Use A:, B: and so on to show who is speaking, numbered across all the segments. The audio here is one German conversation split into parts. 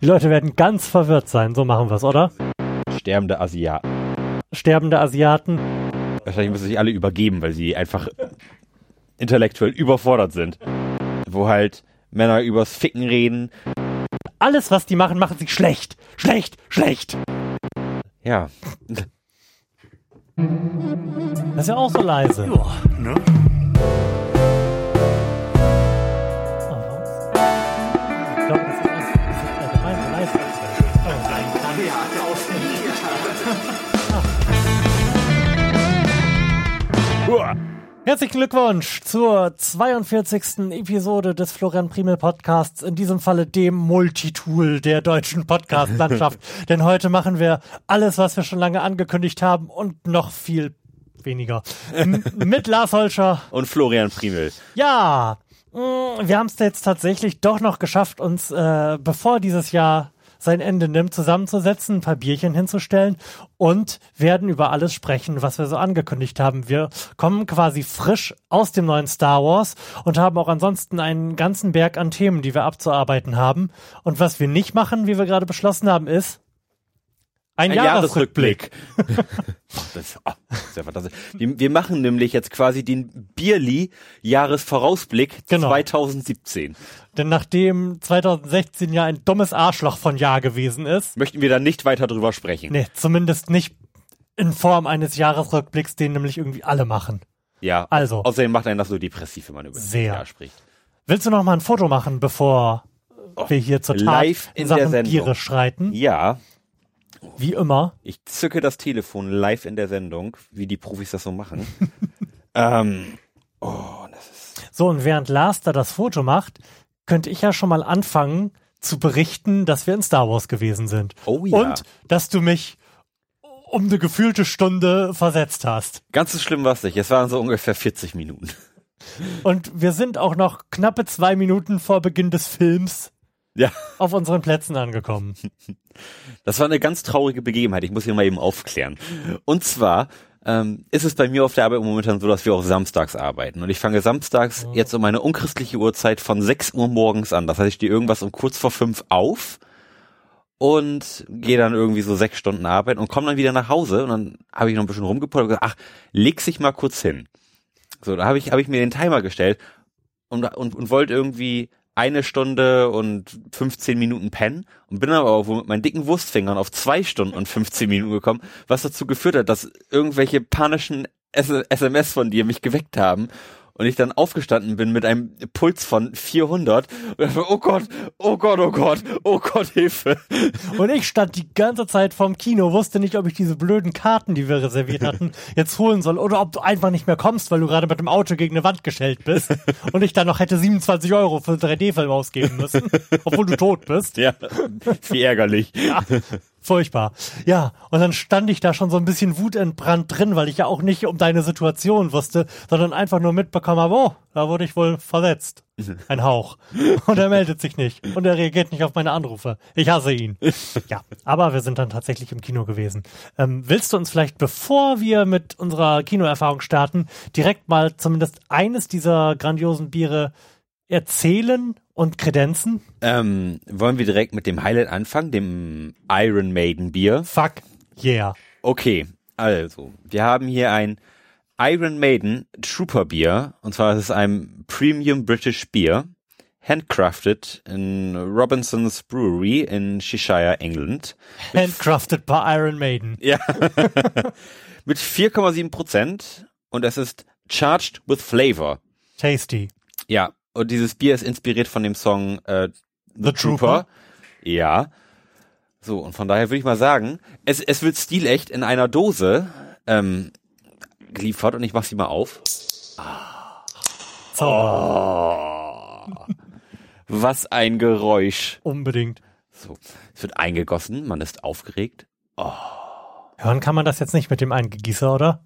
A: Die Leute werden ganz verwirrt sein. So machen wir es, oder?
B: Sterbende Asiaten.
A: Sterbende Asiaten.
B: Wahrscheinlich müssen sich alle übergeben, weil sie einfach intellektuell überfordert sind. Wo halt Männer übers Ficken reden.
A: Alles, was die machen, machen sie schlecht. Schlecht, schlecht.
B: Ja.
A: Das ist ja auch so leise.
C: Ja, ne?
A: Herzlichen Glückwunsch zur 42. Episode des Florian Primel Podcasts, in diesem Falle dem Multitool der deutschen Podcast-Landschaft. Denn heute machen wir alles, was wir schon lange angekündigt haben und noch viel weniger. M mit Lars Holscher.
B: Und Florian Primel.
A: Ja, mh, wir haben es jetzt tatsächlich doch noch geschafft, uns, äh, bevor dieses Jahr sein Ende nimmt, zusammenzusetzen, ein paar Bierchen hinzustellen und werden über alles sprechen, was wir so angekündigt haben. Wir kommen quasi frisch aus dem neuen Star Wars und haben auch ansonsten einen ganzen Berg an Themen, die wir abzuarbeiten haben. Und was wir nicht machen, wie wir gerade beschlossen haben, ist ein,
B: Ein
A: Jahresrückblick.
B: Jahresrückblick. das, oh, das ist ja fantastisch. Wir, wir machen nämlich jetzt quasi den Bierli-Jahresvorausblick
A: Genau.
B: 2017.
A: Denn nachdem 2016 ja ein dummes Arschloch von Jahr gewesen ist,
B: Möchten wir da nicht weiter drüber sprechen.
A: Nee, zumindest nicht in Form eines Jahresrückblicks, den nämlich irgendwie alle machen.
B: Ja.
A: Also.
B: Außerdem macht einen das so depressiv, wenn man über das
A: Sehr.
B: Jahr spricht.
A: Willst du noch mal ein Foto machen, bevor wir hier zur Tat
B: live in
A: in
B: der
A: Sachen
B: Sendung.
A: Biere schreiten?
B: Ja.
A: Wie immer.
B: Ich zücke das Telefon live in der Sendung, wie die Profis das so machen. ähm, oh, das ist.
A: So, und während Lars da das Foto macht, könnte ich ja schon mal anfangen zu berichten, dass wir in Star Wars gewesen sind.
B: Oh ja.
A: Und dass du mich um eine gefühlte Stunde versetzt hast.
B: Ganz so schlimm war es nicht. Es waren so ungefähr 40 Minuten.
A: Und wir sind auch noch knappe zwei Minuten vor Beginn des Films
B: Ja.
A: auf unseren Plätzen angekommen.
B: Das war eine ganz traurige Begebenheit. Ich muss hier mal eben aufklären. Und zwar ähm, ist es bei mir auf der Arbeit momentan so, dass wir auch samstags arbeiten. Und ich fange samstags jetzt um eine unchristliche Uhrzeit von 6 Uhr morgens an. Das heißt, ich stehe irgendwas um kurz vor fünf auf und gehe dann irgendwie so sechs Stunden arbeiten und komme dann wieder nach Hause und dann habe ich noch ein bisschen rumgepoltert und gesagt, ach, leg sich mal kurz hin. So, da habe ich, hab ich mir den Timer gestellt und, und, und wollte irgendwie eine Stunde und 15 Minuten pennen und bin aber auch mit meinen dicken Wurstfingern auf zwei Stunden und 15 Minuten gekommen, was dazu geführt hat, dass irgendwelche panischen SMS von dir mich geweckt haben und ich dann aufgestanden bin mit einem Puls von 400 und dachte, oh Gott, oh Gott, oh Gott, oh Gott, Hilfe.
A: Und ich stand die ganze Zeit vorm Kino, wusste nicht, ob ich diese blöden Karten, die wir reserviert hatten, jetzt holen soll oder ob du einfach nicht mehr kommst, weil du gerade mit dem Auto gegen eine Wand gestellt bist und ich dann noch hätte 27 Euro für einen 3D-Film ausgeben müssen, obwohl du tot bist.
B: Ja, wie ärgerlich.
A: Ja, furchtbar. Ja, und dann stand ich da schon so ein bisschen wutentbrannt drin, weil ich ja auch nicht um deine Situation wusste, sondern einfach nur mitbekommen habe, oh, da wurde ich wohl verletzt. Ein Hauch. Und er meldet sich nicht. Und er reagiert nicht auf meine Anrufe. Ich hasse ihn. Ja, aber wir sind dann tatsächlich im Kino gewesen. Ähm, willst du uns vielleicht, bevor wir mit unserer Kinoerfahrung starten, direkt mal zumindest eines dieser grandiosen Biere erzählen und kredenzen?
B: Ähm, wollen wir direkt mit dem Highlight anfangen, dem Iron Maiden Bier?
A: Fuck yeah.
B: Okay, also, wir haben hier ein Iron Maiden Trooper Bier, und zwar ist es ein Premium British Beer, handcrafted in Robinson's Brewery in Cheshire, England.
A: Handcrafted by Iron Maiden.
B: Ja. Mit 4,7 Prozent und es ist charged with flavor.
A: Tasty.
B: Ja, und dieses Bier ist inspiriert von dem Song äh, The,
A: The Trooper.
B: Ja. So, und von daher würde ich mal sagen, es, es wird stilecht in einer Dose ähm, geliefert und ich mach sie mal auf.
A: Zauber.
B: Oh, was ein Geräusch.
A: Unbedingt.
B: So, es wird eingegossen, man ist aufgeregt.
A: Hören kann man das jetzt nicht mit dem Eingegießer, oder?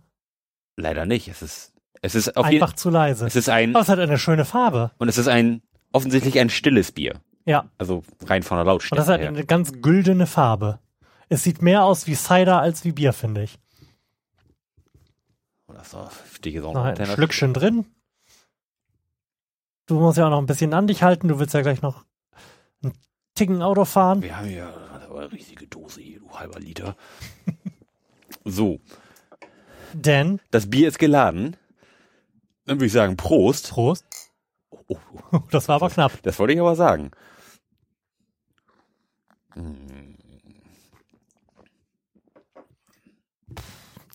B: Leider nicht. Es ist, es ist auf
A: Einfach zu leise.
B: es ist ein,
A: Aber es hat eine schöne Farbe.
B: und es ist ein, offensichtlich ein stilles Bier.
A: Ja.
B: Also rein von der
A: Und
B: Lautstärke
A: das hat
B: her.
A: eine ganz güldene Farbe. Es sieht mehr aus wie Cider als wie Bier, finde ich.
B: Das war- steht hier so
A: Noch ein Schlückchen drin. Du musst ja auch noch ein bisschen an dich halten. Du willst ja gleich noch einen richtigen Autofahren.
B: Wir haben ja eine riesige Dose hier, du halber Liter. so,
A: Denn,
B: das Bier ist geladen. Dann würde ich sagen, Prost.
A: Prost,
B: Oh,
A: das war aber knapp.
B: das wollte ich aber sagen.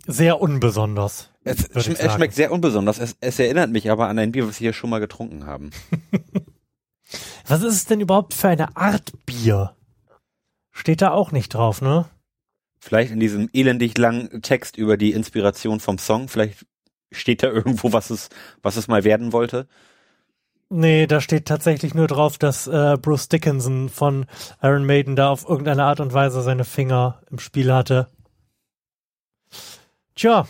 A: Sehr unbesonders.
B: Es, schm- es schmeckt sehr unbesonders. Es, es erinnert mich aber an ein Bier, was wir hier schon mal getrunken haben.
A: Was ist es denn überhaupt für eine Art Bier? Steht da auch nicht drauf, ne?
B: Vielleicht in diesem elendig langen Text über die Inspiration vom Song, vielleicht steht da irgendwo, was es, was es mal werden wollte.
A: Nee, da steht tatsächlich nur drauf, dass äh, Bruce Dickinson von Iron Maiden da auf irgendeine Art und Weise seine Finger im Spiel hatte. Tja,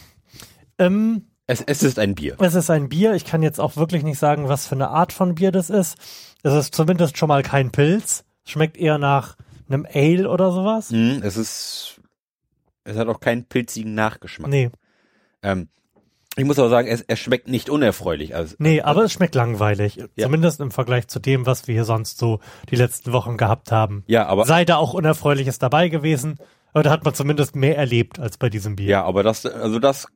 A: ähm,
B: Es, es ist ein Bier.
A: es ist ein Bier. Ich kann jetzt auch wirklich nicht sagen, was für eine Art von Bier das ist. Es ist zumindest schon mal kein Pilz. Schmeckt eher nach einem Ale oder sowas.
B: Mhm, es ist, es hat auch keinen pilzigen Nachgeschmack.
A: Nee,
B: Ähm, ich muss aber sagen, es, es schmeckt nicht unerfreulich. Also,
A: nee, aber es schmeckt langweilig.
B: Ja.
A: Zumindest im Vergleich zu dem, was wir hier sonst so die letzten Wochen gehabt haben.
B: ja, aber,
A: Sei da auch Unerfreuliches dabei gewesen. Aber da hat man zumindest mehr erlebt als bei diesem Bier.
B: ja, aber das, also das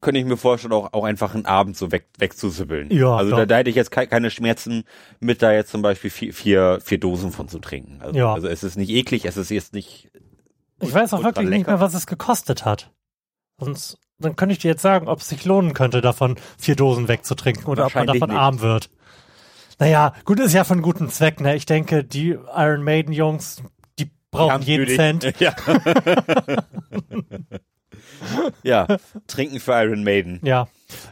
B: könnte ich mir vorstellen, auch, auch einfach einen Abend so weg, wegzusibbeln.
A: Ja,
B: also da, da hätte ich jetzt kei- keine Schmerzen mit da jetzt zum Beispiel vier, vier, vier Dosen von zu trinken. Also,
A: Ja.
B: also es ist nicht eklig, es ist jetzt nicht,
A: Ich weiß auch wirklich nicht
B: lecker.
A: mehr, was es gekostet hat. Sonst, dann könnte ich dir jetzt sagen, ob es sich lohnen könnte, davon vier Dosen wegzutrinken oder ob man davon
B: nicht.
A: arm wird. Naja, gut, ist ja von gutem Zweck, ne? Ich denke, die Iron Maiden Jungs, die brauchen
B: haben
A: jeden. Cent.
B: Ja. ja, trinken für Iron Maiden.
A: Ja.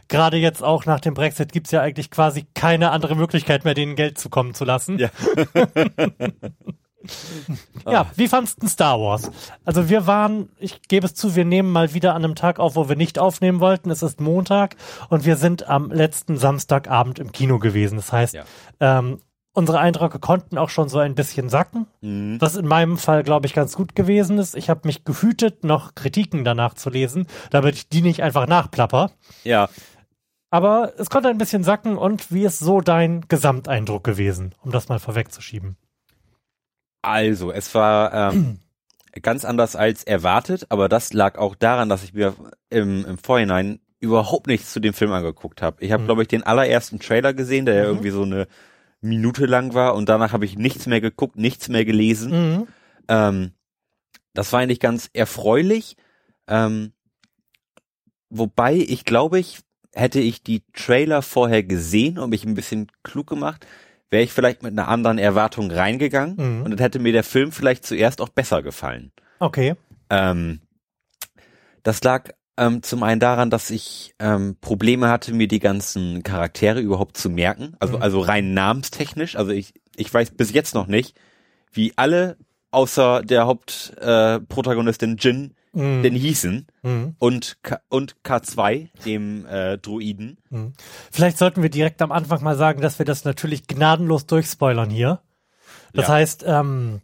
A: Gerade jetzt auch nach dem Brexit gibt's ja eigentlich quasi keine andere Möglichkeit mehr, denen Geld zukommen zu lassen.
B: Ja.
A: Ja, wie fandst du Star Wars? Also wir waren, ich gebe es zu, wir nehmen mal wieder an einem Tag auf, wo wir nicht aufnehmen wollten. Es ist Montag und wir sind am letzten Samstagabend im Kino gewesen. Das heißt,
B: Ja.
A: ähm, unsere Eindrücke konnten auch schon so ein bisschen sacken,
B: Mhm.
A: was in meinem Fall, glaube ich, ganz gut gewesen ist. Ich habe mich gehütet, noch Kritiken danach zu lesen, damit ich die nicht einfach nachplapper.
B: Ja,
A: Aber es konnte ein bisschen sacken und wie ist so dein Gesamteindruck gewesen, um das mal vorwegzuschieben?
B: Also es war ähm, ganz anders als erwartet, aber das lag auch daran, dass ich mir im, im Vorhinein überhaupt nichts zu dem Film angeguckt habe. Ich habe,
A: Mhm.
B: glaube ich, den allerersten Trailer gesehen, der ja
A: Mhm.
B: irgendwie so eine Minute lang war und danach habe ich nichts mehr geguckt, nichts mehr gelesen.
A: Mhm.
B: Ähm, das war eigentlich ganz erfreulich. Ähm, wobei ich glaube, ich hätte ich die Trailer vorher gesehen und mich ein bisschen klug gemacht, wäre ich vielleicht mit einer anderen Erwartung reingegangen
A: Mhm.
B: und dann hätte mir der Film vielleicht zuerst auch besser gefallen.
A: Okay.
B: Ähm, das lag ähm, zum einen daran, dass ich ähm, Probleme hatte, mir die ganzen Charaktere überhaupt zu merken. Also,
A: Mhm.
B: also rein namenstechnisch. Also ich, ich weiß bis jetzt noch nicht, wie alle außer der Hauptprotagonistin äh, Jin
A: Mhm.
B: denn hießen
A: Mhm.
B: und, K und K2, dem äh, Druiden.
A: Mhm. Vielleicht sollten wir direkt am Anfang mal sagen, dass wir das natürlich gnadenlos durchspoilern hier. Das
B: Ja.
A: heißt, ähm,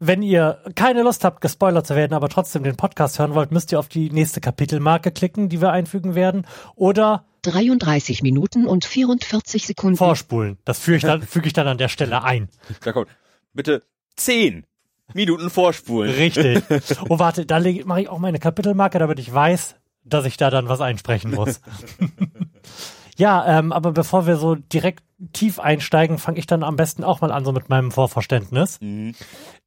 A: wenn ihr keine Lust habt, gespoilert zu werden, aber trotzdem den Podcast hören wollt, müsst ihr auf die nächste Kapitelmarke klicken, die wir einfügen werden, oder
C: 33 Minuten und 44 Sekunden.
A: vorspulen. Das füge ich dann, füge ich dann an der Stelle ein.
B: Da kommt, bitte zehn Minuten vorspulen.
A: Richtig. Oh, warte, da mache ich auch meine Kapitelmarke, damit ich weiß, dass ich da dann was einsprechen muss. ja, ähm, aber bevor wir so direkt tief einsteigen, fange ich dann am besten auch mal an, so mit meinem Vorverständnis.
B: Mhm.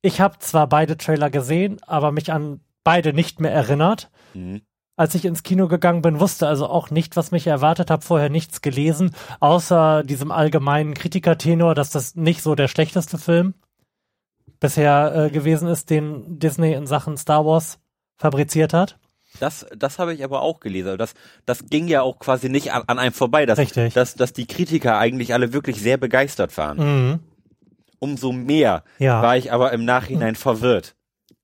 A: Ich habe zwar beide Trailer gesehen, aber mich an beide nicht mehr erinnert.
B: Mhm.
A: Als ich ins Kino gegangen bin, wusste also auch nicht, was mich erwartet, habe vorher nichts gelesen, außer diesem allgemeinen Kritikertenor, dass das nicht so der schlechteste Film bisher äh, gewesen ist, den Disney in Sachen Star Wars fabriziert hat.
B: Das, das habe ich aber auch gelesen. Das, das ging ja auch quasi nicht an, an einem vorbei, dass,
A: Richtig.
B: dass, dass die Kritiker eigentlich alle wirklich sehr begeistert waren.
A: Mhm.
B: Umso mehr
A: Ja.
B: war ich aber im Nachhinein verwirrt.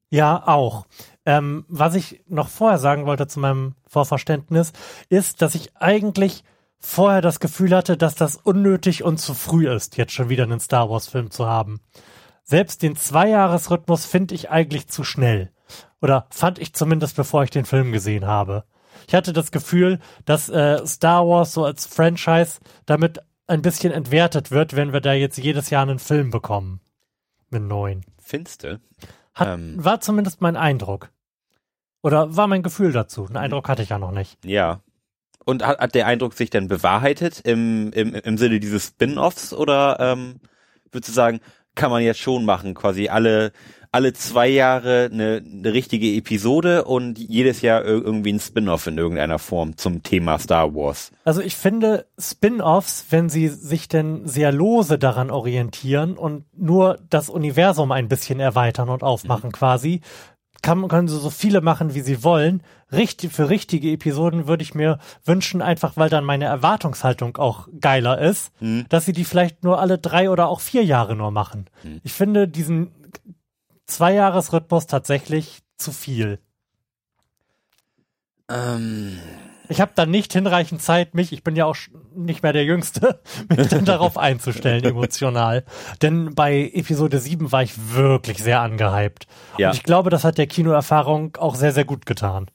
A: Ja, auch. Ähm, was ich noch vorher sagen wollte zu meinem Vorverständnis, ist, dass ich eigentlich vorher das Gefühl hatte, dass das unnötig und zu früh ist, jetzt schon wieder einen Star Wars-Film zu haben. Selbst den Zweijahresrhythmus finde ich eigentlich zu schnell. Oder fand ich zumindest, bevor ich den Film gesehen habe. Ich hatte das Gefühl, dass äh, Star Wars so als Franchise damit ein bisschen entwertet wird, wenn wir da jetzt jedes Jahr einen Film bekommen. mit neun.
B: Finste.
A: Hat,
B: Ähm.
A: War zumindest mein Eindruck. Oder war mein Gefühl dazu. Einen Eindruck hatte ich ja noch nicht.
B: Ja. Und hat, hat der Eindruck sich denn bewahrheitet im, im, im Sinne dieses Spin-offs oder ähm, würdest du sagen, kann man jetzt schon machen, quasi alle alle zwei Jahre eine, eine richtige Episode und jedes Jahr ir- irgendwie ein Spin-off in irgendeiner Form zum Thema Star Wars.
A: Also ich finde Spin-offs, wenn sie sich denn sehr lose daran orientieren und nur das Universum ein bisschen erweitern und aufmachen quasi, kann, können sie so viele machen, wie sie wollen. Richtig, für richtige Episoden würde ich mir wünschen, einfach weil dann meine Erwartungshaltung auch geiler ist, dass sie die vielleicht nur alle drei oder auch vier Jahre nur machen. Ich finde diesen Zweijahresrhythmus tatsächlich zu viel.
B: Ähm,
A: Ich habe dann nicht hinreichend Zeit, mich, ich bin ja auch nicht mehr der Jüngste, mich dann darauf einzustellen, emotional. Denn bei Episode 7 war ich wirklich sehr angehypt.
B: Ja.
A: Und ich glaube, das hat der Kinoerfahrung auch sehr, sehr gut getan.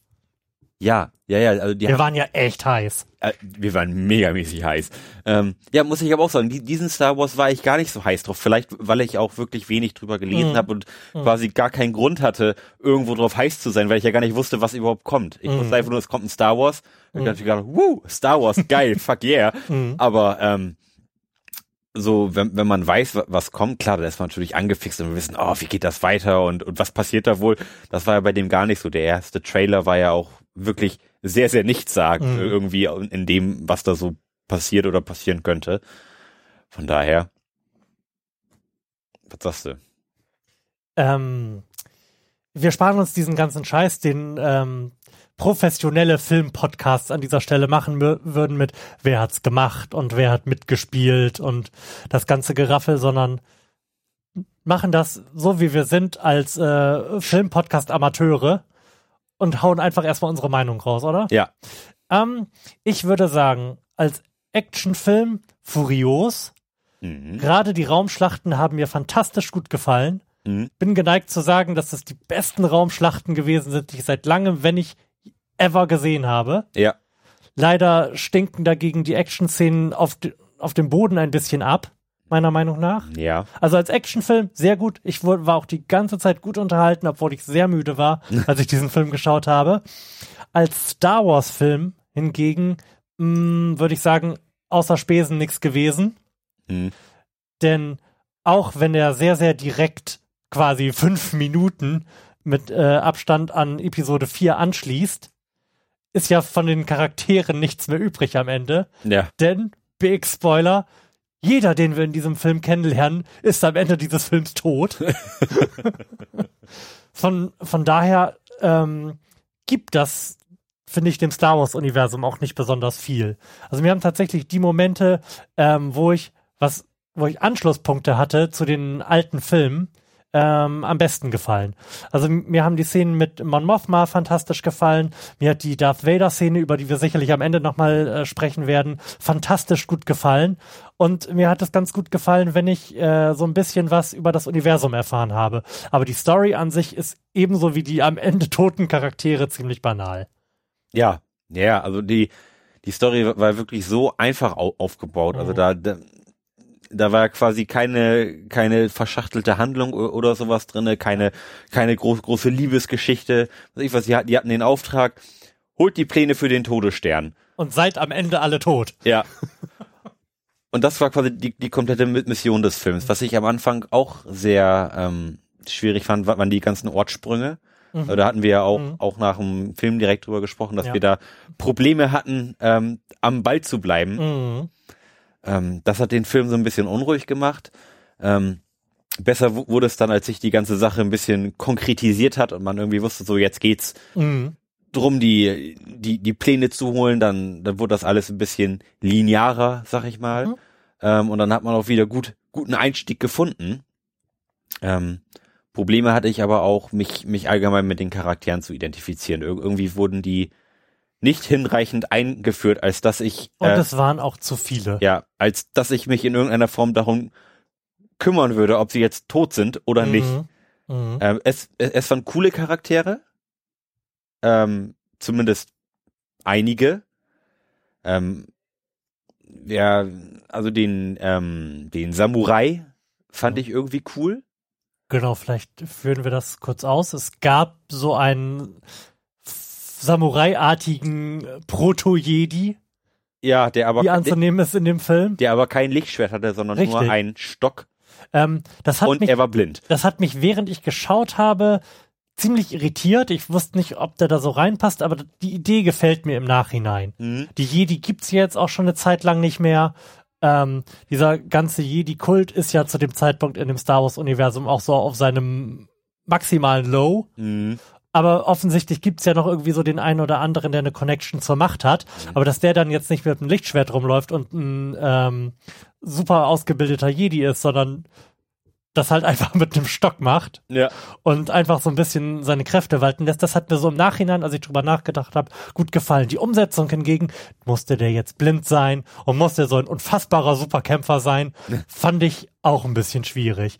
B: ja, ja, ja, also die
A: Wir waren ja echt heiß.
B: Äh, wir waren megamäßig heiß. Ähm, ja, muss ich aber auch sagen, die, diesen Star Wars war ich gar nicht so heiß drauf. Vielleicht, weil ich auch wirklich wenig drüber gelesen
A: Mhm.
B: habe und quasi gar keinen Grund hatte, irgendwo drauf heiß zu sein, weil ich ja gar nicht wusste, was überhaupt kommt. Ich
A: Mhm.
B: wusste einfach nur, es kommt ein Star Wars. Und ich dachte wuh, Star Wars, geil, fuck yeah.
A: Mhm.
B: Aber ähm, so, wenn, wenn man weiß, wa- was kommt, klar, da ist man natürlich angefixt und wir wissen, oh, wie geht das weiter und, und was passiert da wohl? Das war ja bei dem gar nicht so. Der erste Trailer war ja auch wirklich sehr, sehr nichtssagend
A: Mhm.
B: irgendwie in dem, was da so passiert oder passieren könnte. Von daher, was sagst du?
A: Ähm, wir sparen uns diesen ganzen Scheiß, den ähm, professionelle Filmpodcasts an dieser Stelle machen würden mit wer hat's gemacht und wer hat mitgespielt und das ganze Geraffel, sondern machen das so wie wir sind als äh, Filmpodcast-Amateure und hauen einfach erstmal unsere Meinung raus, oder?
B: Ja,
A: Ähm, ich würde sagen, als Actionfilm furios.
B: mhm.
A: Gerade die Raumschlachten haben mir fantastisch gut gefallen
B: Mhm.
A: bin geneigt zu sagen, dass es die besten Raumschlachten gewesen sind, die ich seit langem, wenn ich ever gesehen habe.
B: ja,
A: Leider stinken dagegen die Action-Szenen auf, auf dem Boden ein bisschen ab, meiner Meinung nach.
B: ja,
A: Also als Actionfilm sehr gut. Ich wurde, war auch die ganze Zeit gut unterhalten, obwohl ich sehr müde war, als ich diesen Film geschaut habe. Als Star Wars-Film hingegen mh, würde ich sagen, außer Spesen nichts gewesen.
B: mhm.
A: Denn auch wenn er sehr, sehr direkt quasi fünf Minuten mit äh, Abstand an Episode 4 anschließt, ist ja von den Charakteren nichts mehr übrig am Ende.
B: ja,
A: Denn, Big Spoiler, jeder, den wir in diesem Film kennenlernen, ist am Ende dieses Films tot. von, von daher ähm, gibt das, finde ich, dem Star Wars-Universum auch nicht besonders viel. Also mir haben tatsächlich die Momente, ähm, wo ich was, wo ich Anschlusspunkte hatte zu den alten Filmen, ähm, am besten gefallen. Also mir haben die Szenen mit Mon Mothma fantastisch gefallen. Mir hat die Darth Vader Szene, über die wir sicherlich am Ende nochmal äh, sprechen werden, fantastisch gut gefallen. Und mir hat es ganz gut gefallen, wenn ich äh, so ein bisschen was über das Universum erfahren habe. Aber die Story an sich ist ebenso wie die am Ende toten Charaktere ziemlich banal.
B: Ja, ja, also die, die Story war wirklich so einfach au aufgebaut. Also
A: Mhm.
B: da, da, da war quasi keine, keine verschachtelte Handlung oder sowas drinne, keine, keine groß, große Liebesgeschichte. Was ich was, die hatten, die hatten den Auftrag, holt die Pläne für den Todesstern.
A: Und seid am Ende alle tot.
B: Ja. Und das war quasi die, die komplette Mi- Mission des Films. Was ich am Anfang auch sehr ähm, schwierig fand, wa- waren die ganzen Ortssprünge.
A: Mhm.
B: Da hatten wir ja auch,
A: Mhm.
B: auch nach dem Film direkt drüber gesprochen, dass
A: Ja.
B: wir da Probleme hatten, ähm, am Ball zu bleiben.
A: Mhm.
B: Ähm, das hat den Film so ein bisschen unruhig gemacht. Ähm, besser wu- wurde es dann, als sich die ganze Sache ein bisschen konkretisiert hat und man irgendwie wusste, so jetzt geht's
A: Mhm.
B: drum, die, die, die Pläne zu holen, dann, dann wurde das alles ein bisschen linearer, sag ich mal.
A: Mhm.
B: Ähm, und dann hat man auch wieder gut, guten Einstieg gefunden. Ähm, Probleme hatte ich aber auch, mich, mich allgemein mit den Charakteren zu identifizieren. Ir irgendwie wurden die nicht hinreichend eingeführt, als dass ich,
A: Und
B: äh,
A: es waren auch zu viele.
B: ja, als dass ich mich in irgendeiner Form darum kümmern würde, ob sie jetzt tot sind oder nicht.
A: Mhm. Mhm.
B: Ähm, es, es, es waren coole Charaktere. Ähm, zumindest einige. Ähm, ja, also den, ähm, den Samurai fand ich irgendwie cool.
A: Genau, vielleicht führen wir das kurz aus. Es gab so einen Samurai-artigen Proto-Jedi,
B: Ja, der aber,
A: wie anzunehmen ist in dem Film.
B: der aber kein Lichtschwert hatte, sondern nur
A: Richtig.
B: einen Stock
A: Ähm, das hat
B: und
A: mich
B: er war blind.
A: Das hat mich, während ich geschaut habe, ziemlich irritiert. Ich wusste nicht, ob der da so reinpasst, aber die Idee gefällt mir im Nachhinein.
B: Mhm.
A: Die Jedi gibt's jetzt auch schon eine Zeit lang nicht mehr. Ähm, dieser ganze Jedi-Kult ist ja zu dem Zeitpunkt in dem Star Wars-Universum auch so auf seinem maximalen Low.
B: Mhm.
A: Aber offensichtlich gibt's ja noch irgendwie so den einen oder anderen, der eine Connection zur Macht hat. Aber dass der dann jetzt nicht mit einem Lichtschwert rumläuft und ein ähm, super ausgebildeter Jedi ist, sondern das halt einfach mit einem Stock macht
B: Ja.
A: und einfach so ein bisschen seine Kräfte walten lässt. Das hat mir so im Nachhinein, als ich drüber nachgedacht habe, gut gefallen. Die Umsetzung hingegen, musste der jetzt blind sein und musste so ein unfassbarer Superkämpfer sein, fand ich auch ein bisschen schwierig.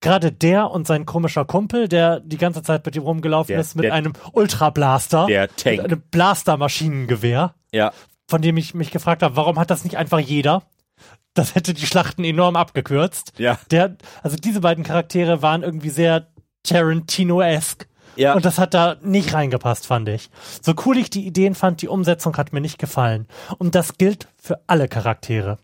A: Gerade der und sein komischer Kumpel, der die ganze Zeit mit ihm rumgelaufen
B: Der-
A: ist, mit
B: der-
A: einem Ultrablaster,
B: Der
A: mit
B: Tank.
A: einem Blaster-Maschinengewehr,
B: Ja.
A: von dem ich mich gefragt habe, warum hat das nicht einfach jeder? Das hätte die Schlachten enorm abgekürzt.
B: Ja.
A: Der, also diese beiden Charaktere waren irgendwie sehr Tarantino-esque.
B: Ja.
A: Und das hat da nicht reingepasst, fand ich. So cool ich die Ideen fand, die Umsetzung hat mir nicht gefallen. Und das gilt für alle Charaktere.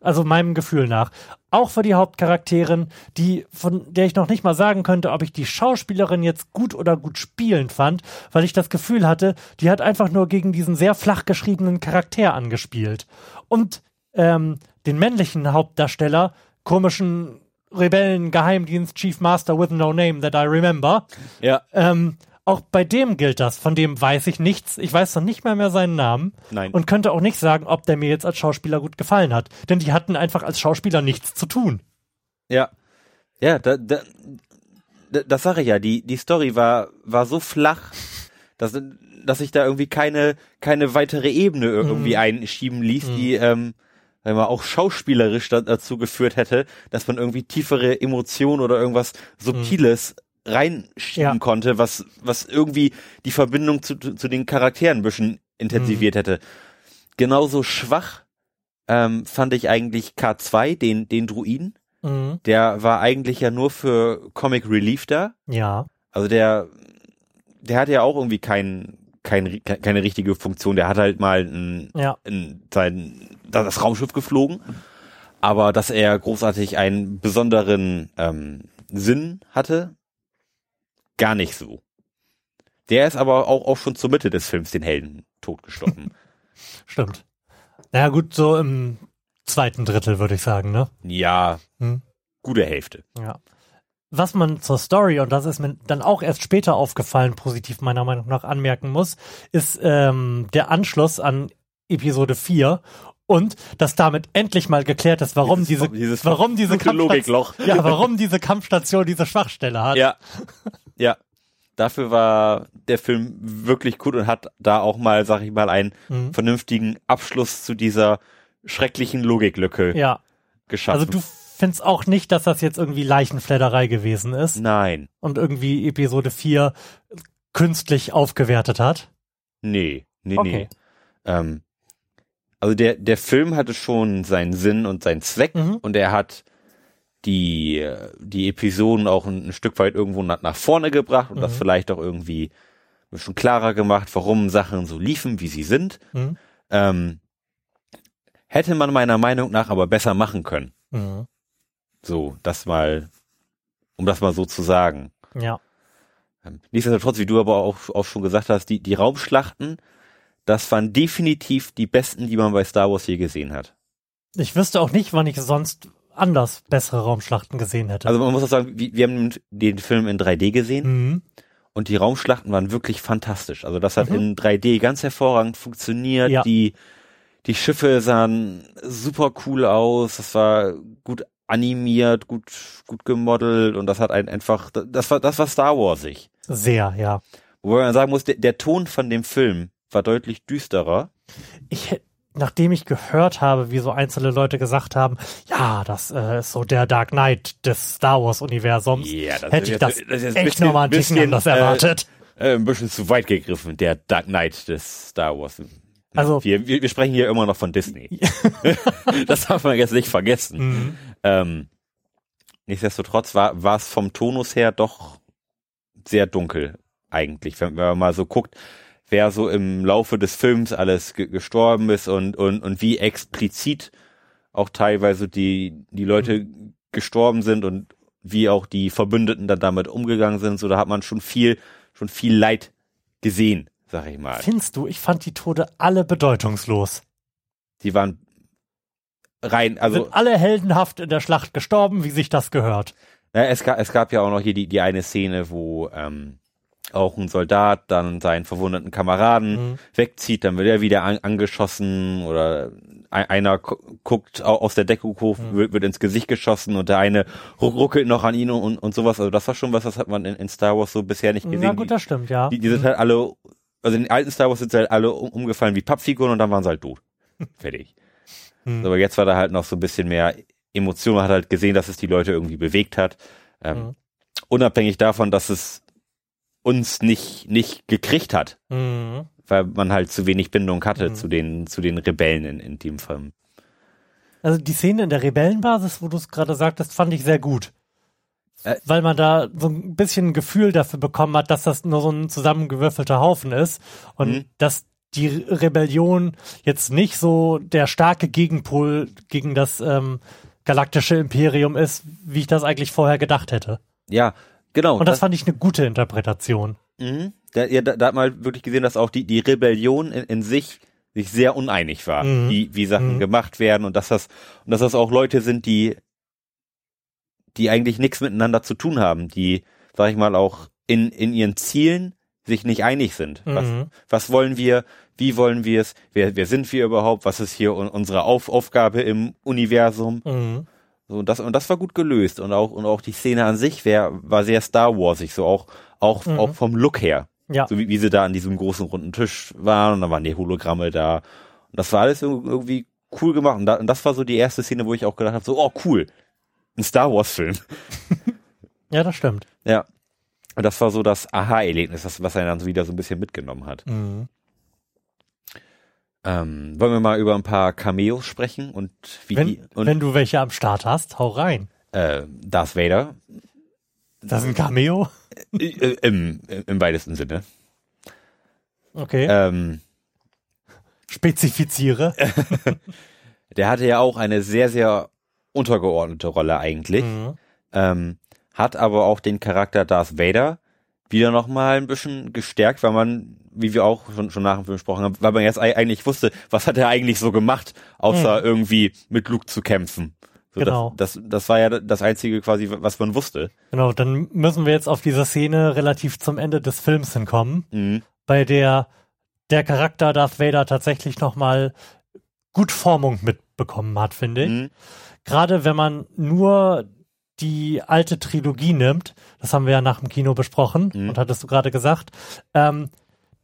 A: Also meinem Gefühl nach. Auch für die Hauptcharakterin, die, von der ich noch nicht mal sagen könnte, ob ich die Schauspielerin jetzt gut oder gut spielend fand, weil ich das Gefühl hatte, die hat einfach nur gegen diesen sehr flach geschriebenen Charakter angespielt. Und ähm, den männlichen Hauptdarsteller, komischen Rebellen, Geheimdienst, Chief Master with no name that I remember,
B: Ja.
A: ähm, auch bei dem gilt das. Von dem weiß ich nichts. Ich weiß noch nicht mal mehr seinen Namen.
B: Nein.
A: Und könnte auch nicht sagen, ob der mir jetzt als Schauspieler gut gefallen hat. Denn die hatten einfach als Schauspieler nichts zu tun.
B: Ja. Ja, da, da, da, das sage ich ja. Die, die Story war, war so flach, dass, dass sich da irgendwie keine, keine weitere Ebene irgendwie einschieben ließ, die, ähm, wenn man auch schauspielerisch da, dazu geführt hätte, dass man irgendwie tiefere Emotionen oder irgendwas Subtiles reinschieben
A: Ja.
B: konnte, was, was irgendwie die Verbindung zu, zu den Charakteren ein bisschen intensiviert hätte. Genauso schwach ähm, fand ich eigentlich K2, den, den Druiden.
A: Mhm.
B: Der war eigentlich ja nur für Comic Relief da.
A: Ja.
B: Also der, der hatte ja auch irgendwie kein, kein, keine richtige Funktion. Der hat halt mal ein,
A: Ja.
B: ein, sein, das Raumschiff geflogen. Aber dass er großartig einen besonderen ähm, Sinn hatte, gar nicht so. Der ist aber auch, auch schon zur Mitte des Films den Helden totgestochen.
A: Stimmt. Naja, gut, so im zweiten Drittel würde ich sagen, ne?
B: ja,
A: Hm.
B: gute Hälfte.
A: Ja. Was man zur Story, und das ist mir dann auch erst später aufgefallen, positiv meiner Meinung nach anmerken muss, ist ähm, der Anschluss an Episode 4 und dass damit endlich mal geklärt ist, warum
B: Dieses-
A: diese,
B: dieses
A: warum diese
B: Logikloch.
A: Ja, warum diese Kampfstation diese Schwachstelle hat.
B: Ja. Ja. Dafür war der Film wirklich gut und hat da auch mal, sag ich mal, einen
A: Mhm.
B: vernünftigen Abschluss zu dieser schrecklichen Logiklücke
A: ja.
B: geschaffen.
A: Also du findest auch nicht, dass das jetzt irgendwie Leichenfledderei gewesen ist
B: Nein.
A: und irgendwie Episode 4 künstlich aufgewertet hat.
B: Nee. Nee,
A: Okay.
B: nee. Ähm, also der, der Film hatte schon seinen Sinn und seinen Zweck
A: Mhm.
B: und er hat die, die Episoden auch ein, ein Stück weit irgendwo nach, nach vorne gebracht und das
A: Mhm.
B: vielleicht auch irgendwie ein bisschen klarer gemacht, warum Sachen so liefen, wie sie sind.
A: Mhm.
B: Ähm, hätte man meiner Meinung nach aber besser machen können.
A: Mhm.
B: So, das mal, um das mal so zu sagen.
A: Ja.
B: Ähm, Nichtsdestotrotz, wie du aber auch, auch schon gesagt hast, die, die Raumschlachten, das waren definitiv die besten, die man bei Star Wars je gesehen hat.
A: Ich wüsste auch nicht, wann ich sonst anders bessere Raumschlachten gesehen hätte.
B: Also man muss auch sagen, wir, wir haben den Film in 3D gesehen
A: mhm.
B: und die Raumschlachten waren wirklich fantastisch. Also das hat
A: Mhm.
B: in 3D ganz hervorragend funktioniert.
A: Ja.
B: Die, die Schiffe sahen super cool aus. Das war gut animiert, gut, gut gemodelt und das hat ein einfach, das war, das war Star Warsig.
A: Sehr, ja.
B: Wobei man sagen muss, der, der Ton von dem Film war deutlich düsterer.
A: Ich, nachdem ich gehört habe, wie so einzelne Leute gesagt haben, ja, das äh, ist so der Dark Knight des Star Wars Universums,
B: Ja, das
A: hätte ich das,
B: das
A: echt
B: bisschen-
A: nochmal ein bisschen
B: bisschen,
A: anders
B: äh,
A: erwartet.
B: Äh, ein bisschen zu weit gegriffen, der Dark Knight des Star Wars.
A: Also-
B: wir, wir, wir sprechen hier immer noch von Disney. das darf man jetzt nicht vergessen.
A: Mhm.
B: Ähm, nichtsdestotrotz war, war es vom Tonus her doch sehr dunkel eigentlich, wenn, wenn man mal so guckt, wer so im Laufe des Films alles ge gestorben ist und, und, und wie explizit auch teilweise die, die Leute mhm. gestorben sind und wie auch die Verbündeten dann damit umgegangen sind. So, da hat man schon viel, schon viel Leid gesehen, sag ich mal.
A: Findest du, ich fand die Tode alle bedeutungslos.
B: Die waren rein, also.
A: Sind alle heldenhaft in der Schlacht gestorben, wie sich das gehört.
B: Ja, es, gab, es gab ja auch noch hier die, die eine Szene, wo ähm, auch ein Soldat dann seinen verwundeten Kameraden mhm. wegzieht, dann wird er wieder an, angeschossen oder einer guckt aus der hoch, mhm. wird, wird, ins Gesicht geschossen und der eine ruckelt noch an ihn und, und sowas. Also das war schon was, das hat man in, in Star Wars so bisher nicht gesehen.
A: Ja gut, das stimmt, ja.
B: Die, die sind mhm. halt alle, also in den alten Star Wars sind sie halt alle um, umgefallen wie Pappfiguren und dann waren sie halt tot. Fertig. Mhm. Aber jetzt war da halt noch so ein bisschen mehr Emotion, man hat halt gesehen, dass es die Leute irgendwie bewegt hat. Ähm, mhm. Unabhängig davon, dass es uns nicht, nicht gekriegt hat. Mhm weil man halt zu wenig Bindung hatte mhm. zu den, zu den Rebellen in, in dem Film.
A: Also die Szene in der Rebellenbasis, wo du es gerade sagtest, fand ich sehr gut. Äh, weil man da so ein bisschen ein Gefühl dafür bekommen hat, dass das nur so ein zusammengewürfelter Haufen ist und mhm. dass die Rebellion jetzt nicht so der starke Gegenpol gegen das ähm, galaktische Imperium ist, wie ich das eigentlich vorher gedacht hätte.
B: Ja, genau.
A: Und das, das fand ich eine gute Interpretation.
B: Mhm. Da, ja, da, da hat man wirklich gesehen, dass auch die, die Rebellion in, in sich sich sehr uneinig war, mhm. wie, wie Sachen mhm. gemacht werden und dass das, und dass das auch Leute sind, die, die eigentlich nichts miteinander zu tun haben, die, sag ich mal, auch in, in ihren Zielen sich nicht einig sind. Mhm. Was, was wollen wir, wie wollen wir es, wer, wer sind wir überhaupt, was ist hier unsere Auf, Aufgabe im Universum? So, und das, und das war gut gelöst und auch, und auch die Szene an sich wär, war sehr Star Warsig, so auch, auch, mhm. auch vom Look her. Ja. So wie, wie sie da an diesem großen runden Tisch waren und dann waren die Hologramme da. Und das war alles irgendwie cool gemacht. Und, da, und das war so die erste Szene, wo ich auch gedacht habe, so, oh cool, ein Star Wars-Film.
A: ja, das stimmt.
B: Ja. Und das war so das Aha-Erlebnis, was er dann wieder so ein bisschen mitgenommen hat. Mhm. Ähm, wollen wir mal über ein paar Cameos sprechen und wie
A: wenn,
B: die, und,
A: wenn du welche am Start hast, hau rein.
B: Äh, Darth Vader.
A: Das ist ein Cameo?
B: Äh, äh, Im, Im weitesten Sinne.
A: Okay.
B: Ähm,
A: Spezifiziere.
B: der hatte ja auch eine sehr, sehr untergeordnete Rolle eigentlich. Mhm. Ähm, hat aber auch den Charakter Darth Vader wieder nochmal ein bisschen gestärkt, weil man, wie wir auch schon, schon nach dem Film gesprochen haben, weil man jetzt eigentlich wusste, was hat er eigentlich so gemacht, außer mhm. irgendwie mit Luke zu kämpfen. So, genau. Das, das, das war ja das Einzige quasi, was man wusste.
A: Genau, dann müssen wir jetzt auf diese Szene relativ zum Ende des Films hinkommen, mhm. bei der der Charakter Darth Vader tatsächlich nochmal gut Formung mitbekommen hat, finde ich. Mhm. Gerade wenn man nur die alte Trilogie nimmt, das haben wir ja nach dem Kino besprochen mhm. und hattest du gerade gesagt, ähm,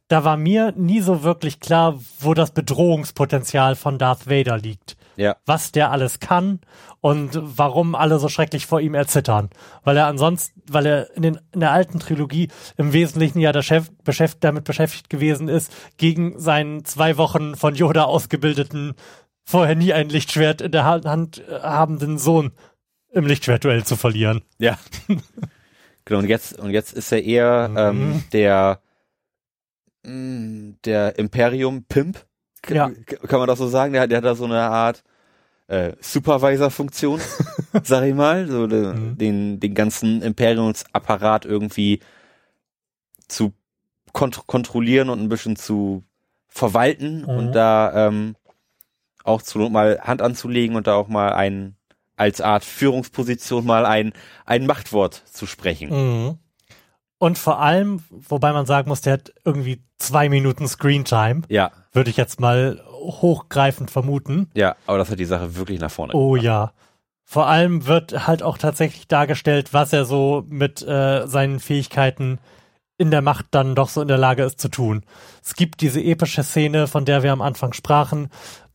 A: da war mir nie so wirklich klar, wo das Bedrohungspotenzial von Darth Vader liegt.
B: Ja.
A: Was der alles kann und warum alle so schrecklich vor ihm erzittern. Weil er ansonsten, weil er in, den, in der alten Trilogie im Wesentlichen ja der Chef beschäftigt, damit beschäftigt gewesen ist, gegen seinen zwei Wochen von Yoda ausgebildeten, vorher nie ein Lichtschwert in der Hand habenden Sohn im Lichtschwertduell zu verlieren.
B: Ja. genau, und jetzt, und jetzt ist er eher mhm. ähm, der, mh, mm, der Imperium-Pimp. Ja. Kann man das so sagen? Der, der hat da so eine Art äh, Supervisor-Funktion, sag ich mal. So de, mhm. den, den ganzen Imperiumsapparat irgendwie zu kont kontrollieren und ein bisschen zu verwalten mhm. und da ähm, auch zu mal Hand anzulegen und da auch mal einen als Art Führungsposition mal ein, ein Machtwort zu sprechen.
A: Mhm. Und vor allem, wobei man sagen muss, der hat irgendwie zwei Minuten Screentime.
B: Ja.
A: Würde ich jetzt mal hochgreifend vermuten.
B: Ja, aber das hat die Sache wirklich nach vorne
A: Oh ja. Vor allem wird halt auch tatsächlich dargestellt, was er so mit äh, seinen Fähigkeiten in der Macht dann doch so in der Lage ist zu tun. Es gibt diese epische Szene, von der wir am Anfang sprachen,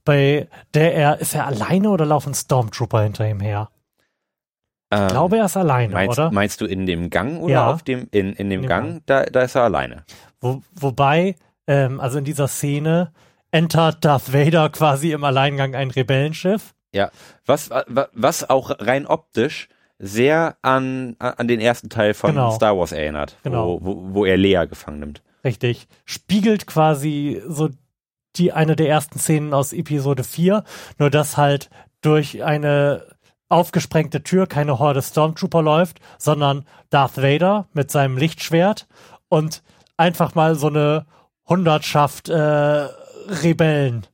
A: bei der er, ist er alleine oder laufen Stormtrooper hinter ihm her? Ich ähm, glaube, er ist alleine,
B: meinst,
A: oder?
B: Meinst du in dem Gang oder ja. auf dem, in, in dem in Gang? Gang? Da, da ist er alleine.
A: Wo, wobei, ähm, also in dieser Szene entert Darth Vader quasi im Alleingang ein Rebellenschiff.
B: Ja, was, was auch rein optisch sehr an, an den ersten Teil von
A: Genau.
B: Star Wars erinnert,
A: Genau.
B: wo, wo, wo er Leia gefangen nimmt.
A: Richtig. Spiegelt quasi so die eine der ersten Szenen aus Episode 4, nur dass halt durch eine aufgesprengte Tür keine Horde Stormtrooper läuft, sondern Darth Vader mit seinem Lichtschwert und einfach mal so eine Hundertschaft äh, Rebellen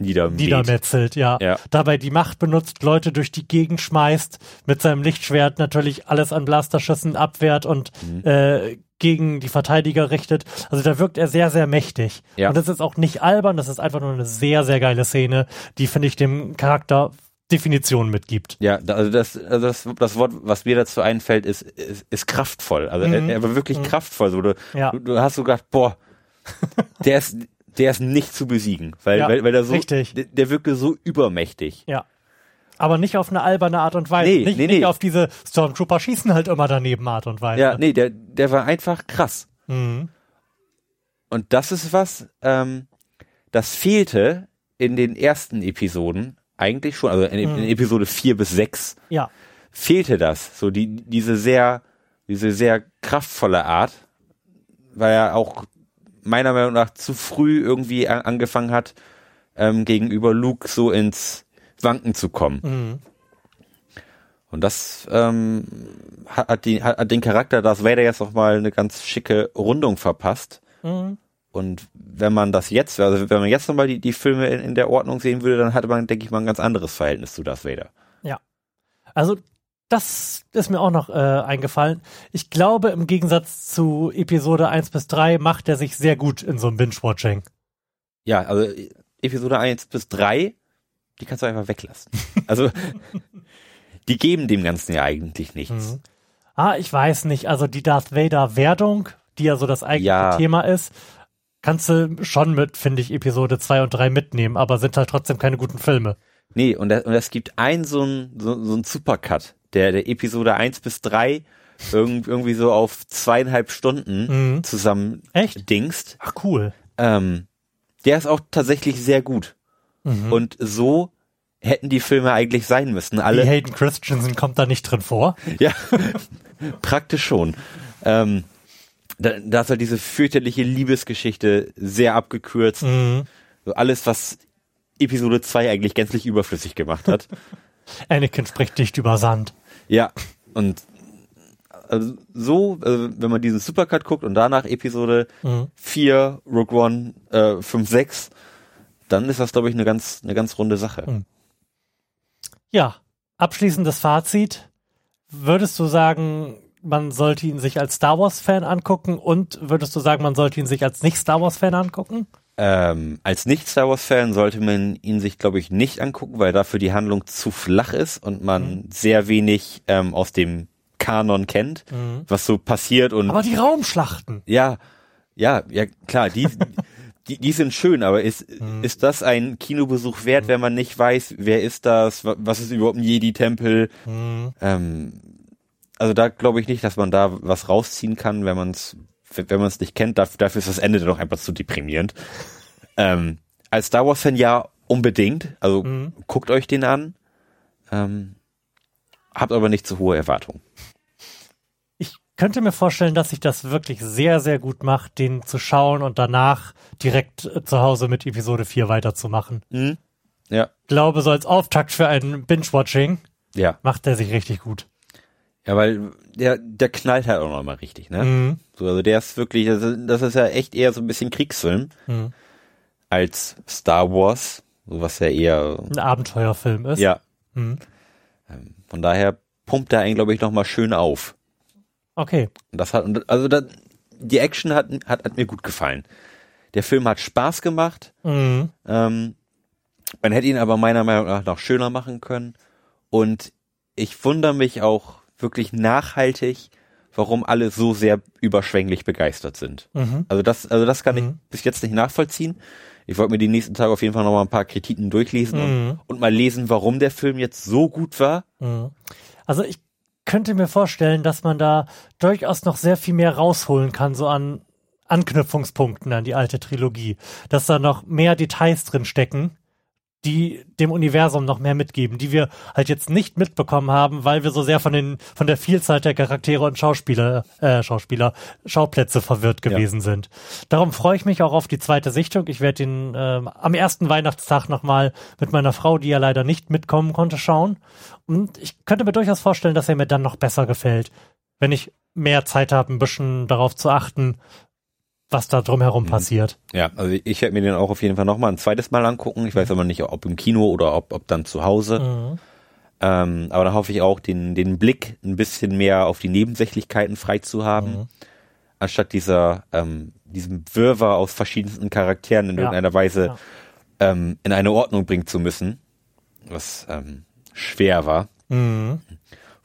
B: Niedermäht.
A: niedermetzelt, ja.
B: Ja.
A: Dabei die Macht benutzt, Leute durch die Gegend schmeißt, mit seinem Lichtschwert natürlich alles an Blasterschüssen abwehrt und
B: Mhm.
A: äh, gegen die Verteidiger richtet. Also da wirkt er sehr, sehr mächtig.
B: Ja.
A: Und das ist auch nicht albern, das ist einfach nur eine sehr, sehr geile Szene, die, finde ich, dem Charakter Definition mitgibt.
B: Ja, also das, also das, das Wort, was mir dazu einfällt, ist, ist, ist kraftvoll. Also er,
A: Mhm.
B: er war wirklich kraftvoll. So, du,
A: Ja.
B: du, du hast so gedacht, boah, der ist, der ist nicht zu besiegen, weil,
A: Ja,
B: weil, weil er so,
A: richtig.
B: der, der wirkte so übermächtig.
A: Ja. Aber nicht auf eine alberne Art und Weise.
B: Nee,
A: nicht,
B: nee,
A: nicht
B: nee.
A: auf diese Stormtrooper schießen halt immer daneben Art und Weise.
B: Ja, nee, der, der war einfach krass.
A: Mhm.
B: Und das ist was, ähm, das fehlte in den ersten Episoden eigentlich schon, also in, in Episode 4 bis 6
A: ja.
B: fehlte das, so die, diese sehr, diese sehr kraftvolle Art, weil er auch meiner Meinung nach zu früh irgendwie angefangen hat, ähm, gegenüber Luke so ins Wanken zu kommen.
A: Mhm.
B: Und das ähm, hat, die, hat, den Charakter Darth Vader jetzt noch mal eine ganz schicke Rundung verpasst.
A: Mhm.
B: Und wenn man das jetzt, also wenn man jetzt nochmal die, die Filme in, in der Ordnung sehen würde, dann hatte man, denke ich mal, ein ganz anderes Verhältnis zu Darth Vader.
A: Also das ist mir auch noch äh, eingefallen. Ich glaube, im Gegensatz zu Episode 1 bis 3 macht er sich sehr gut in so einem Binge-Watching.
B: Ja, also Episode 1 bis 3, die kannst du einfach weglassen. Also die geben dem Ganzen ja eigentlich nichts.
A: Mhm. Ah, ich weiß nicht. Also die Darth Vader-Werdung, die ja so das eigentliche
B: Ja.
A: Thema ist, kannst du schon mit, finde ich, Episode 2 und 3 mitnehmen, aber sind halt trotzdem keine guten Filme.
B: Nee, und, es gibt einen so ein so, so Supercut, der, der Episode 1 bis 3 irgend, irgendwie so auf zweieinhalb Stunden
A: Mhm.
B: zusammen
A: Echt?
B: dingst.
A: Ach, cool.
B: Ähm, der ist auch tatsächlich sehr gut.
A: Mhm.
B: Und so hätten die Filme eigentlich sein müssen. Alle,
A: Die Hayden Christensen kommt da nicht drin vor.
B: Ja, praktisch schon. Ähm, da, da ist halt diese fürchterliche Liebesgeschichte sehr abgekürzt.
A: Mhm.
B: So alles, was Episode 2 eigentlich gänzlich überflüssig gemacht hat.
A: Anakin spricht dicht über Sand.
B: ja, und also so, also wenn man diesen Supercut guckt und danach Episode
A: Mhm.
B: 4, Rogue One, äh, 5, 6, dann ist das, glaube ich, eine ganz, eine ganz runde Sache.
A: Mhm. Ja, abschließendes Fazit. Würdest du sagen, man sollte ihn sich als Star Wars-Fan angucken und würdest du sagen, man sollte ihn sich als Nicht-Star Wars-Fan angucken?
B: Ähm, als Nicht-Star Wars-Fan sollte man ihn sich, glaube ich, nicht angucken, weil dafür die Handlung zu flach ist und man sehr wenig ähm, aus dem Kanon kennt, was so passiert und
A: Aber die Raumschlachten.
B: ja, ja, ja, klar, die, die, die sind schön, aber ist, ist das ein Kinobesuch wert, wenn man nicht weiß, wer ist das, wa- was ist überhaupt ein Jedi-Tempel? Ähm, also da glaube ich nicht, dass man da was rausziehen kann, wenn man es wenn man es nicht kennt. Dafür, dafür ist das Ende dann auch einfach zu deprimierend. Ähm, als Star Wars-Fan ja unbedingt. Also guckt euch den an. Ähm, habt aber nicht zu hohe Erwartungen.
A: Könnte mir vorstellen, dass sich das wirklich sehr, sehr gut macht, den zu schauen und danach direkt äh, zu Hause mit Episode 4 weiterzumachen.
B: Ja,
A: Ich glaube, so als Auftakt für ein Binge-Watching
B: ja.
A: macht er sich richtig gut.
B: Ja, weil der, der knallt halt auch noch mal richtig, ne?
A: Mhm.
B: So, also der ist wirklich, das ist, das ist ja echt eher so ein bisschen Kriegsfilm
A: Mhm.
B: als Star Wars, so was ja eher,
A: Ein Abenteuerfilm ist.
B: ja.
A: Mhm.
B: Ähm, Von daher pumpt er einen, glaube ich, noch mal schön auf.
A: Okay.
B: Und das hat, also da, die Action hat, hat, hat mir gut gefallen. Der Film hat Spaß gemacht.
A: Mhm.
B: Ähm, man hätte ihn aber meiner Meinung nach noch schöner machen können. Und ich wundere mich auch wirklich nachhaltig, warum alle so sehr überschwänglich begeistert sind.
A: Mhm.
B: Also das, also das kann ich
A: Mhm.
B: bis jetzt nicht nachvollziehen. Ich wollte mir die nächsten Tage auf jeden Fall noch mal ein paar Kritiken durchlesen
A: Mhm.
B: und, und mal lesen, warum der Film jetzt so gut war.
A: Mhm. Also ich könnte mir vorstellen, dass man da durchaus noch sehr viel mehr rausholen kann, so an Anknüpfungspunkten an die alte Trilogie. Dass da noch mehr Details drin stecken, die dem Universum noch mehr mitgeben, die wir halt jetzt nicht mitbekommen haben, weil wir so sehr von den von der Vielzahl der Charaktere und Schauspieler äh, Schauspieler Schauplätze verwirrt gewesen ja. sind. Darum freue ich mich auch auf die zweite Sichtung. Ich werde ihn äh, am ersten Weihnachtstag nochmal mit meiner Frau, die ja leider nicht mitkommen konnte, schauen. Und ich könnte mir durchaus vorstellen, dass er mir dann noch besser gefällt, wenn ich mehr Zeit habe, ein bisschen darauf zu achten, was da drumherum mhm. passiert.
B: Ja, also ich werde mir den auch auf jeden Fall nochmal ein zweites Mal angucken. Ich weiß aber nicht, ob im Kino oder ob, ob dann zu Hause. Mhm. Ähm, aber da hoffe ich auch, den, den Blick ein bisschen mehr auf die Nebensächlichkeiten frei zu haben, mhm. anstatt dieser, ähm, diesem Wirrwarr aus verschiedensten Charakteren in ja. irgendeiner Weise ja. ähm, in eine Ordnung bringen zu müssen, was ähm, schwer war. Mhm.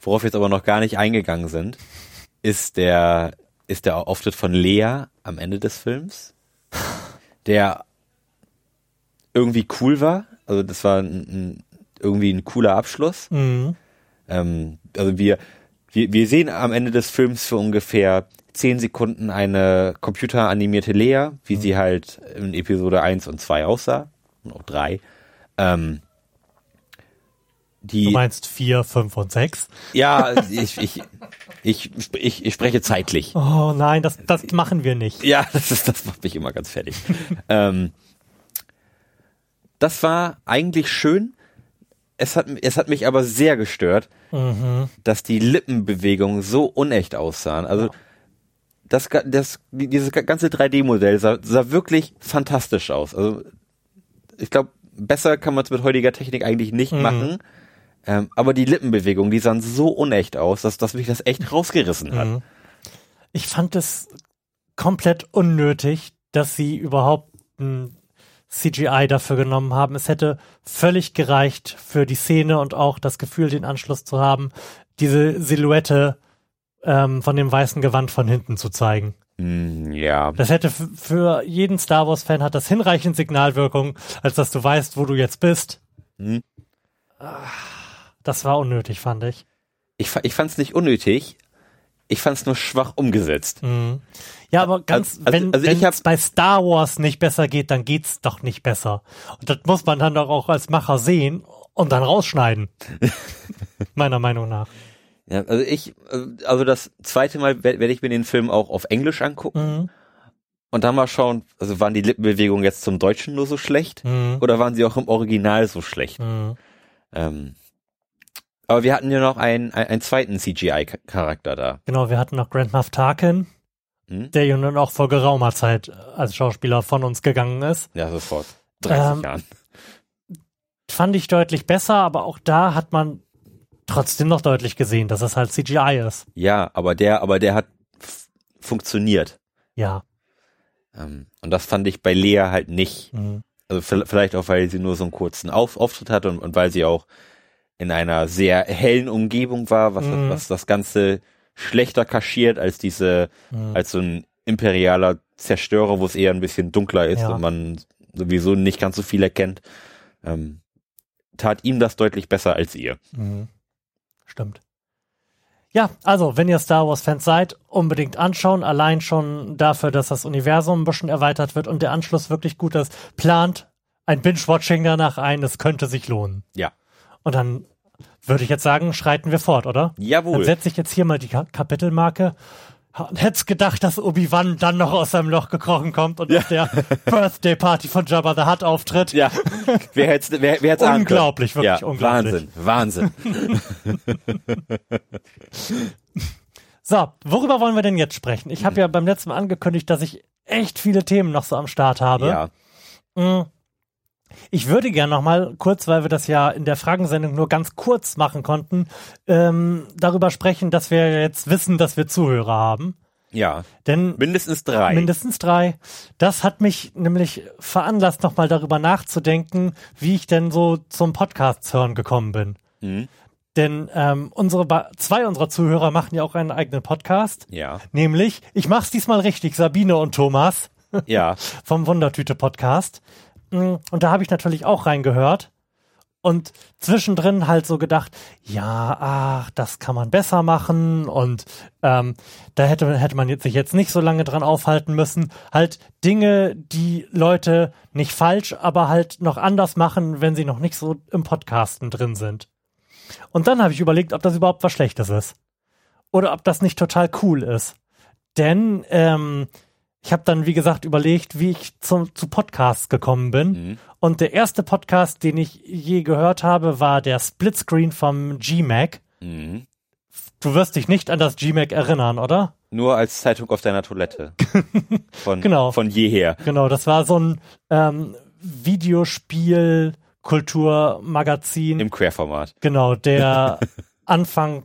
B: Worauf wir jetzt aber noch gar nicht eingegangen sind, ist der ist der Auftritt von Lea am Ende des Films, der irgendwie cool war. Also das war ein, ein, irgendwie ein cooler Abschluss. Mhm. Ähm, also wir, wir, wir sehen am Ende des Films für ungefähr zehn Sekunden eine computeranimierte Lea, wie mhm. sie halt in Episode 1 und 2 aussah. Und auch 3. Ähm,
A: die, du meinst vier, fünf und sechs?
B: Ja, ich, ich, ich, ich, ich spreche zeitlich.
A: Oh nein, das, das machen wir nicht.
B: Ja, das, ist, das macht mich immer ganz fertig. ähm, das war eigentlich schön. Es hat, es hat mich aber sehr gestört, mhm. dass die Lippenbewegungen so unecht aussahen. Also das, das, dieses ganze 3D-Modell sah, sah wirklich fantastisch aus. Also ich glaube, besser kann man es mit heutiger Technik eigentlich nicht mhm. machen. Ähm, aber die Lippenbewegungen, die sahen so unecht aus, dass, dass mich das echt rausgerissen hat. Mhm.
A: Ich fand es komplett unnötig, dass sie überhaupt ein CGI dafür genommen haben. Es hätte völlig gereicht für die Szene und auch das Gefühl, den Anschluss zu haben, diese Silhouette ähm, von dem weißen Gewand von hinten zu zeigen.
B: Mm, ja.
A: Das hätte für jeden Star Wars-Fan hat das hinreichend Signalwirkung, als dass du weißt, wo du jetzt bist. Mhm. Das war unnötig, fand ich.
B: Ich, ich fand es nicht unnötig. Ich fand es nur schwach umgesetzt. Mhm.
A: Ja, aber ganz, also, wenn also es bei Star Wars nicht besser geht, dann geht's doch nicht besser. Und das muss man dann doch auch als Macher sehen und dann rausschneiden. Meiner Meinung nach.
B: Ja, also ich, also das zweite Mal werde ich mir den Film auch auf Englisch angucken. Mhm. Und dann mal schauen, also waren die Lippenbewegungen jetzt zum Deutschen nur so schlecht? Mhm. Oder waren sie auch im Original so schlecht? Mhm. Ähm, aber wir hatten ja noch einen, einen zweiten CGI-Charakter da.
A: Genau, wir hatten noch Grand Moff Tarkin, hm? der ja nun auch vor geraumer Zeit als Schauspieler von uns gegangen ist.
B: Ja, sofort. 30 ähm, Jahren.
A: Fand ich deutlich besser, aber auch da hat man trotzdem noch deutlich gesehen, dass es halt CGI ist.
B: Ja, aber der, aber der hat funktioniert.
A: Ja.
B: Ähm, und das fand ich bei Lea halt nicht. Mhm. Also vielleicht auch, weil sie nur so einen kurzen Auf Auftritt hatte und, und weil sie auch in einer sehr hellen Umgebung war, was, mhm. was das Ganze schlechter kaschiert als diese, mhm. als so ein imperialer Zerstörer, wo es eher ein bisschen dunkler ist ja. und man sowieso nicht ganz so viel erkennt. Ähm, tat ihm das deutlich besser als ihr. Mhm.
A: Stimmt. Ja, also, wenn ihr Star Wars-Fans seid, unbedingt anschauen. Allein schon dafür, dass das Universum ein bisschen erweitert wird und der Anschluss wirklich gut ist. Plant ein Binge-Watching danach ein. Es könnte sich lohnen.
B: Ja.
A: Und dann würde ich jetzt sagen, schreiten wir fort, oder?
B: Jawohl.
A: Dann setze ich jetzt hier mal die Kapitelmarke. Hätt's gedacht, dass Obi-Wan dann noch aus seinem Loch gekrochen kommt und ja. auf der Birthday Party von Jabba the Hutt auftritt.
B: Ja. Wer hätt's, wer, wer hätt's
A: Unglaublich, wirklich ja, unglaublich.
B: Wahnsinn, Wahnsinn.
A: so, worüber wollen wir denn jetzt sprechen? Ich habe ja beim letzten Mal angekündigt, dass ich echt viele Themen noch so am Start habe.
B: Ja.
A: Ich würde gerne noch mal kurz, weil wir das ja in der Fragensendung nur ganz kurz machen konnten, ähm, darüber sprechen, dass wir jetzt wissen, dass wir Zuhörer haben.
B: Ja.
A: Denn
B: mindestens drei.
A: Mindestens drei. Das hat mich nämlich veranlasst, noch mal darüber nachzudenken, wie ich denn so zum Podcast hören gekommen bin. Mhm. Denn ähm, unsere zwei unserer Zuhörer machen ja auch einen eigenen Podcast.
B: Ja.
A: Nämlich, ich mach's diesmal richtig, Sabine und Thomas.
B: Ja.
A: vom Wundertüte Podcast. Und da habe ich natürlich auch reingehört. und zwischendrin halt so gedacht, ja, ach, das kann man besser machen und ähm, da hätte, hätte man jetzt sich jetzt nicht so lange dran aufhalten müssen. Halt Dinge, die Leute nicht falsch, aber halt noch anders machen, wenn sie noch nicht so im Podcasten drin sind. Und dann habe ich überlegt, ob das überhaupt was Schlechtes ist. Oder ob das nicht total cool ist. Denn ähm, ich habe dann, wie gesagt, überlegt, wie ich zu, zu Podcasts gekommen bin. Mhm. Und der erste Podcast, den ich je gehört habe, war der Splitscreen vom GMAC. Mhm. Du wirst dich nicht an das GMAC erinnern, oder?
B: Nur als Zeitung auf deiner Toilette. Von,
A: genau.
B: von jeher.
A: Genau, das war so ein ähm, Videospiel, Kulturmagazin.
B: Im Querformat.
A: Genau, der Anfang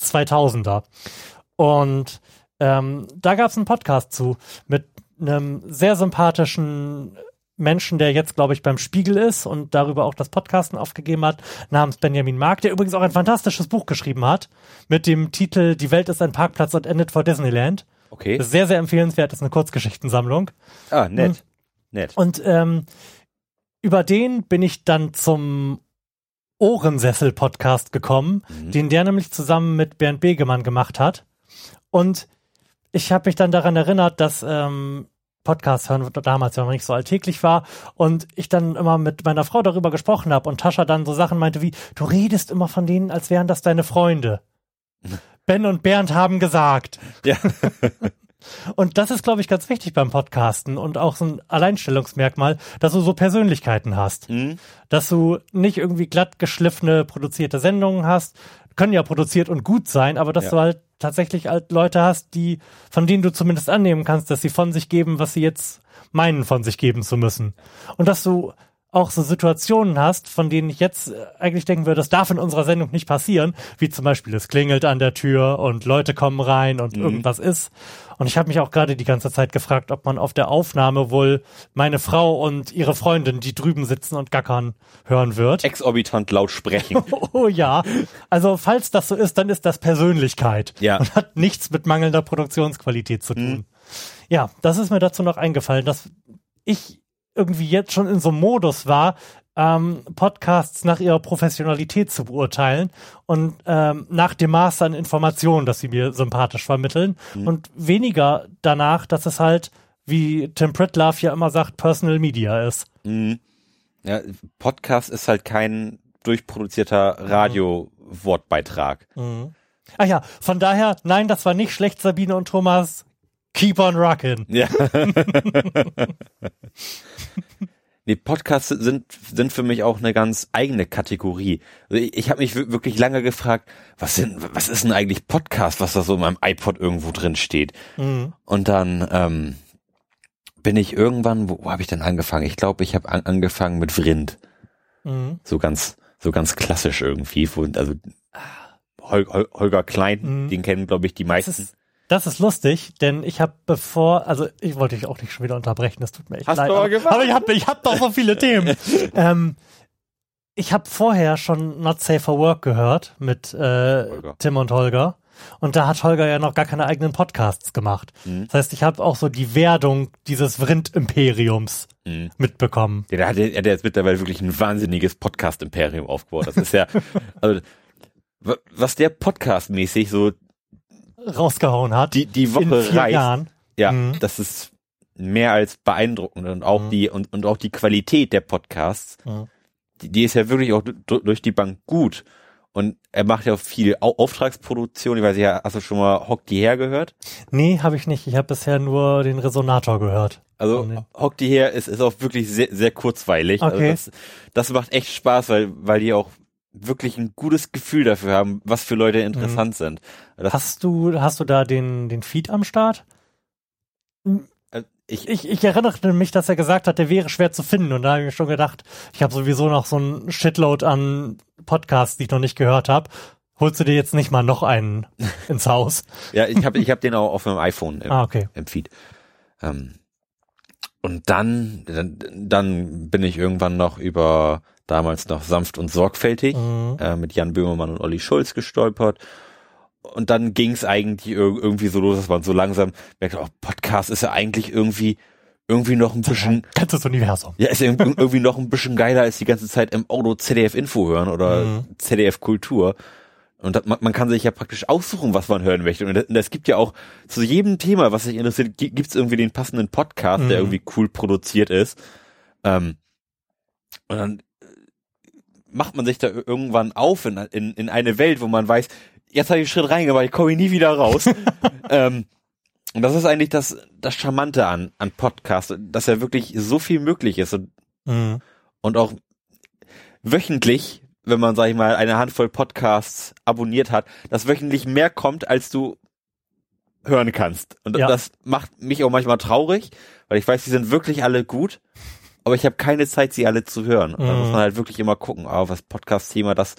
A: 2000er. Und ähm, da gab es einen Podcast zu mit einem sehr sympathischen Menschen, der jetzt, glaube ich, beim Spiegel ist und darüber auch das Podcasten aufgegeben hat, namens Benjamin Mark, der übrigens auch ein fantastisches Buch geschrieben hat mit dem Titel Die Welt ist ein Parkplatz und endet vor Disneyland.
B: Okay.
A: Das ist sehr, sehr empfehlenswert, das ist eine Kurzgeschichtensammlung.
B: Ah, nett. Hm. Nett.
A: Und ähm, über den bin ich dann zum Ohrensessel-Podcast gekommen, mhm. den der nämlich zusammen mit Bernd Begemann gemacht hat. Und ich habe mich dann daran erinnert, dass ähm, Podcast hören damals ja noch nicht so alltäglich war und ich dann immer mit meiner Frau darüber gesprochen habe und Tascha dann so Sachen meinte wie, du redest immer von denen, als wären das deine Freunde. Ben und Bernd haben gesagt.
B: Ja.
A: und das ist, glaube ich, ganz wichtig beim Podcasten und auch so ein Alleinstellungsmerkmal, dass du so Persönlichkeiten hast. Mhm. Dass du nicht irgendwie glatt geschliffene, produzierte Sendungen hast, können ja produziert und gut sein, aber dass ja. du halt tatsächlich halt Leute hast, die, von denen du zumindest annehmen kannst, dass sie von sich geben, was sie jetzt meinen, von sich geben zu müssen. Und dass du auch so Situationen hast, von denen ich jetzt äh, eigentlich denken würde, das darf in unserer Sendung nicht passieren, wie zum Beispiel es klingelt an der Tür und Leute kommen rein und mhm. irgendwas ist. Und ich habe mich auch gerade die ganze Zeit gefragt, ob man auf der Aufnahme wohl meine Frau und ihre Freundin, die drüben sitzen und gackern, hören wird.
B: Exorbitant laut sprechen.
A: oh ja. Also falls das so ist, dann ist das Persönlichkeit.
B: Ja.
A: Und hat nichts mit mangelnder Produktionsqualität zu tun. Mhm. Ja, das ist mir dazu noch eingefallen, dass ich irgendwie jetzt schon in so einem Modus war, ähm, Podcasts nach ihrer Professionalität zu beurteilen und ähm, nach dem Maß an Informationen, dass sie mir sympathisch vermitteln mhm. und weniger danach, dass es halt, wie Tim Pritlove ja immer sagt, Personal Media ist.
B: Mhm. Ja, Podcast ist halt kein durchproduzierter Radio-Wortbeitrag.
A: Mhm. Ach ja, von daher, nein, das war nicht schlecht, Sabine und Thomas. Keep on rocking.
B: Ja. nee, Podcasts sind, sind für mich auch eine ganz eigene Kategorie. Also ich, ich habe mich wirklich lange gefragt, was sind, was ist denn eigentlich Podcast, was da so in meinem iPod irgendwo drin steht? Mhm. Und dann ähm, bin ich irgendwann, wo, wo habe ich denn angefangen? Ich glaube, ich habe an, angefangen mit Vrind. Mhm. So ganz, so ganz klassisch irgendwie. Also Hol, Hol, Holger Klein, mhm. den kennen, glaube ich, die meisten.
A: Das ist lustig, denn ich habe bevor, also ich wollte dich auch nicht schon wieder unterbrechen, das tut mir echt
B: Hast
A: leid.
B: Du aber,
A: aber ich habe ich hab doch so viele Themen. ähm, ich habe vorher schon Not Safe for Work gehört mit äh, Tim und Holger. Und da hat Holger ja noch gar keine eigenen Podcasts gemacht. Mhm. Das heißt, ich habe auch so die Werdung dieses Vrind-Imperiums mhm. mitbekommen.
B: Ja, der hat, der hat jetzt mittlerweile wirklich ein wahnsinniges Podcast-Imperium aufgebaut. Das ist ja, also, was der Podcast-mäßig so
A: rausgehauen hat.
B: Die, die Woche
A: in vier
B: reicht.
A: Jahren.
B: Ja, mhm. das ist mehr als beeindruckend und auch mhm. die und, und auch die Qualität der Podcasts, mhm. die, die ist ja wirklich auch durch die Bank gut. Und er macht ja auch viel Auftragsproduktion. Ich weiß ja, hast du schon mal Hock die her gehört?
A: Nee, habe ich nicht. Ich habe bisher nur den Resonator gehört.
B: Also Hock die her ist, ist auch wirklich sehr, sehr kurzweilig. Also
A: okay.
B: Also das, das macht echt Spaß, weil, weil die auch wirklich ein gutes Gefühl dafür haben, was für Leute interessant mhm. sind.
A: Das hast du, hast du da den, den Feed am Start?
B: Äh, ich,
A: ich, ich erinnere mich, dass er gesagt hat, der wäre schwer zu finden. Und da habe ich mir schon gedacht, ich habe sowieso noch so ein Shitload an Podcasts, die ich noch nicht gehört habe. Holst du dir jetzt nicht mal noch einen ins Haus?
B: ja, ich habe ich hab den auch auf meinem iPhone im,
A: ah, okay.
B: im Feed. Ähm, und dann, dann, dann bin ich irgendwann noch über damals noch sanft und sorgfältig, mhm. äh, mit Jan Böhmermann und Olli Schulz gestolpert. Und dann ging es eigentlich irgendwie so los, dass man so langsam merkt, oh, Podcast ist ja eigentlich irgendwie irgendwie noch ein bisschen,
A: Ganzes Universum.
B: ja, ist irgendwie noch ein bisschen geiler als die ganze Zeit im Auto ZDF Info hören oder
A: Mhm.
B: ZDF Kultur. Und das, man, man kann sich ja praktisch aussuchen, was man hören möchte. Und es- und es gibt ja auch zu jedem Thema, was sich interessiert, gi- gibt's irgendwie den passenden Podcast, der
A: Mhm.
B: irgendwie cool produziert ist. Ähm, und dann macht man sich da ir- irgendwann auf in, in, in eine Welt, wo man weiß, jetzt habe ich einen Schritt reingemacht, ich komme nie wieder raus. ähm, und das ist eigentlich das, das Charmante an, an Podcasts, dass ja wirklich so viel möglich ist und,
A: Mhm.
B: und auch wöchentlich, wenn man, sag ich mal, eine Handvoll Podcasts abonniert hat, dass wöchentlich mehr kommt, als du hören kannst. Und
A: Ja.
B: das macht mich auch manchmal traurig, weil ich weiß, die sind wirklich alle gut, aber ich habe keine Zeit, sie alle zu hören. Und da
A: Mhm.
B: muss man halt wirklich immer gucken, ah, was Podcast-Thema, das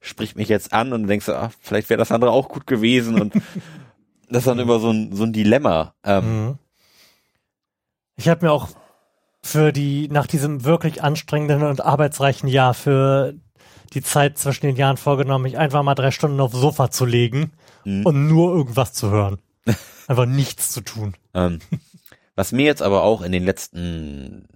B: spricht mich jetzt an und du denkst, ah, vielleicht wäre das andere auch gut gewesen und das ist dann immer so ein, so ein Dilemma. Ähm,
A: Mhm. Ich habe mir auch für die, nach diesem wirklich anstrengenden und arbeitsreichen Jahr für die Zeit zwischen den Jahren vorgenommen, mich einfach mal drei Stunden aufs Sofa zu legen
B: Mhm.
A: und nur irgendwas zu hören. Einfach nichts zu tun.
B: Ähm, was mir jetzt aber auch in den letzten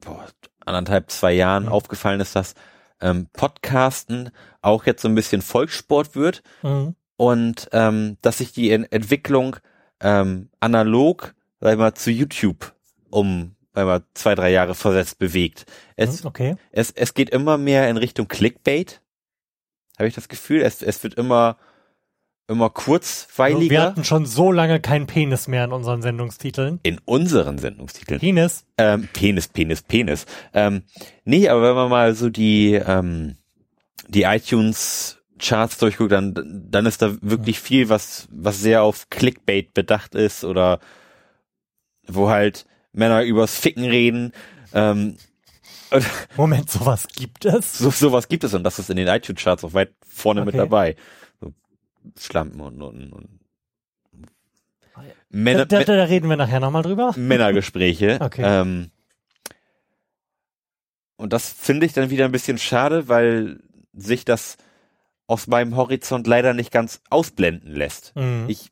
B: boah, anderthalb, zwei Jahren
A: Mhm.
B: aufgefallen ist, dass ähm, Podcasten auch jetzt so ein bisschen Volkssport wird
A: Mhm.
B: und ähm, dass sich die Ent Entwicklung ähm, analog, sag ich mal, zu YouTube um sag mal, zwei, drei Jahre versetzt bewegt. Es,
A: Okay.
B: es, es geht immer mehr in Richtung Clickbait, habe ich das Gefühl. Es, es wird immer, immer
A: Wir
B: kurzweiliger
A: hatten schon so lange keinen Penis mehr in unseren Sendungstiteln.
B: in unseren Sendungstiteln.
A: Penis?
B: Ähm, Penis, Penis, Penis. Ähm, nee, aber wenn man mal so die, ähm, die iTunes Charts durchguckt, dann, dann ist da wirklich viel, was, was sehr auf Clickbait bedacht ist oder wo halt Männer übers Ficken reden. Ähm,
A: Moment, sowas gibt es?
B: so, sowas gibt es und das ist in den iTunes Charts auch weit vorne mit
A: Okay.
B: dabei. Schlampen und, und, und
A: Da,
B: Männer,
A: da, da reden wir nachher nochmal drüber.
B: Männergespräche.
A: Okay.
B: Ähm, und das finde ich dann wieder ein bisschen schade, weil sich das aus meinem Horizont leider nicht ganz ausblenden lässt.
A: Mhm.
B: Ich,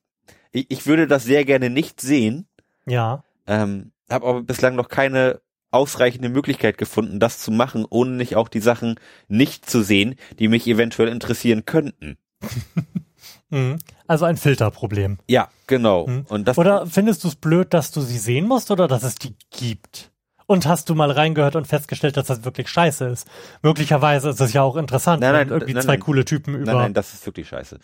B: ich, ich würde das sehr gerne nicht sehen,
A: Ja.
B: ähm, habe aber bislang noch keine ausreichende Möglichkeit gefunden, das zu machen, ohne nicht auch die Sachen nicht zu sehen, die mich eventuell interessieren könnten.
A: Mhm. Also ein Filterproblem.
B: Ja, genau.
A: Mhm.
B: Und das
A: Oder findest du es blöd, dass du sie sehen musst oder dass es die gibt? Und hast du mal reingehört und festgestellt, dass das wirklich scheiße ist? Möglicherweise ist es ja auch interessant,
B: Nein,
A: wenn
B: nein,
A: irgendwie
B: nein,
A: zwei
B: nein.
A: coole Typen über
B: nein, nein, das ist wirklich scheiße.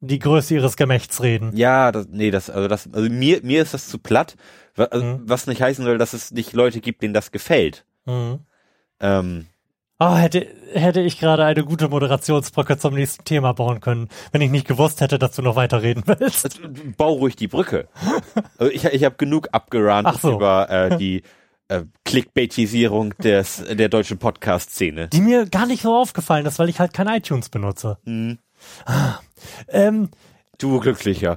A: die Größe ihres Gemächts reden.
B: Ja, das, nee, das, also das, also mir, mir ist das zu platt, wa- also,
A: Mhm.
B: was nicht heißen soll, dass es nicht Leute gibt, denen das gefällt.
A: Mhm.
B: Ähm,
A: Oh, hätte, hätte ich gerade eine gute Moderationsbrücke zum nächsten Thema bauen können, wenn ich nicht gewusst hätte, dass du noch weiterreden willst.
B: also, bau ruhig die Brücke. Also ich, ich habe genug abgerannt
A: so.
B: über äh, die äh, Clickbaitisierung des, der deutschen Podcast-Szene.
A: Die mir gar nicht so aufgefallen ist, weil ich halt kein iTunes benutze.
B: Mhm.
A: Ähm,
B: Du glücklicher.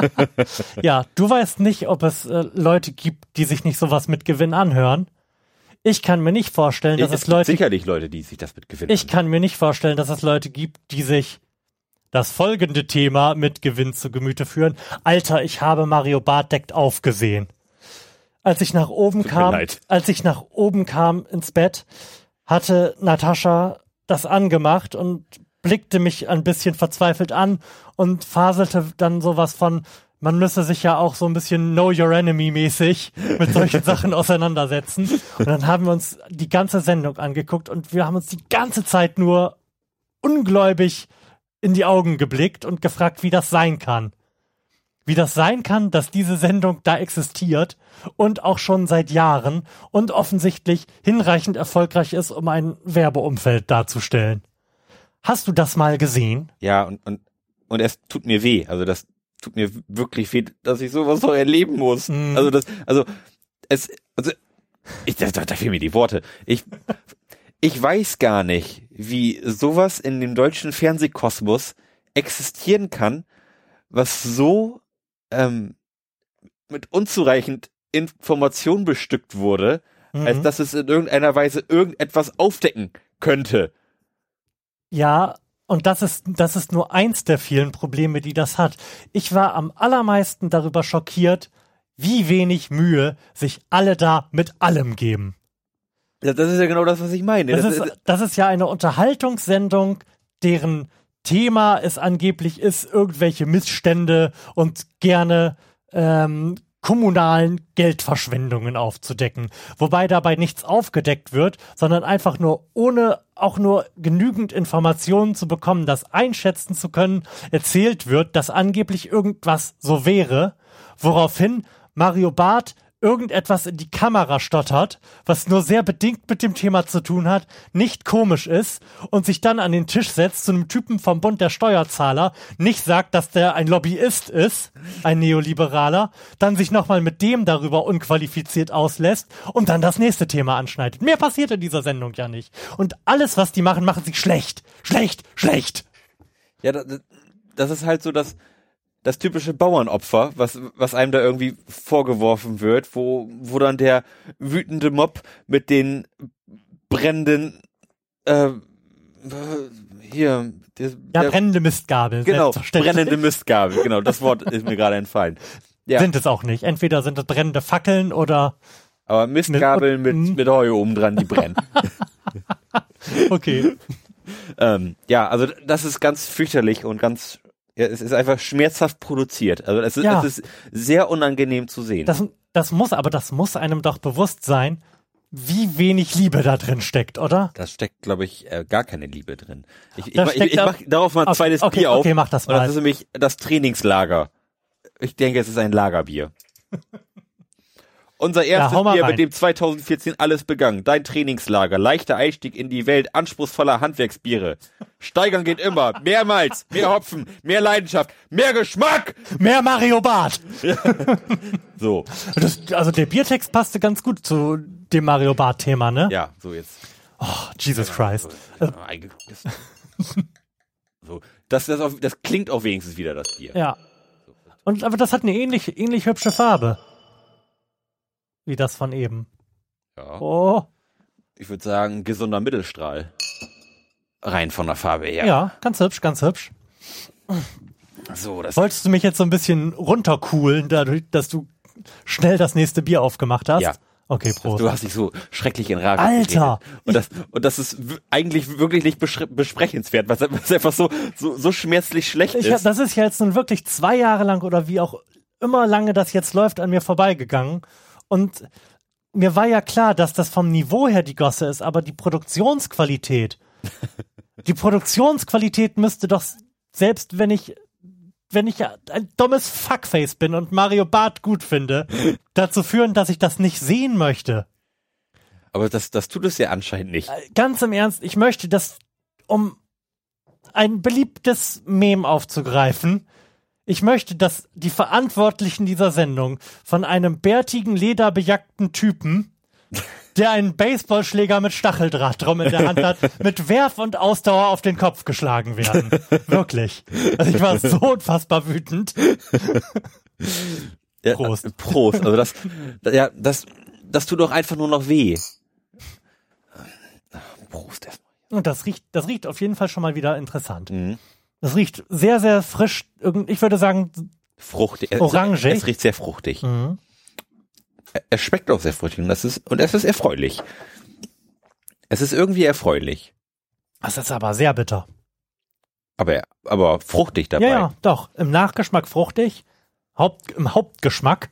A: ja, du weißt nicht, ob es äh, Leute gibt, die sich nicht sowas mit Gewinn anhören. Ich kann mir nicht vorstellen, dass
B: es
A: es Leute
B: sicherlich Leute, die sich das mit gewinnen.
A: Ich kann mir nicht vorstellen, dass es Leute gibt, die sich das folgende Thema mit Gewinn zu Gemüte führen. Alter, ich habe Mario Barth deckt aufgesehen. Als ich nach oben
B: Tut
A: kam, als ich nach oben kam ins Bett, hatte Natascha das angemacht und blickte mich ein bisschen verzweifelt an und faselte dann sowas von, man müsse sich ja auch so ein bisschen Know Your Enemy mäßig mit solchen Sachen auseinandersetzen. Und dann haben wir uns die ganze Sendung angeguckt und wir haben uns die ganze Zeit nur ungläubig in die Augen geblickt und gefragt, wie das sein kann. Wie das sein kann, dass diese Sendung da existiert und auch schon seit Jahren und offensichtlich hinreichend erfolgreich ist, um ein Werbeumfeld darzustellen. Hast du das mal gesehen?
B: Ja, und, und, und es tut mir weh. Also das tut mir wirklich weh, dass ich sowas noch erleben muss.
A: Mhm.
B: Also das, also es, also ich, da, da fehlen mir die Worte. Ich, ich weiß gar nicht, wie sowas in dem deutschen Fernsehkosmos existieren kann, was so ähm, mit unzureichend Information bestückt wurde, als
A: Mhm.
B: dass es in irgendeiner Weise irgendetwas aufdecken könnte.
A: Ja, und das ist, das ist nur eins der vielen Probleme, die das hat. Ich war am allermeisten darüber schockiert, wie wenig Mühe sich alle da mit allem geben.
B: Ja, das ist ja genau das, was ich meine.
A: Das, ist, das ist ja eine Unterhaltungssendung, deren Thema es angeblich ist, irgendwelche Missstände und gerne ähm, kommunalen Geldverschwendungen aufzudecken. Wobei dabei nichts aufgedeckt wird, sondern einfach nur ohne auch nur genügend Informationen zu bekommen, das einschätzen zu können, erzählt wird, dass angeblich irgendwas so wäre, woraufhin Mario Barth irgendetwas in die Kamera stottert, was nur sehr bedingt mit dem Thema zu tun hat, nicht komisch ist und sich dann an den Tisch setzt zu einem Typen vom Bund der Steuerzahler, nicht sagt, dass der ein Lobbyist ist, ein Neoliberaler, dann sich nochmal mit dem darüber unqualifiziert auslässt und dann das nächste Thema anschneidet. Mehr passiert in dieser Sendung ja nicht. Und alles, was die machen, machen sie schlecht. Schlecht, schlecht.
B: Ja, das, ist halt so das, das typische Bauernopfer, was, was einem da irgendwie vorgeworfen wird, wo, wo dann der wütende Mob mit den brennenden, äh, hier, der,
A: Ja,
B: der,
A: brennende Mistgabel.
B: genau, brennende Mistgabel, genau, das Wort ist mir gerade entfallen. Ja,
A: Sind es auch nicht. Entweder sind es brennende Fackeln oder,
B: aber Mistgabeln mit,
A: Mhm.
B: mit Heu oben dran, die brennen.
A: okay.
B: ähm, ja, also das ist ganz fürchterlich und ganz, ja, es ist einfach schmerzhaft produziert. Also es ist,
A: Ja.
B: es ist sehr unangenehm zu sehen.
A: Das, das muss, aber das muss einem doch bewusst sein, wie wenig Liebe da drin steckt, oder?
B: Da steckt, glaube ich, äh, gar keine Liebe drin. Ich, ich, ich, ich
A: da-
B: mach darauf mal ein
A: Okay,
B: zweites
A: okay,
B: Bier auf.
A: okay, mach das
B: Und das
A: mal.
B: ist nämlich das Trainingslager. Ich denke, es ist ein Lagerbier. Unser erstes
A: mal
B: Bier, mit dem 2014 alles begann. Dein Trainingslager. Leichter Einstieg in die Welt anspruchsvoller Handwerksbiere. Steigern geht immer. Mehr Malz, mehr Hopfen, mehr Leidenschaft, mehr Geschmack.
A: Mehr Mario Barth.
B: So,
A: Das, also der Biertext passte ganz gut zu dem Mario Barth-Thema, ne?
B: ja, so jetzt.
A: Oh, Jesus Christ.
B: So, eingeguckt ist. so, das, das, das klingt auch wenigstens wieder das Bier.
A: Ja. Und aber das hat eine ähnlich, ähnlich hübsche Farbe. Wie das von eben.
B: Ja.
A: Oh.
B: ich würde sagen, gesunder Mittelstrahl. Rein von der Farbe her.
A: Ja, ganz hübsch, ganz hübsch.
B: So, das
A: Wolltest du mich jetzt so ein bisschen runtercoolen, dadurch, dass du schnell das nächste Bier aufgemacht hast?
B: Ja.
A: Okay, Prost.
B: du hast dich so schrecklich in Rage
A: Alter!
B: geredet. Und das, und das ist eigentlich wirklich nicht besprechenswert, was, was einfach so, so, so schmerzlich schlecht
A: Ich,
B: ist.
A: das ist ja jetzt nun wirklich zwei Jahre lang oder wie auch immer lange das jetzt läuft an mir vorbeigegangen. Und mir war ja klar, dass das vom Niveau her die Gosse ist, aber die Produktionsqualität, die Produktionsqualität müsste doch selbst wenn ich wenn ich ja ein dummes Fuckface bin und Mario Barth gut finde, dazu führen, dass ich das nicht sehen möchte.
B: Aber das, das tut es ja anscheinend nicht.
A: Ganz im Ernst, ich möchte das, um ein beliebtes Mem aufzugreifen, ich möchte, dass die Verantwortlichen dieser Sendung von einem bärtigen, lederbejackten Typen, der einen Baseballschläger mit Stacheldraht drum in der Hand hat, mit Werf und Ausdauer auf den Kopf geschlagen werden. Wirklich. Also ich war so unfassbar wütend.
B: Ja,
A: Prost.
B: Prost. Also das, ja, das, das tut doch einfach nur noch weh. Prost erstmal.
A: Und das riecht, das riecht auf jeden Fall schon mal wieder interessant.
B: Mhm.
A: Das riecht sehr, sehr frisch. Ich würde sagen,
B: Fruchtig. Es-
A: Orangig.
B: Es riecht sehr fruchtig.
A: mhm.
B: Es schmeckt auch sehr fruchtig und das ist, und es ist erfreulich. Es ist irgendwie erfreulich.
A: das ist aber sehr bitter.
B: Aber, aber fruchtig dabei.
A: Ja, ja, doch. Im Nachgeschmack fruchtig. Haupt, Im Hauptgeschmack.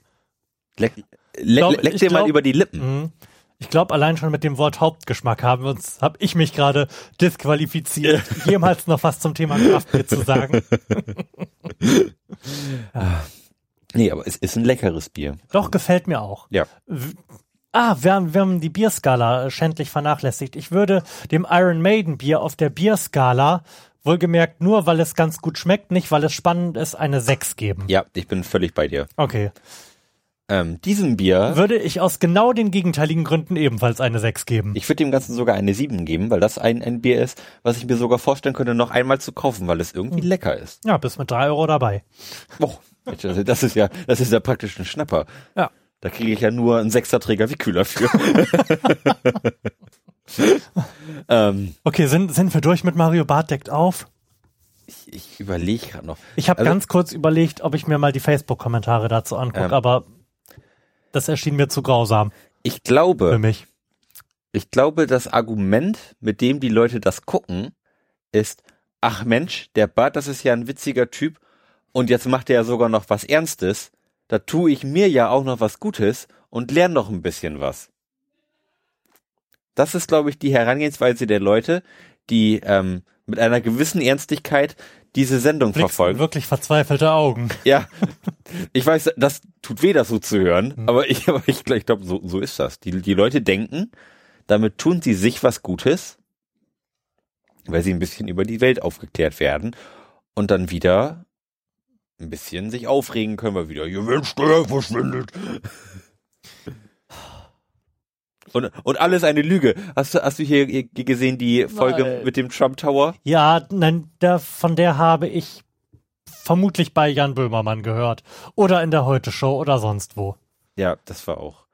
B: Leck, leck, leck dir mal über die Lippen.
A: Ich glaube, allein schon mit dem Wort Hauptgeschmack haben wir uns, habe ich mich gerade disqualifiziert, jemals noch was zum Thema Kraftbier zu sagen.
B: Nee, aber es ist ein leckeres Bier.
A: Doch, gefällt mir auch.
B: Ja.
A: Ah, wir haben, wir haben die Bierskala äh, schändlich vernachlässigt. Ich würde dem Iron Maiden Bier auf der Bierskala, wohlgemerkt nur, weil es ganz gut schmeckt, nicht weil es spannend ist, eine 6 geben.
B: Ja, ich bin völlig bei dir.
A: Okay.
B: Ähm, diesem Bier,
A: Würde ich aus genau den gegenteiligen Gründen ebenfalls eine 6 geben.
B: ich würde dem Ganzen sogar eine 7 geben, weil das ein, ein Bier ist, was ich mir sogar vorstellen könnte, noch einmal zu kaufen, weil es irgendwie
A: Hm.
B: lecker ist.
A: Ja, bis mit 3 Euro dabei.
B: Oh, also das ist ja, das ist ja praktisch ein Schnapper.
A: Ja.
B: Da kriege ich ja nur einen Sechserträger wie Kühler für. ähm,
A: Okay, sind, sind wir durch mit Mario Barth deckt auf?
B: ich ich überlege gerade noch.
A: Ich habe
B: Also-
A: ganz kurz überlegt, ob ich mir mal die Facebook-Kommentare dazu angucke,
B: Ähm,
A: aber das erschien mir zu grausam
B: Ich
A: für
B: glaube,
A: mich.
B: ich glaube, das Argument, mit dem die Leute das gucken, ist, ach Mensch, der Bart, das ist ja ein witziger Typ und jetzt macht er ja sogar noch was Ernstes. Da tue ich mir ja auch noch was Gutes und lerne noch ein bisschen was. Das ist, glaube ich, die Herangehensweise der Leute, die ähm, mit einer gewissen Ernstigkeit diese Sendung
A: Blickst
B: verfolgen.
A: wirklich verzweifelte Augen.
B: Ja, ich weiß, das tut weh, das so zu hören,
A: Mhm.
B: aber ich, aber ich, ich glaube, so, so ist das. Die, die Leute denken, damit tun sie sich was Gutes, weil sie ein bisschen über die Welt aufgeklärt werden und dann wieder ein bisschen sich aufregen können, weil wieder wird Steuer verschwindet. Und, und alles eine Lüge. Hast du, hast du hier gesehen die Folge
A: Nein.
B: mit dem Trump Tower?
A: Ja, nein, der, von der habe ich vermutlich bei Jan Böhmermann gehört. Oder in der Heute-Show oder sonst wo.
B: Ja, das war auch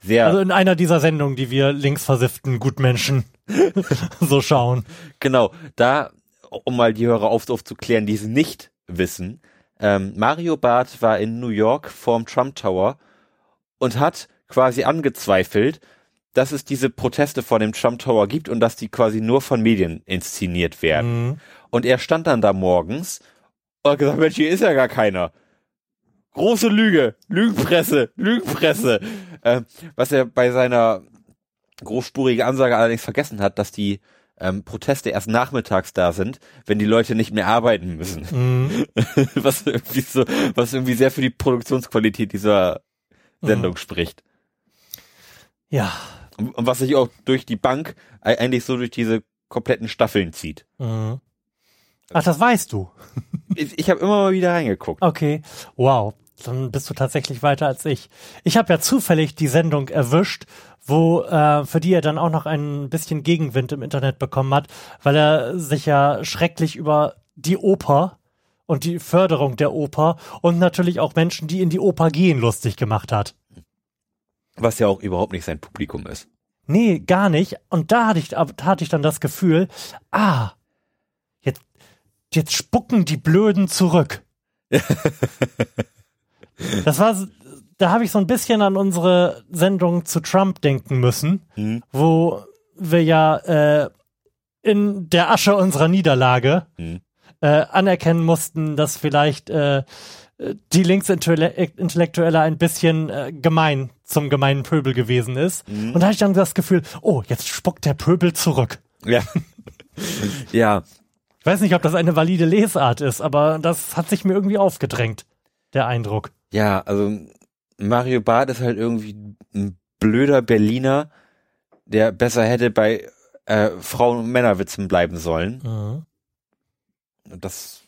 B: sehr.
A: Also in einer dieser Sendungen, die wir linksversifften Gutmenschen so schauen.
B: Genau, da, um mal die Hörer auf, aufzuklären, die es nicht wissen, ähm, Mario Barth war in New York vorm Trump Tower und hat quasi angezweifelt, dass es diese Proteste vor dem Trump Tower gibt und dass die quasi nur von Medien inszeniert werden.
A: Mhm.
B: Und er stand dann da morgens und hat gesagt, Mensch, hier ist ja gar keiner. Große Lüge, Lügenpresse, Lügenpresse. Äh, was er bei seiner großspurigen Ansage allerdings vergessen hat, dass die ähm, Proteste erst nachmittags da sind, wenn die Leute nicht mehr arbeiten müssen.
A: Mhm.
B: was irgendwie so, was irgendwie sehr für die Produktionsqualität dieser Sendung spricht.
A: Ja.
B: Und, und was sich auch durch die Bank ei- eigentlich so durch diese kompletten Staffeln zieht.
A: Mhm. Ach, das weißt du.
B: Ich, ich habe immer mal wieder reingeguckt.
A: Okay. Wow. Dann bist du tatsächlich weiter als ich. Ich habe ja zufällig die Sendung erwischt, wo äh, für die er dann auch noch ein bisschen Gegenwind im Internet bekommen hat, weil er sich ja schrecklich über die Oper und die Förderung der Oper und natürlich auch Menschen, die in die Oper gehen, lustig gemacht hat.
B: Was ja auch überhaupt nicht sein Publikum ist.
A: Nee, gar nicht. Und da hatte ich, da hatte ich dann das Gefühl, ah, jetzt, jetzt spucken die Blöden zurück. das war, da habe ich so ein bisschen an unsere Sendung zu Trump denken müssen,
B: Mhm.
A: wo wir ja äh, in der Asche unserer Niederlage
B: Mhm.
A: äh, anerkennen mussten, dass vielleicht äh, die Linksintellektuelle ein bisschen äh, gemein zum gemeinen Pöbel gewesen ist. Und da hatte ich dann das Gefühl, oh, jetzt spuckt der Pöbel zurück.
B: Ja. ja.
A: Ich weiß nicht, ob das eine valide Lesart ist, aber das hat sich mir irgendwie aufgedrängt, der Eindruck.
B: Ja, also Mario Barth ist halt irgendwie ein blöder Berliner, der besser hätte bei äh, Frauen- und Männerwitzen bleiben sollen. Und Das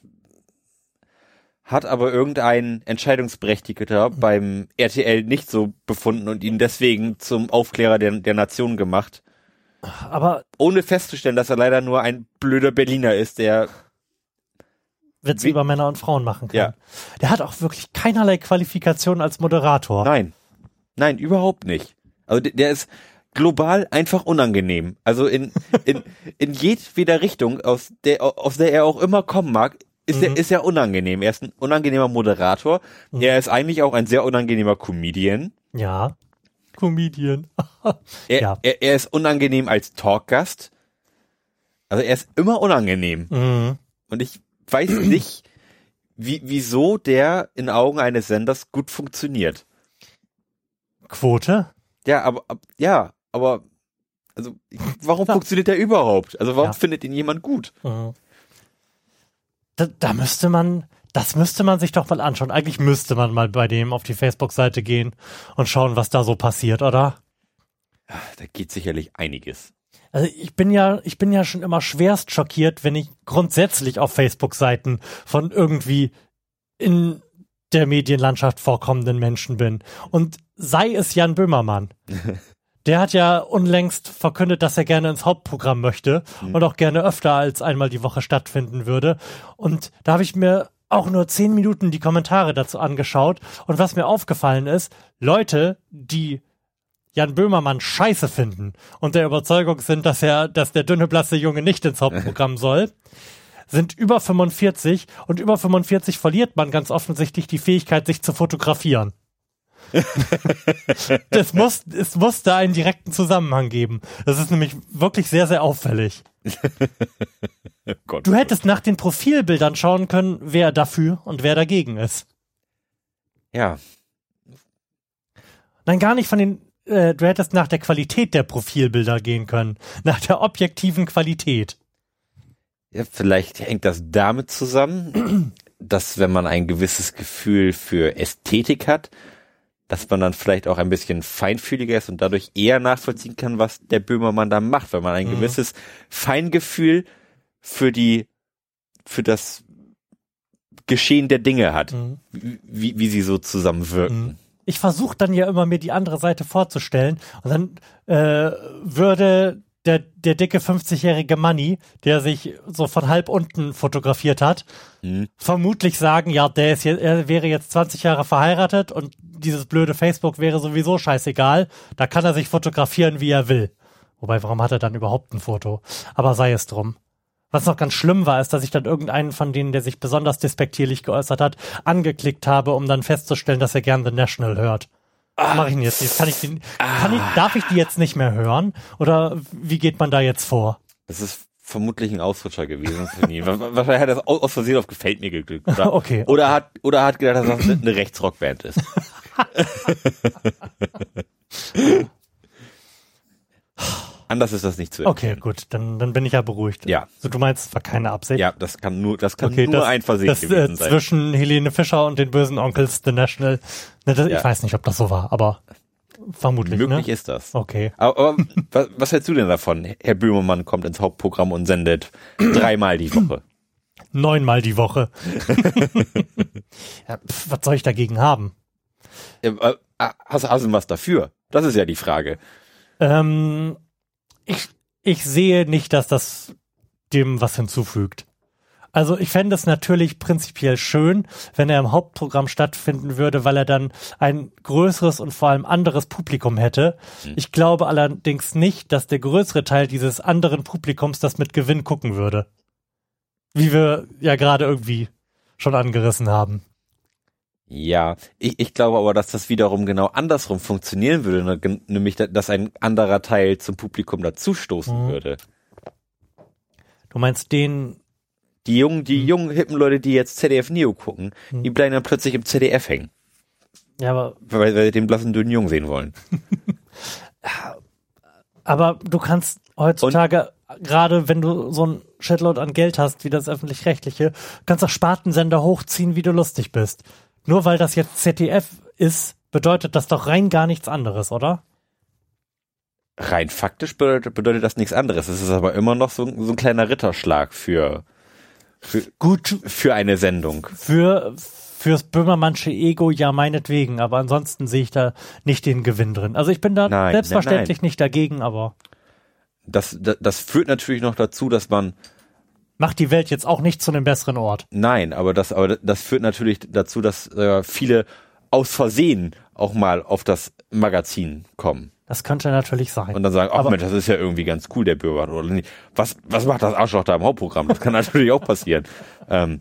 B: hat aber irgendein Entscheidungsberechtigter beim RTL nicht so befunden und ihn deswegen zum Aufklärer der, der Nation gemacht.
A: Aber
B: Ohne festzustellen, dass er leider nur ein blöder Berliner ist, der
A: Witze über Männer und Frauen machen kann.
B: Ja.
A: Der hat auch wirklich keinerlei Qualifikation als Moderator.
B: Nein. Nein, überhaupt nicht. Also der, der ist global einfach unangenehm. Also in, in, in jedweder Richtung, aus der, aus der er auch immer kommen mag, ist er, ist er unangenehm. Er ist ein unangenehmer Moderator. Er ist eigentlich auch ein sehr unangenehmer Comedian.
A: Ja. Comedian.
B: Er,
A: Ja.
B: er, er ist unangenehm als Talkgast. Also er ist immer unangenehm.
A: Mhm.
B: Und ich weiß nicht, wie, wieso der in Augen eines Senders gut funktioniert.
A: Quote?
B: Ja, aber ab- ja, aber also warum
A: Ja.
B: funktioniert der überhaupt? Also warum
A: Ja.
B: findet ihn jemand gut?
A: Mhm. Da, da müsste man, das müsste man sich doch mal anschauen. Eigentlich müsste man mal bei dem auf die Facebook-Seite gehen und schauen, was da so passiert, oder?
B: Da geht sicherlich einiges.
A: Also ich bin ja, ich bin ja schon immer schwerst schockiert, wenn ich grundsätzlich auf Facebook-Seiten von irgendwie in der Medienlandschaft vorkommenden Menschen bin. Und sei es Jan Böhmermann. Der hat ja unlängst verkündet, dass er gerne ins Hauptprogramm möchte und auch gerne öfter als einmal die Woche stattfinden würde. Und da habe ich mir auch nur zehn Minuten die Kommentare dazu angeschaut. Und was mir aufgefallen ist, Leute, die Jan Böhmermann scheiße finden und der Überzeugung sind, dass er, dass der dünne blasse Junge nicht ins Hauptprogramm soll, sind über 45 und über 45 verliert man ganz offensichtlich die Fähigkeit, sich zu fotografieren. das muss, es muss da einen direkten Zusammenhang geben. Das ist nämlich wirklich sehr, sehr auffällig.
B: Gott.
A: Du hättest nach den Profilbildern schauen können, wer dafür und wer dagegen ist.
B: Ja,
A: Nein, gar nicht von den, äh, du hättest nach der Qualität der Profilbilder gehen können. Nach der objektiven Qualität.
B: Ja, vielleicht hängt das damit zusammen, dass wenn man ein gewisses Gefühl für Ästhetik hat, dass man dann vielleicht auch ein bisschen feinfühliger ist und dadurch eher nachvollziehen kann, was der Böhmermann da macht, weil man ein
A: Mhm.
B: gewisses Feingefühl für die, für das Geschehen der Dinge hat,
A: Mhm.
B: wie, wie sie so zusammenwirken.
A: Ich versuche dann ja immer mir die andere Seite vorzustellen und dann äh, würde der, der dicke 50-jährige Manni, der sich so von halb unten fotografiert hat,
B: Mhm.
A: vermutlich sagen, ja, der ist jetzt, er wäre jetzt 20 Jahre verheiratet und dieses blöde Facebook wäre sowieso scheißegal. Da kann er sich fotografieren, wie er will. Wobei, warum hat er dann überhaupt ein Foto? Aber sei es drum. Was noch ganz schlimm war, ist, dass ich dann irgendeinen von denen, der sich besonders despektierlich geäußert hat, angeklickt habe, um dann festzustellen, dass er gern The National hört. Was mache ich denn jetzt? jetzt kann ich den, kann ich, darf ich die jetzt nicht mehr hören? Oder wie geht man da jetzt vor?
B: Das ist vermutlich ein Ausrutscher gewesen Wahrscheinlich hat er das aus aus Versehen auf Gefällt mir geklickt. Oder,
A: Okay.
B: oder hat, oder hat gedacht, dass das eine Rechtsrockband ist. Anders ist das nicht zu
A: Okay,
B: erklären.
A: gut, dann, dann bin ich ja beruhigt.
B: Ja.
A: So, du meinst, es war keine Absicht?
B: Ja, das kann nur, das kann
A: Okay,
B: nur
A: das,
B: ein Versehen
A: das, äh,
B: gewesen sein.
A: zwischen Helene Fischer und den bösen Onkels The National. Ne, das,
B: Ja.
A: Ich weiß nicht, ob das so war, aber vermutlich.
B: Möglich
A: ne?
B: ist das.
A: Okay.
B: Aber, aber was, was hältst du denn davon? Herr Böhmermann kommt ins Hauptprogramm und sendet dreimal die Woche.
A: Neunmal die Woche. ja, pf, was soll ich dagegen haben?
B: Äh, äh, Hast, hast du was dafür? Das ist ja die Frage.
A: Ähm, ich, ich sehe nicht, dass das dem was hinzufügt. Also ich fände es natürlich prinzipiell schön, wenn er im Hauptprogramm stattfinden würde, weil er dann ein größeres und vor allem anderes Publikum hätte. Ich glaube allerdings nicht, dass der größere Teil dieses anderen Publikums das mit Gewinn gucken würde. Wie wir ja gerade irgendwie schon angerissen haben.
B: Ja, ich, ich glaube aber, dass das wiederum genau andersrum funktionieren würde, ne? Nämlich, da- dass ein anderer Teil zum Publikum dazustoßen
A: Mhm.
B: würde.
A: Du meinst den,
B: Die jungen,
A: Mhm.
B: die jungen hippen Leute, die jetzt ZDF Neo gucken, die bleiben dann plötzlich im ZDF hängen,
A: ja, aber
B: weil, weil sie den blassen dünnen Jungen sehen wollen.
A: Aber du kannst heutzutage, gerade wenn du so ein Shitload an Geld hast, wie das öffentlich-rechtliche, kannst auch Spartensender hochziehen, wie du lustig bist. Nur weil das jetzt ZDF ist, bedeutet das doch rein gar nichts anderes, oder?
B: Rein faktisch bedeutet, bedeutet das nichts anderes. Es ist aber immer noch so, ein- so ein kleiner Ritterschlag für, für,
A: Gut,
B: für eine Sendung.
A: für, fürs Böhmermannsche Ego ja meinetwegen, aber ansonsten sehe ich da nicht den Gewinn drin. Also ich bin da
B: Nein,
A: selbstverständlich nicht dagegen, aber
B: Das, das, das führt natürlich noch dazu, dass man,
A: macht die Welt jetzt auch nicht zu einem besseren Ort.
B: nein, aber das, aber das führt natürlich dazu, dass äh, viele aus Versehen auch mal auf das Magazin kommen.
A: Das könnte natürlich sein.
B: Und dann sagen, ach Mensch, das ist ja irgendwie ganz cool, der Bürger. Oder was, was macht das Arschloch da im Hauptprogramm? Das kann natürlich auch passieren. Ähm,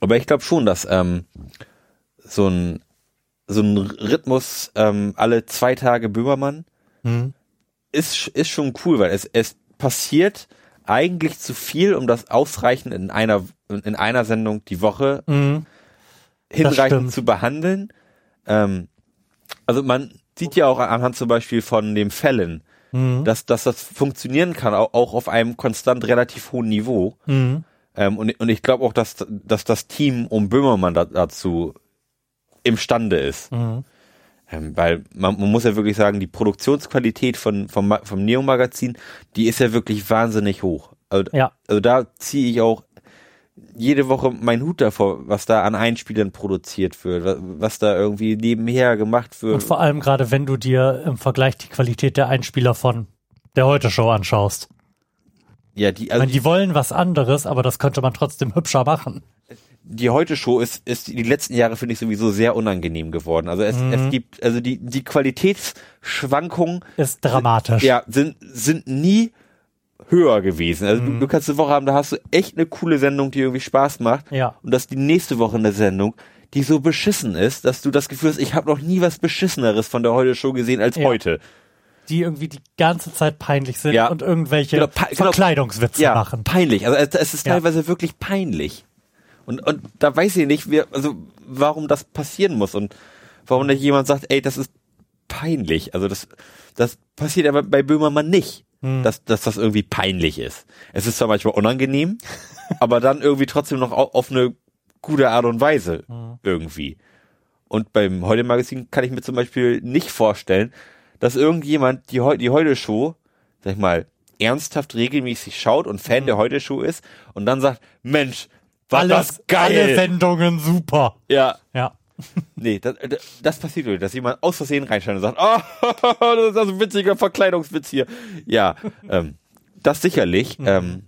B: aber ich glaube schon, dass ähm, so ein so ein Rhythmus ähm, alle zwei Tage Böhmermann
A: Hm.
B: ist, ist schon cool, weil es, es passiert eigentlich zu viel, um das ausreichend in einer, in einer Sendung die Woche
A: Mhm.
B: hinreichend zu behandeln. Ähm, also man sieht ja auch anhand zum Beispiel von dem Fällen,
A: Mhm.
B: dass, dass das funktionieren kann, auch, auch auf einem konstant relativ hohen Niveau.
A: Mhm.
B: Ähm, und, und ich glaube auch, dass, dass das Team um Böhmermann da, dazu imstande ist.
A: Mhm.
B: Ähm, weil man, man muss ja wirklich sagen, die Produktionsqualität von, vom, vom Neo-Magazin, die ist ja wirklich wahnsinnig hoch. Also,
A: Ja.
B: also da ziehe ich auch jede Woche meinen Hut davor, was da an Einspielern produziert wird, wa- was da irgendwie nebenher gemacht wird.
A: Und vor allem gerade, wenn du dir im Vergleich die Qualität der Einspieler von der Heute-Show anschaust.
B: ja, die,
A: Ich
B: also
A: meine, die wollen was anderes, aber das könnte man trotzdem hübscher machen.
B: Die Heute-Show ist, ist die letzten Jahre, finde ich, sowieso sehr unangenehm geworden. Also es,
A: Mhm.
B: es gibt, also die, die Qualitätsschwankungen
A: Ist dramatisch.
B: ja, sind, sind nie höher gewesen. Also du, du kannst eine Woche haben, da hast du echt eine coole Sendung, die irgendwie Spaß macht.
A: Ja.
B: Und das ist die nächste Woche eine Sendung, die so beschissen ist, dass du das Gefühl hast, ich habe noch nie was Beschisseneres von der Heute-Show gesehen als
A: Ja.
B: heute.
A: Die irgendwie die ganze Zeit peinlich sind
B: Ja.
A: und irgendwelche
B: Genau, genau.
A: Verkleidungswitze
B: Ja,
A: machen.
B: peinlich. Also es, ist
A: Ja.
B: teilweise wirklich peinlich. Und, und da weiß ich nicht, wie, also warum das passieren muss und warum nicht jemand sagt, ey, das ist peinlich. Also das, das passiert aber bei Böhmermann nicht, dass, dass das irgendwie peinlich ist. Es ist zwar manchmal unangenehm, aber dann irgendwie trotzdem noch au- auf eine gute Art und Weise irgendwie. Und beim Heute-Magazin kann ich mir zum Beispiel nicht vorstellen, dass irgendjemand die, Heu- die Heute-Show, sag ich mal, ernsthaft regelmäßig schaut und Fan der Heute-Show ist und dann sagt, Mensch, war das
A: Alles, alle
B: geil.
A: Sendungen super.
B: Ja,
A: Ja.
B: nee, das, das- das passiert nicht, dass jemand aus Versehen reinschaut und sagt, oh, das ist also ein witziger Verkleidungswitz hier. Ja, ähm, das sicherlich, ähm,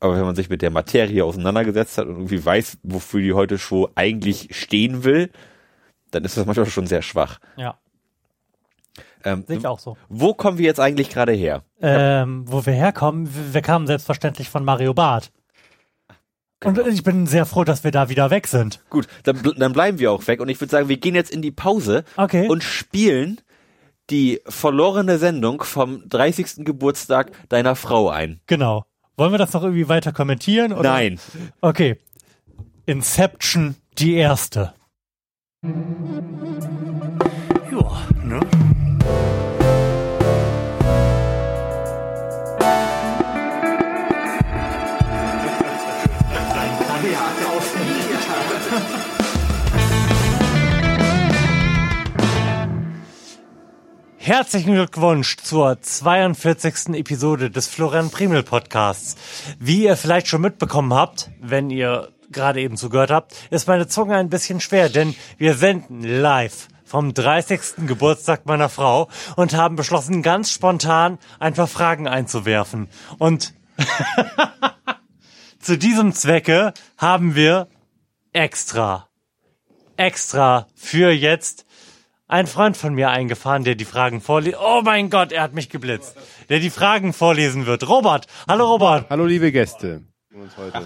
B: aber wenn man sich mit der Materie auseinandergesetzt hat und irgendwie weiß, wofür die Heute-Show eigentlich stehen will, dann ist das manchmal schon sehr schwach.
A: Ja.
B: Ähm,
A: Sehe ich auch so.
B: Wo kommen wir jetzt eigentlich gerade her?
A: Ähm, wo wir herkommen, wir wir kamen selbstverständlich von Mario Barth. Und ich bin sehr froh, dass wir da wieder weg sind.
B: Gut, dann, dann bleiben wir auch weg und ich würde sagen, wir gehen jetzt in die Pause
A: Okay.
B: und spielen die verlorene Sendung vom 30. Geburtstag deiner Frau ein.
A: Genau. Wollen wir das noch irgendwie weiter kommentieren? Oder?
B: Nein.
A: Okay. Inception, die erste.
D: Ja, ne?
A: Herzlichen Glückwunsch zur 42. Episode des Florian Primel Podcasts. Wie ihr vielleicht schon mitbekommen habt, wenn ihr gerade eben zugehört habt, ist meine Zunge ein bisschen schwer, denn wir senden live vom 30. Geburtstag meiner Frau und haben beschlossen, ganz spontan ein paar Fragen einzuwerfen. Und zu diesem Zwecke haben wir extra, extra für jetzt ein Freund von mir eingefahren, der die Fragen vorliest. Oh mein Gott, er hat mich geblitzt. Der die Fragen vorlesen wird. Robert. Hallo Robert.
E: Hallo liebe Gäste.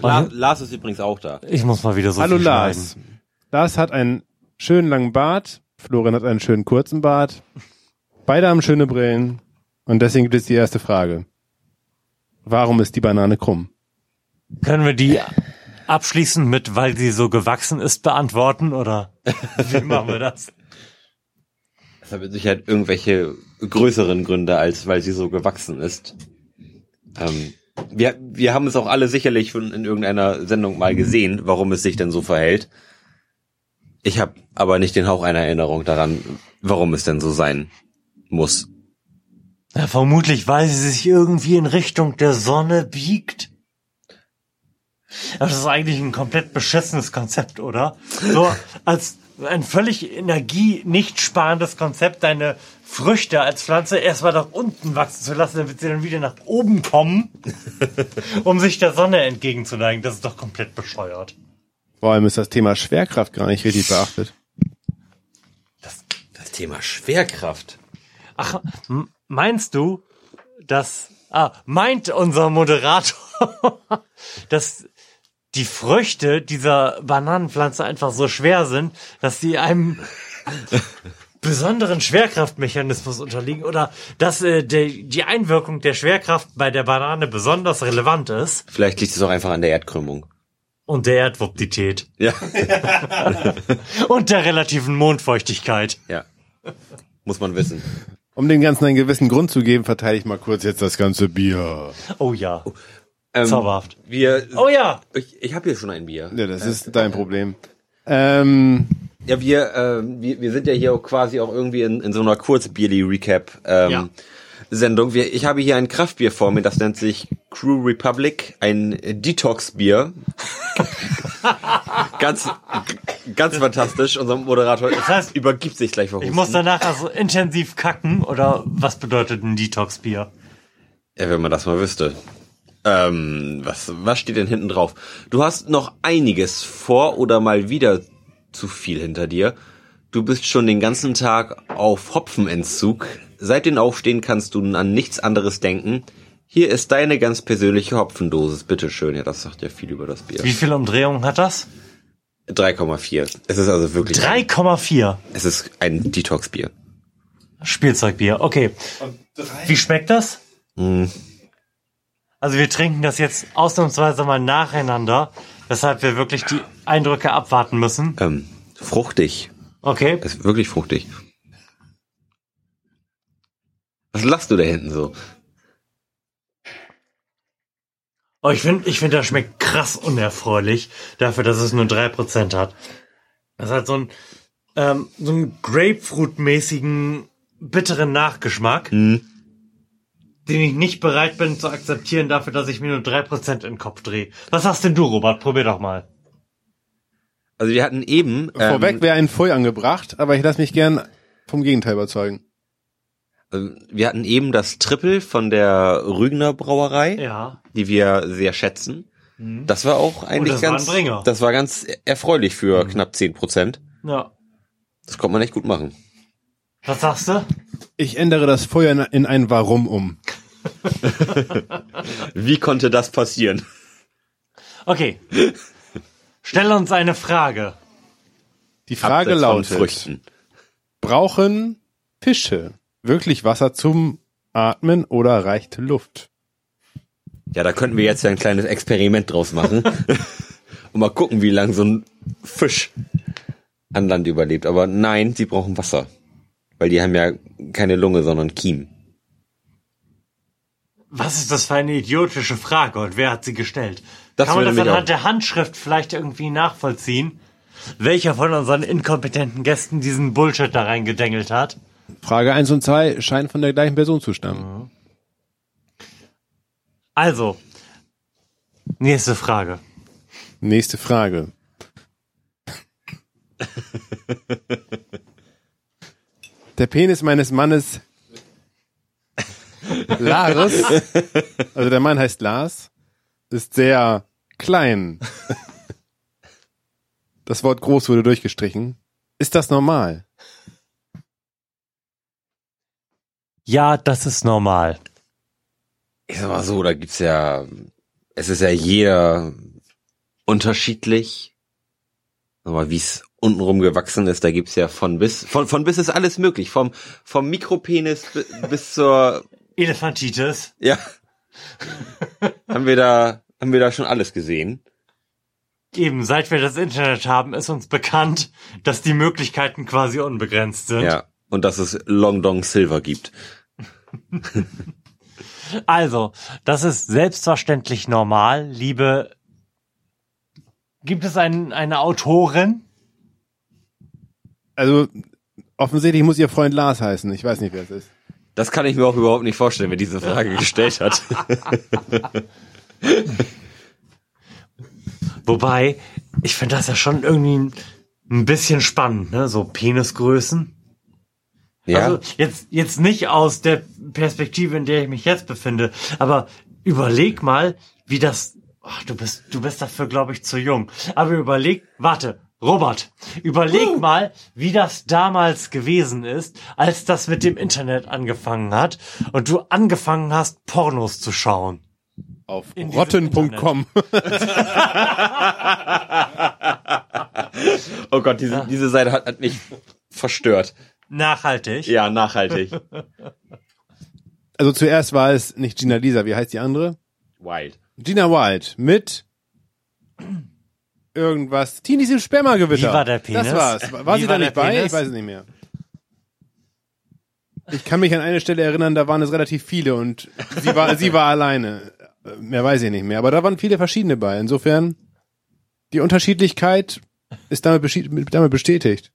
B: Lars, Lars ist übrigens auch da.
A: Ich muss mal wieder so
E: Hallo
A: viel
E: Lars.
A: schneiden.
E: Lars hat einen schönen langen Bart. Florian hat einen schönen kurzen Bart. Beide haben schöne Brillen. Und deswegen gibt es die erste Frage. Warum ist die Banane krumm?
A: Können wir die abschließend mit, weil sie so gewachsen ist, beantworten oder wie machen wir das?
B: Das hat mit Sicherheit irgendwelche größeren Gründe, als weil sie so gewachsen ist. Ähm, wir, wir haben es auch alle sicherlich schon in irgendeiner Sendung mal gesehen, warum es sich denn so verhält. Ich habe aber nicht den Hauch einer Erinnerung daran, warum es denn so sein muss.
A: Ja, vermutlich, weil sie sich irgendwie in Richtung der Sonne biegt. Das ist eigentlich ein komplett beschissenes Konzept, oder? So als ein völlig energie nicht sparendes Konzept, deine Früchte als Pflanze erstmal nach unten wachsen zu lassen, damit sie dann wieder nach oben kommen, um sich der Sonne entgegenzuneigen. Das ist doch komplett bescheuert.
E: Vor allem ist das Thema Schwerkraft gar nicht richtig beachtet.
B: Das Thema Schwerkraft.
A: Ach, meinst du, dass, ah, meint unser Moderator, dass die Früchte dieser Bananenpflanze einfach so schwer sind, dass sie einem besonderen Schwerkraftmechanismus unterliegen oder dass äh, die, die Einwirkung der Schwerkraft bei der Banane besonders relevant ist
B: Vielleicht liegt es auch einfach an der Erdkrümmung.
A: und der Erdwuptität
B: Ja,
A: und der relativen Mondfeuchtigkeit.
B: ja. Muss man wissen.
E: Um dem Ganzen einen gewissen Grund zu geben, verteile ich mal kurz jetzt das ganze Bier.
A: Oh ja,
B: Ähm,
A: zauberhaft.
B: Wir,
A: Oh ja,
B: ich, ich habe hier schon ein Bier.
E: Ja, das ist dein Problem. Ähm,
B: Ja, wir, äh, wir, wir sind ja hier auch quasi auch irgendwie in, in so einer Kurzbierli-Recap ähm,
A: Ja.
B: Sendung. Wir, ich habe hier ein Kraftbier vor mir, das nennt sich Crew Republic, ein Detox-Bier. ganz, ganz fantastisch. Unser Moderator das
A: heißt,
B: übergibt sich gleich vor
A: ich muss danach also intensiv kacken oder was bedeutet ein Detox-Bier?
B: Ja, wenn man das mal wüsste. Ähm, was, was steht denn hinten drauf? Du hast noch einiges vor oder mal wieder zu viel hinter dir. Du bist schon den ganzen Tag auf Hopfenentzug. Seit den Aufstehen kannst du an nichts anderes denken. Hier ist deine ganz persönliche Hopfendosis. Bitteschön. Ja, das sagt ja viel über das Bier.
A: Wie viele Umdrehungen hat das?
B: 3,4. Es ist also wirklich,
A: 3,4
B: es ist ein Detox-Bier.
A: Spielzeugbier. Okay. Wie schmeckt das?
B: Mm.
A: Also wir trinken das jetzt ausnahmsweise mal nacheinander, weshalb wir wirklich die Eindrücke abwarten müssen.
B: Ähm, fruchtig.
A: Okay.
B: Es ist wirklich fruchtig. Was lachst du da hinten so?
A: Oh, ich finde, ich finde, das schmeckt krass unerfreulich dafür, dass es nur 3% hat. Das hat so einen, ähm, so einen Grapefruit-mäßigen bitteren Nachgeschmack,
B: Hm.
A: Den ich nicht bereit bin zu akzeptieren dafür, dass ich mir nur 3% in den Kopf drehe. Was sagst denn du, Robert? Probier doch mal.
B: Also wir hatten eben, ähm,
E: Vorweg wäre ein Pfui angebracht, aber ich lasse mich gern vom Gegenteil überzeugen.
B: also wir hatten eben das Triple von der Rügener Brauerei,
A: Ja.
B: die wir sehr schätzen. Das war auch eigentlich
A: das war ein
B: ganz,
A: Bringer.
B: das war ganz erfreulich für knapp 10 Prozent.
A: Ja.
B: Das konnte man echt gut machen.
A: Was sagst du?
E: Ich ändere das Feuer in- in ein Warum um.
B: Wie konnte das passieren?
A: Okay. Stell uns eine Frage.
E: Die Frage
B: von
E: lautet,
B: Früchten.
E: brauchen Fische wirklich Wasser zum Atmen oder reicht Luft?
B: Ja, da könnten wir jetzt ja ein kleines Experiment draus machen und mal gucken, wie lang so ein Fisch an Land überlebt. Aber nein, sie brauchen Wasser, weil die haben ja keine Lunge, sondern Kiem.
A: Was ist das für eine idiotische Frage und wer hat sie gestellt?
B: Das
A: Kann man das anhand der Handschrift vielleicht irgendwie nachvollziehen? Welcher von unseren inkompetenten Gästen diesen Bullshit da reingedengelt hat?
E: Frage 1 und 2 scheinen von der gleichen Person zu stammen.
A: Also, nächste Frage.
E: Nächste Frage. Der Penis meines Mannes Lars, also der Mann heißt Lars, ist sehr klein. Das Wort groß wurde durchgestrichen. Ist das normal?
A: Ja, das ist normal.
B: Ich sag mal so, da gibt's ja, es ist ja jeder unterschiedlich. Aber wie es untenrum gewachsen ist, da gibt's ja von bis, von, von bis ist alles möglich. Vom, vom Mikropenis bi- bis zur,
A: Elefantitis.
B: ja. haben wir da, haben wir da schon alles gesehen.
A: Eben, seit wir das Internet haben, ist uns bekannt, dass die Möglichkeiten quasi unbegrenzt sind.
B: Ja. Und dass es Long Dong Silver gibt.
A: Also, das ist selbstverständlich normal, liebe. Gibt es ein, eine Autorin?
E: Also offensichtlich muss ihr Freund Lars heißen. Ich weiß nicht, wer es ist.
B: Das kann ich mir auch überhaupt nicht vorstellen, wer diese Frage gestellt hat.
A: Wobei, ich finde das ja schon irgendwie ein, ein bisschen spannend, ne? So Penisgrößen.
B: Ja.
A: Also jetzt, jetzt nicht aus der Perspektive, in der ich mich jetzt befinde, aber überleg mal, wie das. Ach, du bist, du bist dafür, glaube ich, zu jung. Aber überleg, warte, Robert, überleg mal, wie das damals gewesen ist, als das mit dem Internet angefangen hat und du angefangen hast, Pornos zu schauen.
E: Auf rotten.com.
B: oh Gott, diese, diese Seite hat, hat mich verstört.
A: Nachhaltig.
B: Ja, nachhaltig.
E: Also zuerst war es nicht Gina Lisa, wie heißt die andere?
B: Wild.
E: Gina Wild mit irgendwas. Teenies im Spermagewitter.
A: Wie war der Penis?
E: Das war's. War
A: Wie
E: sie
A: war
E: da nicht bei?
A: Penis?
E: Ich weiß es nicht mehr. Ich kann mich an eine Stelle erinnern, da waren es relativ viele und sie war, sie war alleine. Mehr weiß ich nicht mehr. Aber da waren viele verschiedene bei. Insofern, die Unterschiedlichkeit ist damit, damit bestätigt.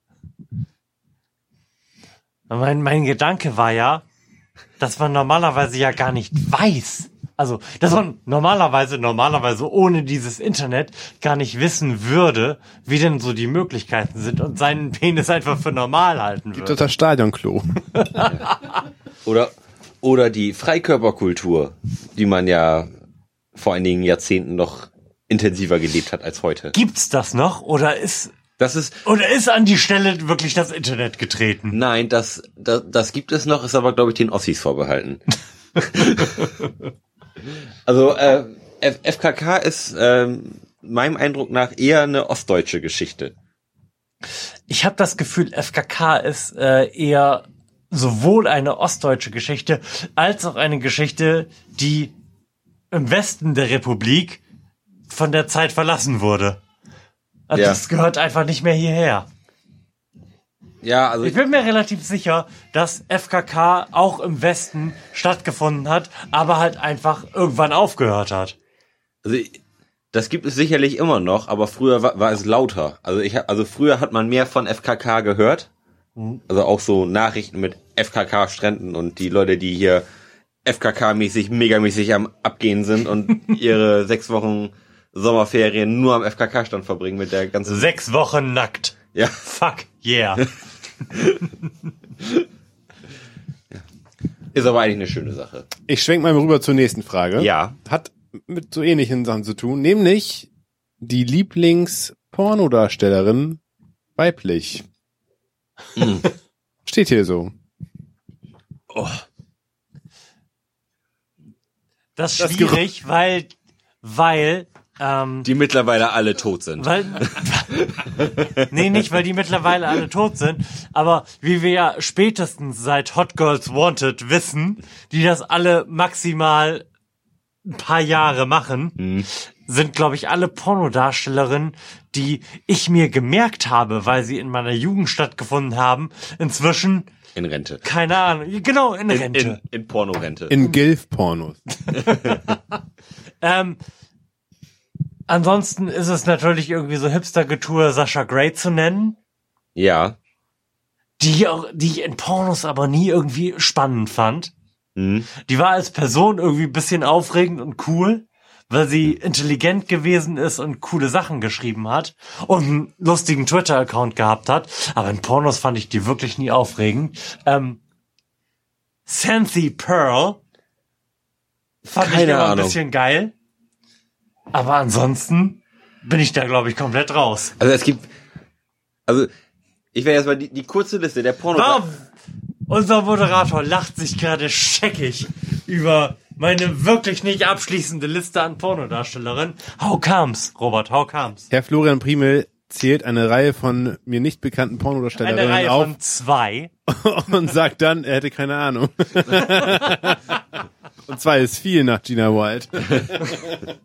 A: Mein, mein Gedanke war ja, dass man normalerweise ja gar nicht weiß. Also, dass man normalerweise, normalerweise ohne dieses Internet gar nicht wissen würde, wie denn so die Möglichkeiten sind und seinen Penis einfach für normal halten würde.
E: ist das Stadionklo.
B: Oder, oder die Freikörperkultur, die man ja vor einigen Jahrzehnten noch intensiver gelebt hat als heute.
A: Gibt's das noch oder ist
B: Das ist,
A: oder ist an die Stelle wirklich das Internet getreten?
B: nein, das, das, das gibt es noch, ist aber, glaube ich, den Ossis vorbehalten. also, äh, FKK ist ähm, meinem Eindruck nach eher eine ostdeutsche Geschichte.
A: Ich habe das Gefühl, FKK ist äh, eher sowohl eine ostdeutsche Geschichte als auch eine Geschichte, die im Westen der Republik von der Zeit verlassen wurde. Also
B: Ja.
A: Das gehört einfach nicht mehr hierher.
B: Ja, also
A: Ich bin mir relativ sicher, dass FKK auch im Westen stattgefunden hat, aber halt einfach irgendwann aufgehört hat.
B: Also das gibt es sicherlich immer noch, aber früher war, war es lauter. Also ich also früher hat man mehr von FKK gehört. Also auch so Nachrichten mit FKK Stränden und die Leute, die hier FKK-mäßig, megamäßig am Abgehen sind und ihre sechs Wochen Sommerferien nur am FKK-Stand verbringen mit der ganzen.
A: Sechs Wochen nackt.
B: Ja.
A: Fuck yeah.
B: Ist aber eigentlich eine schöne Sache.
E: Ich schwenk mal rüber zur nächsten Frage.
B: Ja.
E: Hat mit so ähnlichen Sachen zu tun, nämlich die Lieblings-Pornodarstellerin weiblich.
B: Mhm.
E: Steht hier so.
A: Das ist
E: Das
A: schwierig, weil, weil, ähm,
B: Die mittlerweile alle tot sind.
A: weil, nee, nicht, weil die mittlerweile alle tot sind, aber wie wir ja spätestens seit Hot Girls Wanted wissen, die das alle maximal ein paar Jahre machen, sind, glaube ich, alle Pornodarstellerinnen, die ich mir gemerkt habe, weil sie in meiner Jugend stattgefunden haben, inzwischen,
B: In Rente.
A: keine Ahnung, genau, in
B: In,
A: Rente.
B: in, in Pornorente.
E: In Gilf-Pornos.
A: Ähm, ansonsten ist es natürlich irgendwie so Hipster-Getue, Sascha Grey zu nennen,
B: Ja.
A: die, auch, die ich in Pornos aber nie irgendwie spannend fand.
B: Mhm.
A: Die war als Person irgendwie ein bisschen aufregend und cool, weil sie intelligent gewesen ist und coole Sachen geschrieben hat und einen lustigen Twitter-Account gehabt hat. Aber in Pornos fand ich die wirklich nie aufregend. Ähm, Santhi Pearl fand ich
B: Keine
A: immer ein
B: Ahnung.
A: bisschen geil. Aber ansonsten bin ich da, glaube ich, komplett raus.
B: Also es gibt, also ich werde erstmal die, die kurze Liste der Porno.
A: Warum? Unser Moderator lacht sich gerade scheckig über meine wirklich nicht abschließende Liste an Pornodarstellerinnen. How comes, Robert, how comes?
E: Herr Florian Primel zählt eine Reihe von mir nicht bekannten
A: Eine
E: Pornodarstellerinnen
A: Reihe
E: auf
A: von zwei.
E: und sagt dann, er hätte keine Ahnung. und zwei ist viel nach Gina Wild.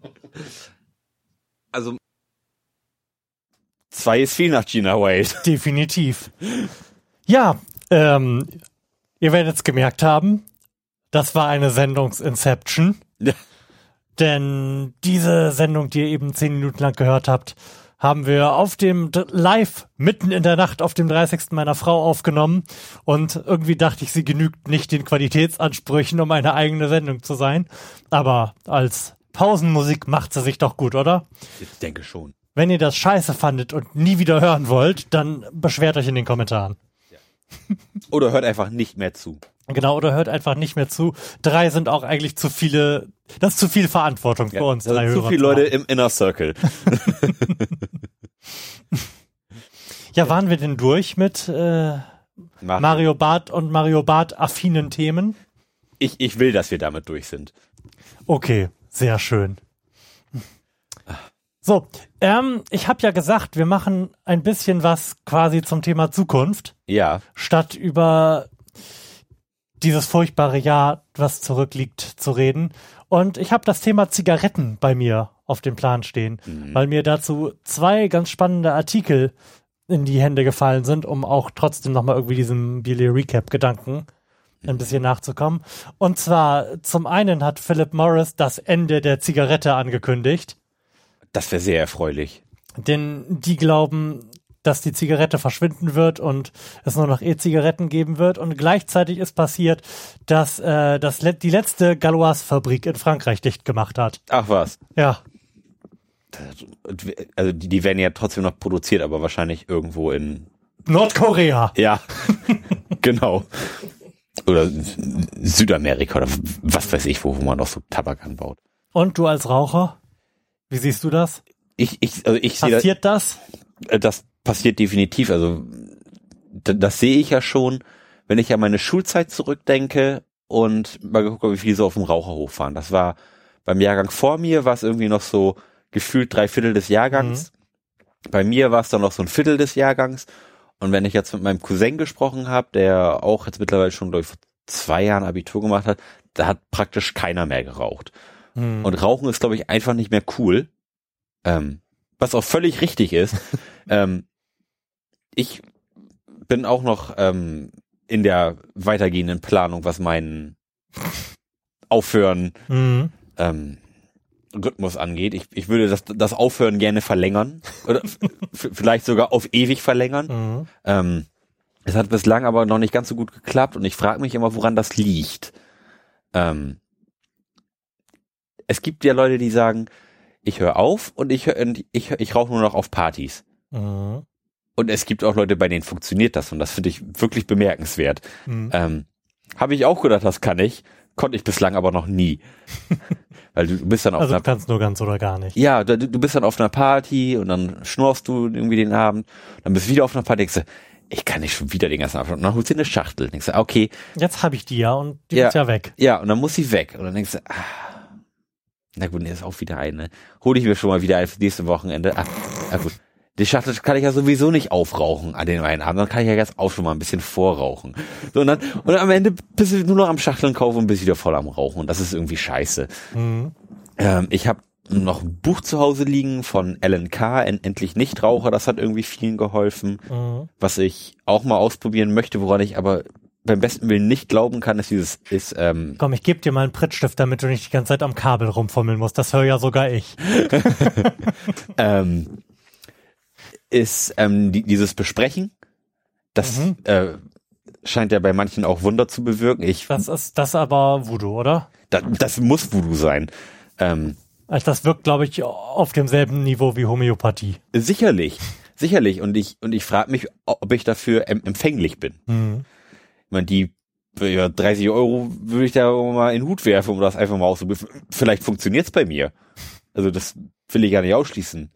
B: Also zwei ist viel nach Gina Wade.
A: Definitiv. Ja, ähm, ihr werdet es gemerkt haben, das war eine Sendungsinception.
B: Ja.
A: Denn diese Sendung, die ihr eben zehn Minuten lang gehört habt, haben wir auf dem Live mitten in der Nacht auf dem 30. meiner Frau aufgenommen. Und irgendwie dachte ich, sie genügt nicht den Qualitätsansprüchen, um eine eigene Sendung zu sein. Aber als Pausenmusik macht sie sich doch gut, oder?
B: Ich denke schon.
A: Wenn ihr das scheiße fandet und nie wieder hören wollt, dann beschwert euch in den Kommentaren.
B: Oder hört einfach nicht mehr zu.
A: Genau, oder hört einfach nicht mehr zu. Drei sind auch eigentlich zu viele, das ist zu viel Verantwortung für uns. drei
B: sind zu viele Leute
A: haben.
B: im Inner Circle.
A: Ja, waren wir denn durch mit äh, Mario Bart und Mario Bart affinen Themen?
B: Ich, ich will, dass wir damit durch sind.
A: Okay, sehr schön. So, ähm, ich habe ja gesagt, wir machen ein bisschen was quasi zum Thema Zukunft.
B: Ja.
A: statt über dieses furchtbare Jahr, was zurückliegt, zu reden. Und ich habe das Thema Zigaretten bei mir auf dem Plan stehen, weil mir dazu zwei ganz spannende Artikel in die Hände gefallen sind, um auch trotzdem nochmal irgendwie diesem Billy Recap-Gedanken ein bisschen nachzukommen. Und zwar zum einen hat Philip Morris das Ende der Zigarette angekündigt.
B: Das wäre sehr erfreulich.
A: Denn die glauben, dass die Zigarette verschwinden wird und es nur noch E-Zigaretten geben wird. Und gleichzeitig ist passiert, dass äh, das le die letzte Galois-Fabrik in Frankreich dicht gemacht hat.
B: Ach was.
A: Ja,
B: Also die, die werden ja trotzdem noch produziert, aber wahrscheinlich irgendwo in.
A: Nordkorea.
B: Ja. genau. Oder Südamerika oder was weiß ich, wo, wo man noch so Tabak anbaut.
A: Und du als Raucher? Wie siehst du das?
B: Ich, ich, also ich sehe das,
A: Passiert das?
B: äh, das passiert definitiv. Also das sehe ich ja schon, wenn ich an meine Schulzeit zurückdenke und mal geguckt habe, wie viele so auf dem Raucherhof fahren. Das war beim Jahrgang vor mir war es irgendwie noch so gefühlt drei Viertel des Jahrgangs. Bei mir war es dann noch so ein Viertel des Jahrgangs. Und wenn ich jetzt mit meinem Cousin gesprochen habe, der auch jetzt mittlerweile schon durch zwei Jahren Abitur gemacht hat, da hat praktisch keiner mehr geraucht.
A: Hm.
B: Und Rauchen ist, glaube ich, einfach nicht mehr cool. Ähm, was auch völlig richtig ist. ähm, ich bin auch noch ähm, in der weitergehenden Planung, was meinen Aufhören
A: Mhm.
B: ähm, Rhythmus angeht. Ich, ich würde das, das Aufhören gerne verlängern. Oder vielleicht sogar auf ewig verlängern.
A: Mhm.
B: Ähm, es hat bislang aber noch nicht ganz so gut geklappt und ich frage mich immer, woran das liegt. Ähm, es gibt ja Leute, die sagen, ich höre auf und ich, hör, und ich, ich rauche nur noch auf Partys.
A: Mhm.
B: Und es gibt auch Leute, bei denen funktioniert das und das finde ich wirklich bemerkenswert.
A: Mhm.
B: Ähm, Habe ich auch gedacht, das kann ich, konnte ich bislang aber noch nie. Weil du bist dann auf
A: Also
B: einer
A: du kannst nur ganz oder gar nicht.
B: ja, du, du bist dann auf einer Party und dann schnorst du irgendwie den Abend, dann bist du wieder auf einer Party, denkst du, ich kann nicht schon wieder den ganzen Abend. Und dann holst du dir eine Schachtel, denkst du, okay,
A: Jetzt habe ich die ja und die
B: Ja.
A: ist ja weg.
B: ja, und dann muss sie weg. Und dann denkst du, ah, na gut, nee, ist auch wieder eine. Hol ich mir schon mal wieder ein für nächste Wochenende. Ah, na gut. Die Schachtel kann ich ja sowieso nicht aufrauchen an den einen Abend. Dann kann ich ja jetzt auch schon mal ein bisschen vorrauchen. So, und dann, und am Ende bist du nur noch am Schachteln kaufen und bist wieder voll am Rauchen. Und das ist irgendwie scheiße.
A: Mhm.
B: Ähm, ich habe noch ein Buch zu Hause liegen von Alan en Endlich Nichtraucher. Das hat irgendwie vielen geholfen.
A: Mhm.
B: Was ich auch mal ausprobieren möchte, woran ich aber beim besten Willen nicht glauben kann, ist dieses, ist, ähm,
A: Komm, ich gebe dir mal einen Prittstift, damit du nicht die ganze Zeit am Kabel rumfummeln musst. Das höre ja sogar ich.
B: ähm, ist ähm, die, dieses Besprechen. Das
A: Mhm.
B: äh, scheint ja bei manchen auch Wunder zu bewirken. Ich,
A: Das ist das aber Voodoo, oder?
B: da, das muss Voodoo sein. Ähm,
A: Also das wirkt, glaube ich, auf demselben Niveau wie Homöopathie.
B: sicherlich, sicherlich. Und ich und ich frage mich, ob ich dafür em empfänglich bin.
A: Mhm.
B: Ich meine, die ja, 30 Euro würde ich da mal in den Hut werfen, um das einfach mal auszuprobieren. Vielleicht funktioniert's bei mir. Also das will ich gar nicht ausschließen.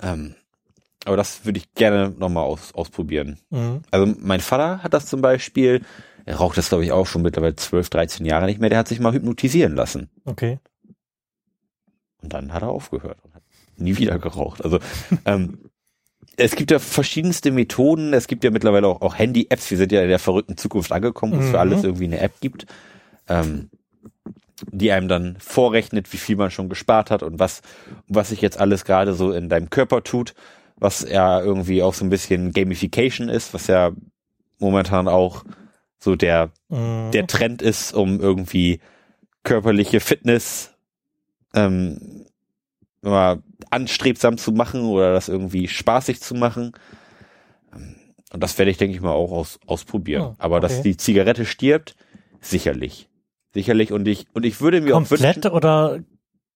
B: Ähm, aber das würde ich gerne nochmal aus, ausprobieren.
A: Mhm.
B: Also mein Vater hat das zum Beispiel, er raucht das glaube ich auch schon mittlerweile 12, 13 Jahre nicht mehr, der hat sich mal hypnotisieren lassen.
A: Okay.
B: Und dann hat er aufgehört und hat nie wieder geraucht. Also ähm, es gibt ja verschiedenste Methoden. Es gibt ja mittlerweile auch, auch Handy-Apps. Wir sind ja in der verrückten Zukunft angekommen, wo es
A: Mhm.
B: für alles irgendwie eine App gibt, ähm, die einem dann vorrechnet, wie viel man schon gespart hat und was, was sich jetzt alles gerade so in deinem Körper tut, was ja irgendwie auch so ein bisschen Gamification ist, was ja momentan auch so der
A: Mhm.
B: der Trend ist, um irgendwie körperliche Fitness ähm, anstrebsam zu machen oder das irgendwie spaßig zu machen. Und das werde ich, denke ich mal, auch aus, ausprobieren.
A: Ja,
B: Aber dass
A: okay.
B: die Zigarette stirbt, sicherlich. Sicherlich. Und ich, und ich würde mir auch
A: Komplett
B: wünschen,
A: oder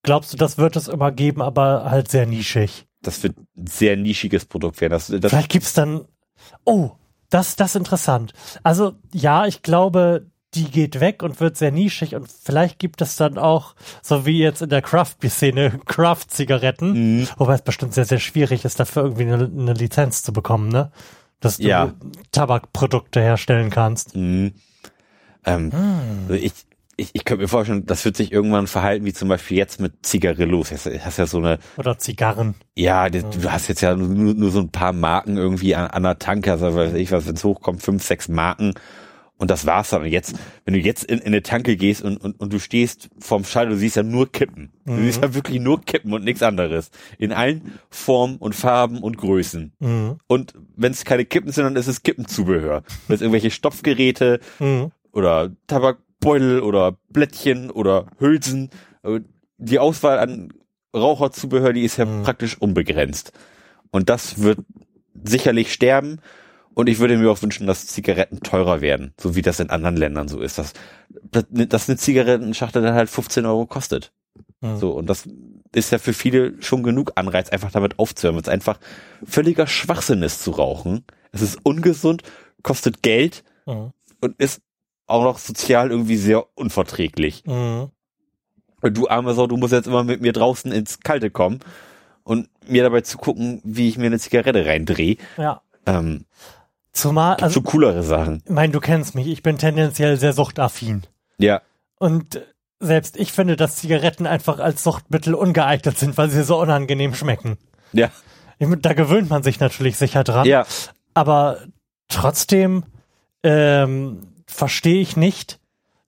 A: glaubst du, das wird es immer geben, aber halt sehr nischig?
B: Das wird ein sehr nischiges Produkt werden. Das, das,
A: Vielleicht gibt's dann. Oh, das, das ist interessant. Also ja, ich glaube, die geht weg und wird sehr nischig und vielleicht gibt es dann auch, so wie jetzt in der Craft-Szene, Craft-Zigaretten,
B: Mhm.
A: wobei es bestimmt sehr, sehr schwierig ist, dafür irgendwie eine, eine Lizenz zu bekommen, ne? Dass du
B: Ja.
A: Tabakprodukte herstellen kannst.
B: Mhm. Ähm, also ich, ich, ich könnte mir vorstellen, das wird sich irgendwann verhalten, wie zum Beispiel jetzt mit Zigarillos. Hast, hast ja so eine,
A: Oder Zigarren.
B: ja, das, du hast jetzt ja nur, nur so ein paar Marken irgendwie an, an der Tanke, also weiß ich was, wenn es hochkommt, fünf, sechs Marken. Und das war's dann. Und jetzt, wenn du jetzt in, in eine Tanke gehst und, und, und du stehst vorm Schalter, du siehst ja nur Kippen. Du siehst ja wirklich nur Kippen und nichts anderes. In allen Formen und Farben und Größen.
A: Mhm.
B: Und wenn es keine Kippen sind, dann ist es Kippenzubehör. Das ist irgendwelche Stopfgeräte,
A: Mhm.
B: oder Tabakbeutel oder Blättchen oder Hülsen. Äh, Die Auswahl an Raucherzubehör, die ist ja
A: Mhm.
B: praktisch unbegrenzt. Und das wird sicherlich sterben. Und ich würde mir auch wünschen, dass Zigaretten teurer werden, so wie das in anderen Ländern so ist. Dass, dass eine Zigarettenschachtel dann halt 15 Euro kostet.
A: Mhm.
B: So, und das ist ja für viele schon genug Anreiz, einfach damit aufzuhören, weil es einfach völliger Schwachsinn ist zu rauchen. Es ist ungesund, kostet Geld
A: Mhm.
B: und ist auch noch sozial irgendwie sehr unverträglich.
A: Mhm.
B: Und du arme Sau, du musst jetzt immer mit mir draußen ins Kalte kommen und mir dabei zu gucken, wie ich mir eine Zigarette reindrehe.
A: Ja.
B: Ähm,
A: Zumal,
B: also, so coolere Sachen.
A: ich meine, du kennst mich, ich bin tendenziell sehr suchtaffin.
B: Ja.
A: Und selbst ich finde, dass Zigaretten einfach als Suchtmittel ungeeignet sind, weil sie so unangenehm schmecken.
B: Ja.
A: Ich Da gewöhnt man sich natürlich sicher dran.
B: Ja.
A: Aber trotzdem ähm, verstehe ich nicht,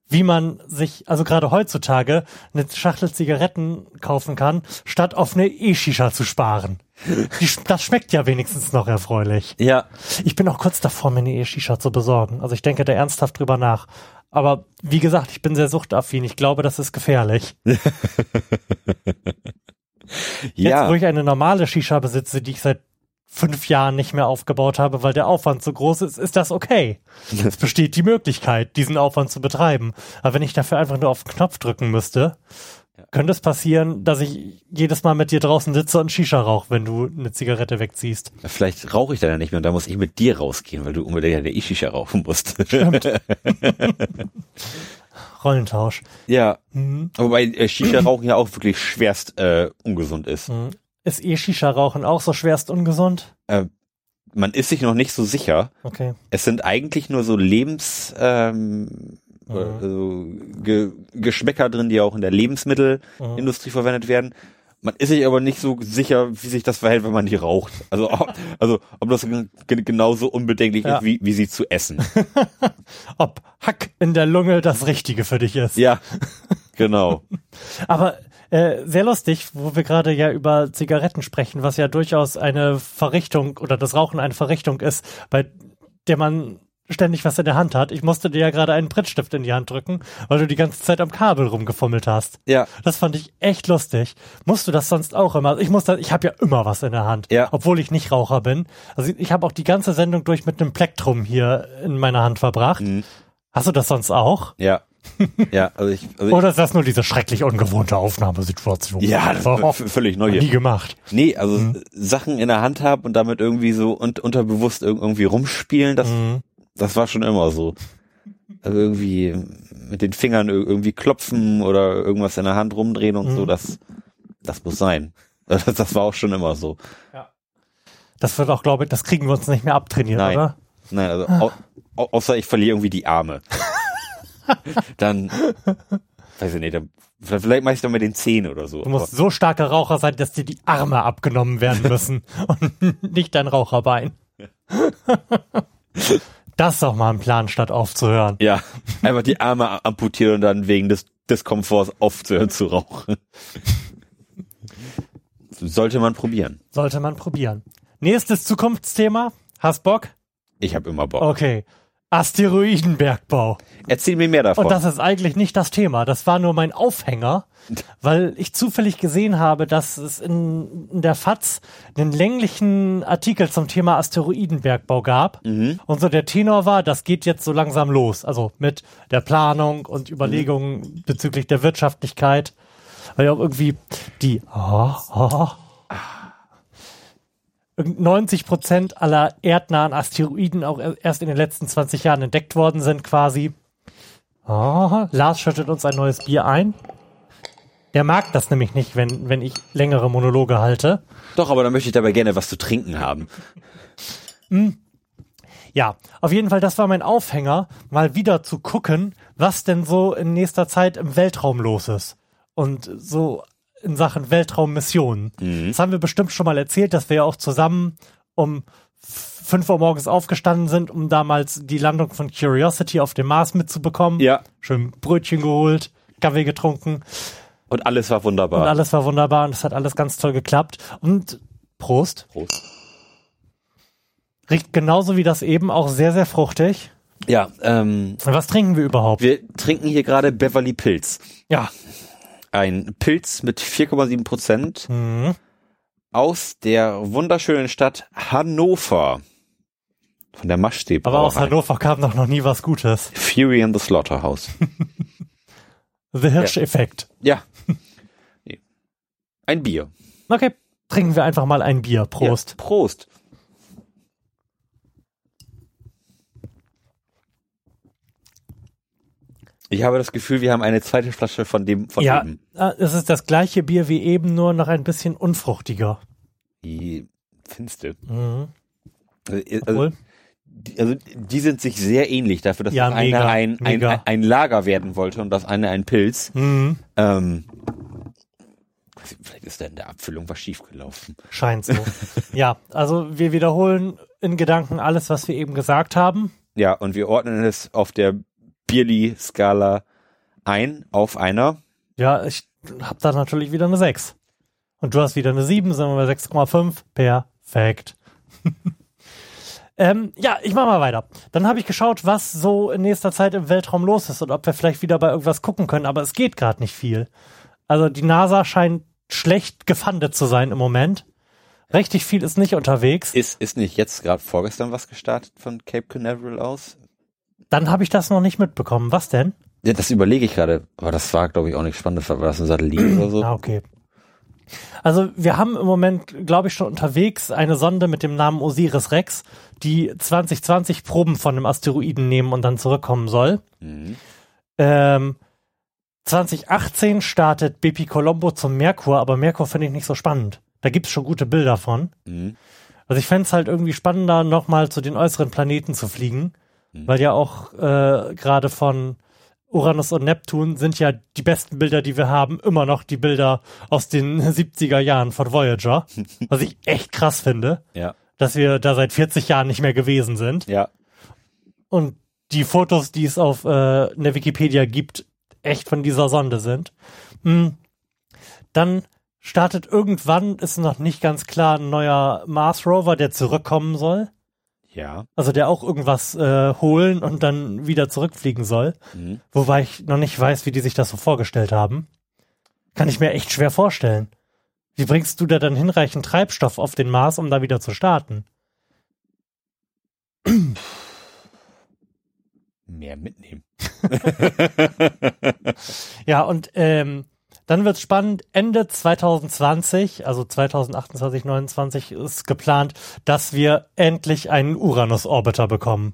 A: wie man sich, also gerade heutzutage, eine Schachtel Zigaretten kaufen kann, statt auf eine E-Shisha zu sparen. Die, das schmeckt ja wenigstens noch erfreulich.
B: Ja.
A: Ich bin auch kurz davor, mir eine E-Shisha zu besorgen. Also ich denke da ernsthaft drüber nach. Aber wie gesagt, ich bin sehr suchtaffin. Ich glaube, das ist gefährlich. Jetzt, wo
B: Ja.
A: ich eine normale Shisha besitze, die ich seit fünf Jahren nicht mehr aufgebaut habe, weil der Aufwand so groß ist, ist das okay. Es besteht die Möglichkeit, diesen Aufwand zu betreiben. Aber wenn ich dafür einfach nur auf den Knopf drücken müsste, könnte es passieren, dass ich jedes Mal mit dir draußen sitze und Shisha rauche, wenn du eine Zigarette wegziehst.
B: Vielleicht rauche ich dann ja nicht mehr und da muss ich mit dir rausgehen, weil du unbedingt eine E-Shisha rauchen musst.
A: Rollentausch.
B: ja.
A: Mhm.
B: Wobei äh, Shisha-Rauchen ja auch wirklich schwerst äh, ungesund ist.
A: Mhm. Ist E-Shisha-Rauchen auch so schwerst ungesund?
B: Man ist sich noch nicht so sicher.
A: Okay.
B: Es sind eigentlich nur so Lebens, ähm,
A: Mhm.
B: also Ge Geschmäcker drin, die auch in der Lebensmittelindustrie
A: Mhm.
B: verwendet werden. Man ist sich aber nicht so sicher, wie sich das verhält, wenn man die raucht. Also, ob- also ob das ge ge- genauso unbedenklich
A: Ja.
B: ist, wie, wie sie zu essen.
A: Ob Hack in der Lunge das Richtige für dich ist.
B: ja, genau.
A: Aber äh, sehr lustig, wo wir gerade ja über Zigaretten sprechen, was ja durchaus eine Verrichtung oder das Rauchen eine Verrichtung ist, bei der man ständig was in der Hand hat. Ich musste dir ja gerade einen Prittstift in die Hand drücken, weil du die ganze Zeit am Kabel rumgefummelt hast.
B: Ja,
A: Das fand ich echt lustig. Musst du das sonst auch immer? Ich muss da, ich habe ja immer was in der Hand,
B: Ja.
A: obwohl ich nicht Raucher bin. Also ich habe auch die ganze Sendung durch mit einem Plektrum hier in meiner Hand verbracht.
B: Mhm.
A: Hast du das sonst auch?
B: ja. Ja, also ich, also
A: Oder ist das nur diese schrecklich ungewohnte Aufnahmesituation?
B: ja, das ist v- völlig neu
A: nie gemacht.
B: Nee, also
A: Mhm.
B: Sachen in der Hand haben und damit irgendwie so und unterbewusst irg- irgendwie rumspielen, das,
A: Mhm.
B: das war schon immer so. Also irgendwie mit den Fingern ir- irgendwie klopfen oder irgendwas in der Hand rumdrehen und
A: Mhm.
B: so, das, das muss sein. Das, das war auch schon immer so.
A: Das wird auch, glaube ich, das kriegen wir uns nicht mehr abtrainieren,
B: Nein.
A: oder?
B: Nein, also au, au, außer ich verliere irgendwie die Arme. dann, weiß ich nicht, dann, vielleicht mache ich dann mit den Zähnen oder so.
A: Du musst so starker Raucher sein, dass dir die Arme abgenommen werden müssen und nicht dein Raucherbein. Das ist doch mal ein Plan, statt aufzuhören.
B: Ja, einfach die Arme amputieren und dann wegen des Diskomforts aufzuhören zu rauchen. Sollte man probieren.
A: Sollte man probieren. Nächstes Zukunftsthema. Hast Bock?
B: Ich habe immer Bock.
A: Okay. Asteroidenbergbau.
B: Erzähl mir mehr davon.
A: Und das ist eigentlich nicht das Thema. Das war nur mein Aufhänger, weil ich zufällig gesehen habe, dass es in, in der FAZ einen länglichen Artikel zum Thema Asteroidenbergbau gab. Und so der Tenor war, das geht jetzt so langsam los. Also mit der Planung und Überlegungen bezüglich der Wirtschaftlichkeit. Weil ja auch irgendwie die oh, oh, 90 Prozent aller erdnahen Asteroiden auch erst in den letzten 20 Jahren entdeckt worden sind, quasi. Oh, Lars schüttet uns ein neues Bier ein. Der mag das nämlich nicht, wenn, wenn ich längere Monologe halte.
B: Doch, aber dann möchte ich dabei gerne was zu trinken haben.
A: Ja, auf jeden Fall, das war mein Aufhänger, mal wieder zu gucken, was denn so in nächster Zeit im Weltraum los ist. Und so in Sachen Weltraummissionen. Das haben wir bestimmt schon mal erzählt, dass wir ja auch zusammen um 5 Uhr morgens aufgestanden sind, um damals die Landung von Curiosity auf dem Mars mitzubekommen.
B: Ja.
A: Schön Brötchen geholt, Kaffee getrunken.
B: Und alles war wunderbar.
A: Und alles war wunderbar und es hat alles ganz toll geklappt. Und Prost.
B: Prost.
A: Riecht genauso wie das eben auch sehr, sehr fruchtig.
B: Ja, ähm,
A: Was trinken wir überhaupt?
B: wir trinken hier gerade Beverly Pilz.
A: ja.
B: Ein Pilz mit 4,7 Prozent
A: Mhm.
B: aus der wunderschönen Stadt Hannover. Von der Maschstäbe.
A: Aber aus Hannover kam doch noch nie was Gutes.
B: Fury in the Slaughterhouse.
A: The Hirsch-Effekt.
B: ja. Nee. Ein Bier.
A: Okay, trinken wir einfach mal ein Bier. Prost.
B: Ja, Prost. Ich habe das Gefühl, wir haben eine zweite Flasche von dem von
A: Ja,
B: eben.
A: äh, es ist das gleiche Bier wie eben, nur noch ein bisschen unfruchtiger.
B: Die Finste.
A: Mhm.
B: Also, also,
A: Obwohl,
B: die, also die sind sich sehr ähnlich dafür, dass
A: Ja,
B: das
A: mega,
B: eine ein, ein,
A: mega.
B: ein Lager werden wollte und das eine ein Pilz.
A: Mhm.
B: Ähm, vielleicht ist da in der Abfüllung was schiefgelaufen.
A: Scheint so. ja, also wir wiederholen in Gedanken alles, was wir eben gesagt haben.
B: Ja, und wir ordnen es auf der Bierli-Skala ein auf einer.
A: Ja, ich hab da natürlich wieder eine 6. Und du hast wieder eine 7, sind wir bei 6,5. Perfekt. ähm, ja, ich mach mal weiter. Dann habe ich geschaut, was so in nächster Zeit im Weltraum los ist und ob wir vielleicht wieder bei irgendwas gucken können, aber es geht gerade nicht viel. Also die NASA scheint schlecht gefundet zu sein im Moment. Richtig viel ist nicht unterwegs.
B: Ist, ist nicht jetzt gerade vorgestern was gestartet von Cape Canaveral aus?
A: Dann habe ich das noch nicht mitbekommen. Was denn?
B: Ja, das überlege ich gerade. Aber das war, glaube ich, auch nicht spannend. War das ein Satellit oder so?
A: Ah, okay. Also wir haben im Moment, glaube ich, schon unterwegs eine Sonde mit dem Namen Osiris Rex, die 2020 Proben von einem Asteroiden nehmen und dann zurückkommen soll.
B: Mhm.
A: Ähm, 2018 startet BP Colombo zum Merkur, aber Merkur finde ich nicht so spannend. Da gibt's schon gute Bilder von.
B: Mhm.
A: Also ich fänd's halt irgendwie spannender, nochmal zu den äußeren Planeten zu fliegen, weil ja auch äh, gerade von Uranus und Neptun sind ja die besten Bilder, die wir haben, immer noch die Bilder aus den 70er Jahren von Voyager, was ich echt krass finde,
B: Ja.
A: dass wir da seit 40 Jahren nicht mehr gewesen sind.
B: Ja.
A: Und die Fotos, die es auf äh, der Wikipedia gibt, echt von dieser Sonde sind. Hm. Dann startet irgendwann, ist noch nicht ganz klar, ein neuer Mars Rover, der zurückkommen soll.
B: Ja.
A: Also der auch irgendwas äh, holen und dann wieder zurückfliegen soll.
B: Mhm.
A: Wobei ich noch nicht weiß, wie die sich das so vorgestellt haben. Kann ich mir echt schwer vorstellen. Wie bringst du da dann hinreichend Treibstoff auf den Mars, um da wieder zu starten?
B: Mehr mitnehmen.
A: Ja, und ähm, dann wird's spannend. Ende 2020, also 2028, 29 ist geplant, dass wir endlich einen Uranus-Orbiter bekommen.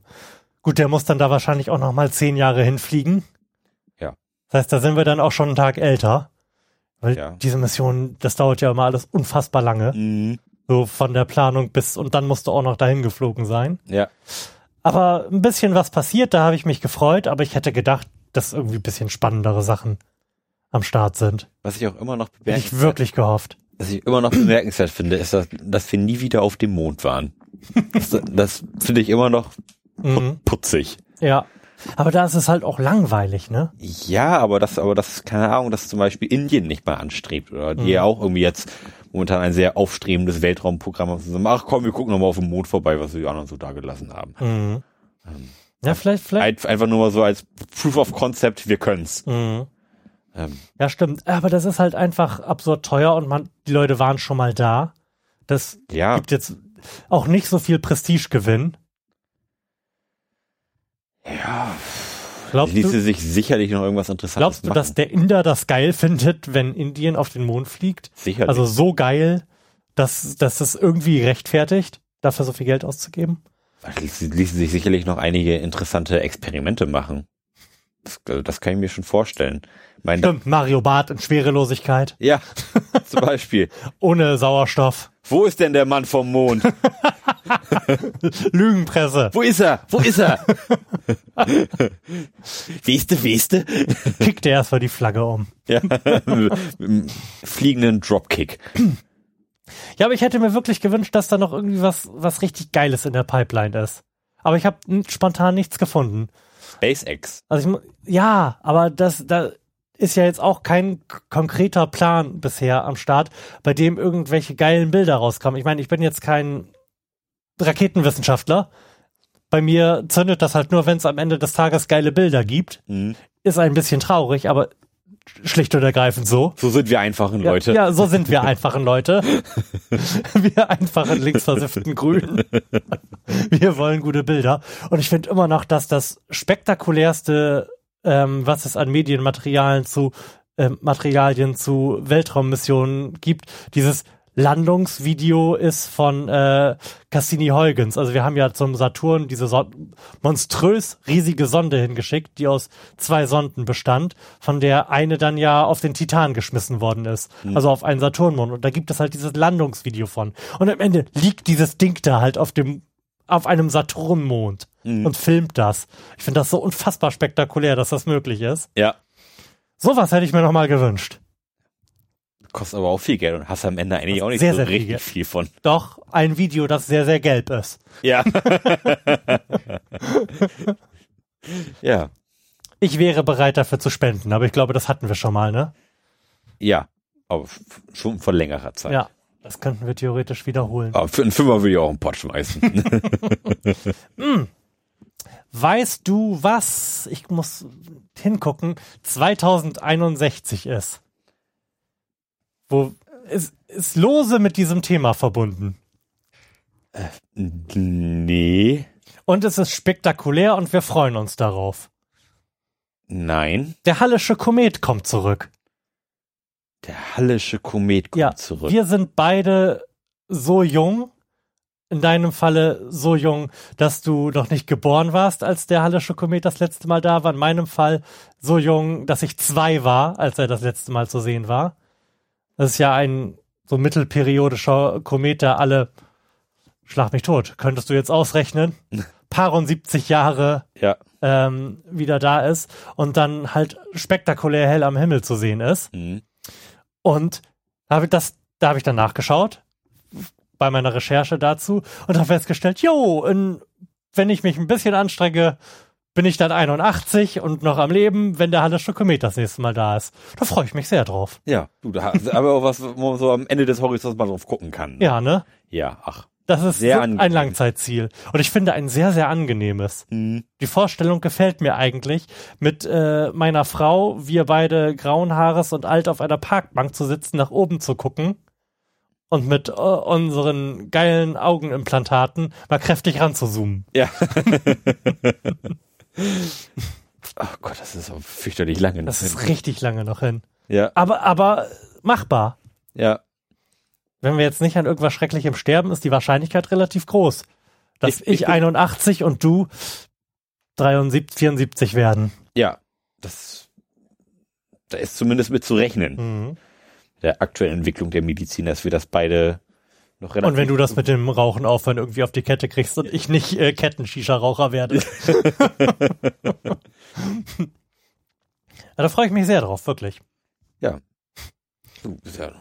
A: Gut, der muss dann da wahrscheinlich auch noch mal zehn Jahre hinfliegen.
B: Ja.
A: Das heißt, da sind wir dann auch schon einen Tag älter. Weil
B: Ja.
A: diese Mission, das dauert ja immer alles unfassbar lange.
B: Mhm.
A: So von der Planung bis, und dann musst du auch noch dahin geflogen sein.
B: Ja.
A: Aber ein bisschen was passiert, da habe ich mich gefreut, aber ich hätte gedacht, dass irgendwie ein bisschen spannendere Sachen am Start sind.
B: Was ich auch immer noch
A: Hätte ich
B: bemerkenswert,
A: wirklich gehofft.
B: was ich immer noch bemerkenswert finde, ist, dass, dass wir nie wieder auf dem Mond waren. Das, das finde ich immer noch
A: Mhm.
B: putzig.
A: Ja. Aber da ist es halt auch langweilig, ne?
B: Ja, aber das, aber das, keine Ahnung, dass zum Beispiel Indien nicht mal anstrebt oder die ja auch irgendwie jetzt momentan ein sehr aufstrebendes Weltraumprogramm haben. zusammen. Ach komm, wir gucken noch mal auf dem Mond vorbei, was wir die anderen so da gelassen haben.
A: Mhm. Ja, vielleicht, vielleicht.
B: Ein, einfach nur mal so als Proof of Concept, wir können's.
A: Mhm.
B: Ähm,
A: Ja, stimmt. Aber das ist halt einfach absurd teuer und man, die Leute waren schon mal da. Das
B: ja,
A: gibt jetzt auch nicht so viel Prestigegewinn.
B: ja,
A: Glaubst
B: ließe
A: du,
B: sich sicherlich noch irgendwas Interessantes
A: glaubst du,
B: machen.
A: dass der Inder das geil findet, wenn Indien auf den Mond fliegt?
B: sicherlich.
A: Also so geil, dass, dass es irgendwie rechtfertigt, dafür so viel Geld auszugeben?
B: Es ließen sich sicherlich noch einige interessante Experimente machen. Das, also das kann ich mir schon vorstellen. Mein,
A: Stimmt, Mario Barth in Schwerelosigkeit,
B: ja, zum Beispiel.
A: ohne Sauerstoff,
B: Wo ist denn der Mann vom Mond?
A: Lügenpresse,
B: Wo ist er? Wo ist er? Weste, weste?
A: kickt er erstmal die Flagge um.
B: Ja. Fliegenden Dropkick.
A: Ja, aber ich hätte mir wirklich gewünscht, dass da noch irgendwie was, was richtig Geiles in der Pipeline ist. Aber ich habe spontan nichts gefunden.
B: SpaceX.
A: Also ich, ja, aber das, da ist ja jetzt auch kein konkreter Plan bisher am Start, bei dem irgendwelche geilen Bilder rauskommen. Ich meine, ich bin jetzt kein Raketenwissenschaftler. Bei mir zündet das halt nur, wenn es am Ende des Tages geile Bilder gibt.
B: Mhm.
A: Ist ein bisschen traurig, aber schlicht und ergreifend so.
B: So sind wir einfachen
A: Ja,
B: Leute.
A: Ja, so sind wir einfachen Leute. wir einfachen linksversifften Grünen. wir wollen gute Bilder. Und ich finde immer noch, dass das spektakulärste, ähm, was es an Medienmaterialien zu ähm, Materialien zu Weltraummissionen gibt, dieses Landungsvideo ist von äh, Cassini-Huygens. Also wir haben ja zum Saturn diese Son monströs riesige Sonde hingeschickt, die aus zwei Sonden bestand, von der eine dann ja auf den Titan geschmissen worden ist. Also auf einen Saturnmond. Und da gibt es halt dieses Landungsvideo von. Und am Ende liegt dieses Ding da halt auf dem auf einem Saturnmond und filmt das. Ich finde das so unfassbar spektakulär, dass das möglich ist.
B: Ja.
A: Sowas hätte ich mir noch mal gewünscht.
B: Kostet aber auch viel Geld und hast am Ende eigentlich auch nicht
A: sehr,
B: so
A: sehr viel
B: richtig
A: Geld.
B: viel von.
A: Doch ein Video, das sehr, sehr gelb ist.
B: Ja. ja.
A: Ich wäre bereit dafür zu spenden, aber ich glaube, das hatten wir schon mal, ne?
B: Ja. Aber schon vor längerer Zeit.
A: Ja. Das könnten wir theoretisch wiederholen.
B: Aber für einen Fünfer würde ich auch einen Pott schmeißen.
A: Weißt du, was, ich muss hingucken, 2061 ist? Wo, ist, ist lose mit diesem Thema verbunden.
B: nee.
A: Und es ist spektakulär und wir freuen uns darauf.
B: Nein.
A: Der Hallische Komet kommt zurück.
B: Der Hallische Komet kommt
A: Ja,
B: zurück.
A: wir sind beide so jung, in deinem Falle so jung, dass du noch nicht geboren warst, als der Hallische Komet das letzte Mal da war. In meinem Fall so jung, dass ich zwei war, als er das letzte Mal zu sehen war. Das ist ja ein so mittelperiodischer Komet, der alle, schlag mich tot, könntest du jetzt ausrechnen, paar und 70 Jahre
B: ja.
A: ähm, wieder da ist und dann halt spektakulär hell am Himmel zu sehen ist.
B: Mhm.
A: Und da habe ich das, da habe ich dann nachgeschaut bei meiner Recherche dazu und habe festgestellt, jo, in, wenn ich mich ein bisschen anstrenge, bin ich dann 81 und noch am Leben, wenn der Hallische Komet das nächste Mal da ist. Da freue ich mich sehr drauf.
B: Ja. Du, da hast aber auch was, wo man so am Ende des Horizonts mal drauf gucken kann.
A: Ja, ne?
B: Ja, ach.
A: Das ist
B: Sehr
A: ein. Langzeitziel. Und ich finde ein sehr, sehr angenehmes.
B: Mhm.
A: Die Vorstellung gefällt mir eigentlich, mit äh, meiner Frau, wir beide grauen Haares und alt auf einer Parkbank zu sitzen, nach oben zu gucken und mit äh, unseren geilen Augenimplantaten mal kräftig ranzuzoomen.
B: Ja. Ach Gott, das ist auch fürchterlich lange.
A: Das ist richtig lange noch hin.
B: Ja,
A: Aber, aber machbar.
B: ja.
A: Wenn wir jetzt nicht an irgendwas Schrecklichem sterben, ist die Wahrscheinlichkeit relativ groß, dass
B: Ich-
A: ich,
B: ich bin-
A: 81 und du 73, 74 werden.
B: Ja. Das, da ist zumindest mit zu rechnen.
A: Mhm.
B: Der aktuellen Entwicklung der Medizin, dass wir das beide noch relativ.
A: Und wenn du das mit dem Rauchen aufhören irgendwie auf die Kette kriegst und ich nicht äh, Ketten-Shisha-Raucher werde. ja, da freue ich mich sehr drauf, wirklich.
B: Ja. Du, ist ja,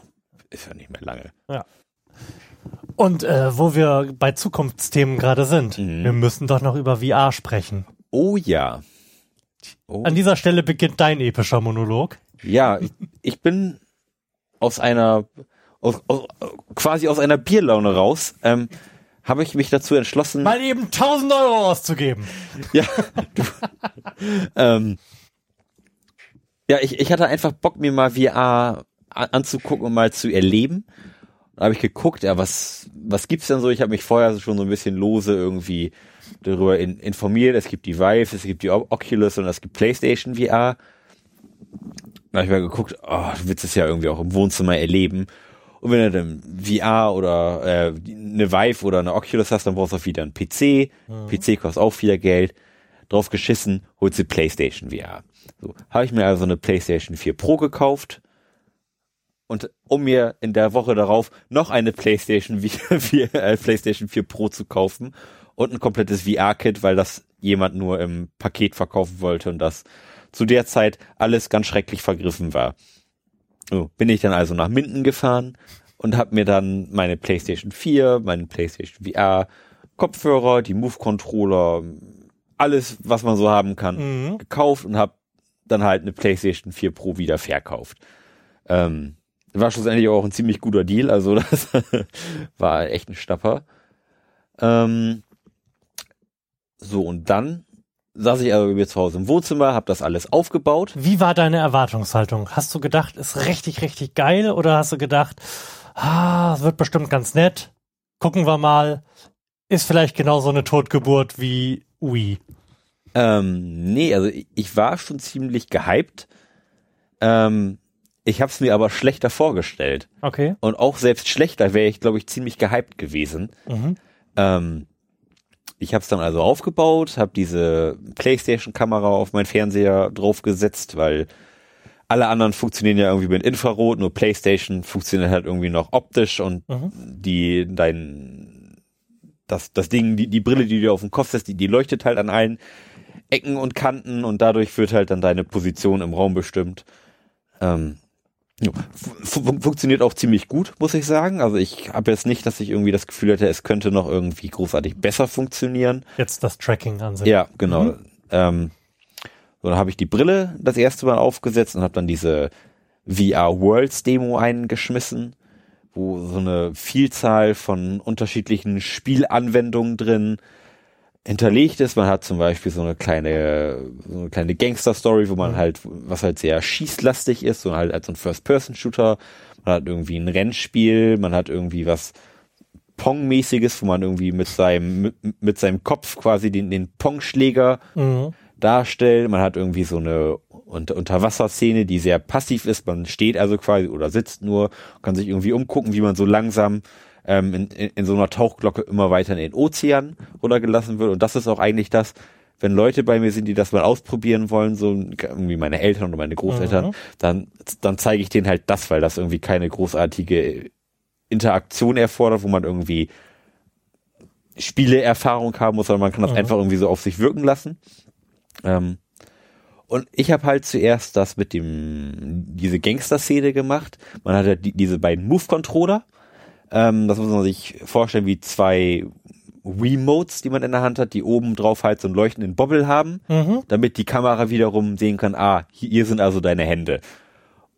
B: ist ja nicht mehr lange.
A: Und äh, wo wir bei Zukunftsthemen gerade sind,
B: Mhm.
A: wir müssen doch noch über VR sprechen.
B: Oh ja. Oh,
A: An dieser Stelle beginnt dein epischer Monolog.
B: ja, ich, ich bin aus einer, aus, aus, quasi aus einer Bierlaune raus, ähm, habe ich mich dazu entschlossen.
A: Mal eben 1000 Euro auszugeben.
B: Ja, du, ähm, ja, ich, ich hatte einfach Bock, mir mal VR an, anzugucken und mal zu erleben. Da habe ich geguckt, ja, was, was gibt's denn so? Ich habe mich vorher schon so ein bisschen lose irgendwie darüber in, informiert. Es gibt die Vive, es gibt die Oculus und es gibt PlayStation VR. Da habe ich mal geguckt, oh, du willst es ja irgendwie auch im Wohnzimmer erleben. Und wenn du dann VR oder äh, eine Vive oder eine Oculus hast, dann brauchst du auch wieder einen PC. PC kostet auch wieder Geld. Drauf geschissen, holst du PlayStation VR. So, habe ich mir also eine PlayStation 4 Pro gekauft und um mir in der Woche darauf noch eine PlayStation 4, 4, äh, PlayStation 4 Pro zu kaufen und ein komplettes VR-Kit, weil das jemand nur im Paket verkaufen wollte und das zu der Zeit alles ganz schrecklich vergriffen war. So, bin ich dann also nach Minden gefahren und habe mir dann meine PlayStation 4, meinen PlayStation VR, Kopfhörer, die Move-Controller, alles, was man so haben kann,
A: Mhm.
B: gekauft und habe dann halt eine PlayStation 4 Pro wieder verkauft. Ähm, war schlussendlich auch ein ziemlich guter Deal, also das war echt ein Stapper. Ähm, so, und dann saß ich also bei mir zu Hause im Wohnzimmer, habe das alles aufgebaut.
A: Wie war deine Erwartungshaltung? Hast du gedacht, ist richtig, richtig geil? Oder hast du gedacht, ah, es wird bestimmt ganz nett? Gucken wir mal. Ist vielleicht genauso eine Totgeburt wie Wii.
B: Ähm, nee, also ich, ich war schon ziemlich gehypt. Ähm, ich habe es mir aber schlechter vorgestellt.
A: Okay.
B: Und auch selbst schlechter wäre ich, glaube ich, ziemlich gehypt gewesen.
A: Mhm.
B: Ähm, ich habe es dann also aufgebaut, habe diese PlayStation-Kamera auf meinen Fernseher draufgesetzt, weil alle anderen funktionieren ja irgendwie mit Infrarot, nur PlayStation funktioniert halt irgendwie noch optisch und
A: Mhm.
B: die dein das, das Ding, die, die Brille, die du auf den Kopf setzt, die, die leuchtet halt an allen Ecken und Kanten und dadurch wird halt dann deine Position im Raum bestimmt. Ähm, funktioniert auch ziemlich gut, muss ich sagen. Also ich habe jetzt nicht, dass ich irgendwie das Gefühl hätte, es könnte noch irgendwie großartig besser funktionieren.
A: Jetzt das Tracking an sich.
B: Ja, genau. Ähm, so, dann habe ich die Brille das erste Mal aufgesetzt und habe dann diese VR Worlds Demo eingeschmissen, wo so eine Vielzahl von unterschiedlichen Spielanwendungen drin hinterlegt ist. Man hat zum Beispiel so eine kleine, so eine kleine Gangster-Story, wo man halt, was halt sehr schießlastig ist, so halt als so ein First-Person-Shooter. Man hat irgendwie ein Rennspiel, man hat irgendwie was Pong-mäßiges, wo man irgendwie mit seinem, mit, mit seinem Kopf quasi den, den Pong-Schläger
A: Mhm.
B: darstellt. Man hat irgendwie so eine Unter Unterwasserszene, die sehr passiv ist. Man steht also quasi oder sitzt nur, kann sich irgendwie umgucken, wie man so langsam ähm, in, in, in so einer Tauchglocke immer weiter in den Ozean runtergelassen wird. Und das ist auch eigentlich das, wenn Leute bei mir sind, die das mal ausprobieren wollen, so irgendwie meine Eltern oder meine Großeltern,
A: Mhm.
B: dann, dann zeige ich denen halt das, weil das irgendwie keine großartige Interaktion erfordert, wo man irgendwie Spieleerfahrung haben muss, sondern man kann das
A: Mhm.
B: einfach irgendwie so auf sich wirken lassen. Ähm, und ich habe halt zuerst das mit dem, diese Gangster-Szene gemacht. Man hat ja die, diese beiden Move-Controller. Ähm, das muss man sich vorstellen wie zwei Remotes, die man in der Hand hat, die oben drauf halt so einen leuchtenden Bobbel haben,
A: Mhm.
B: damit die Kamera wiederum sehen kann, ah, hier, sind also deine Hände.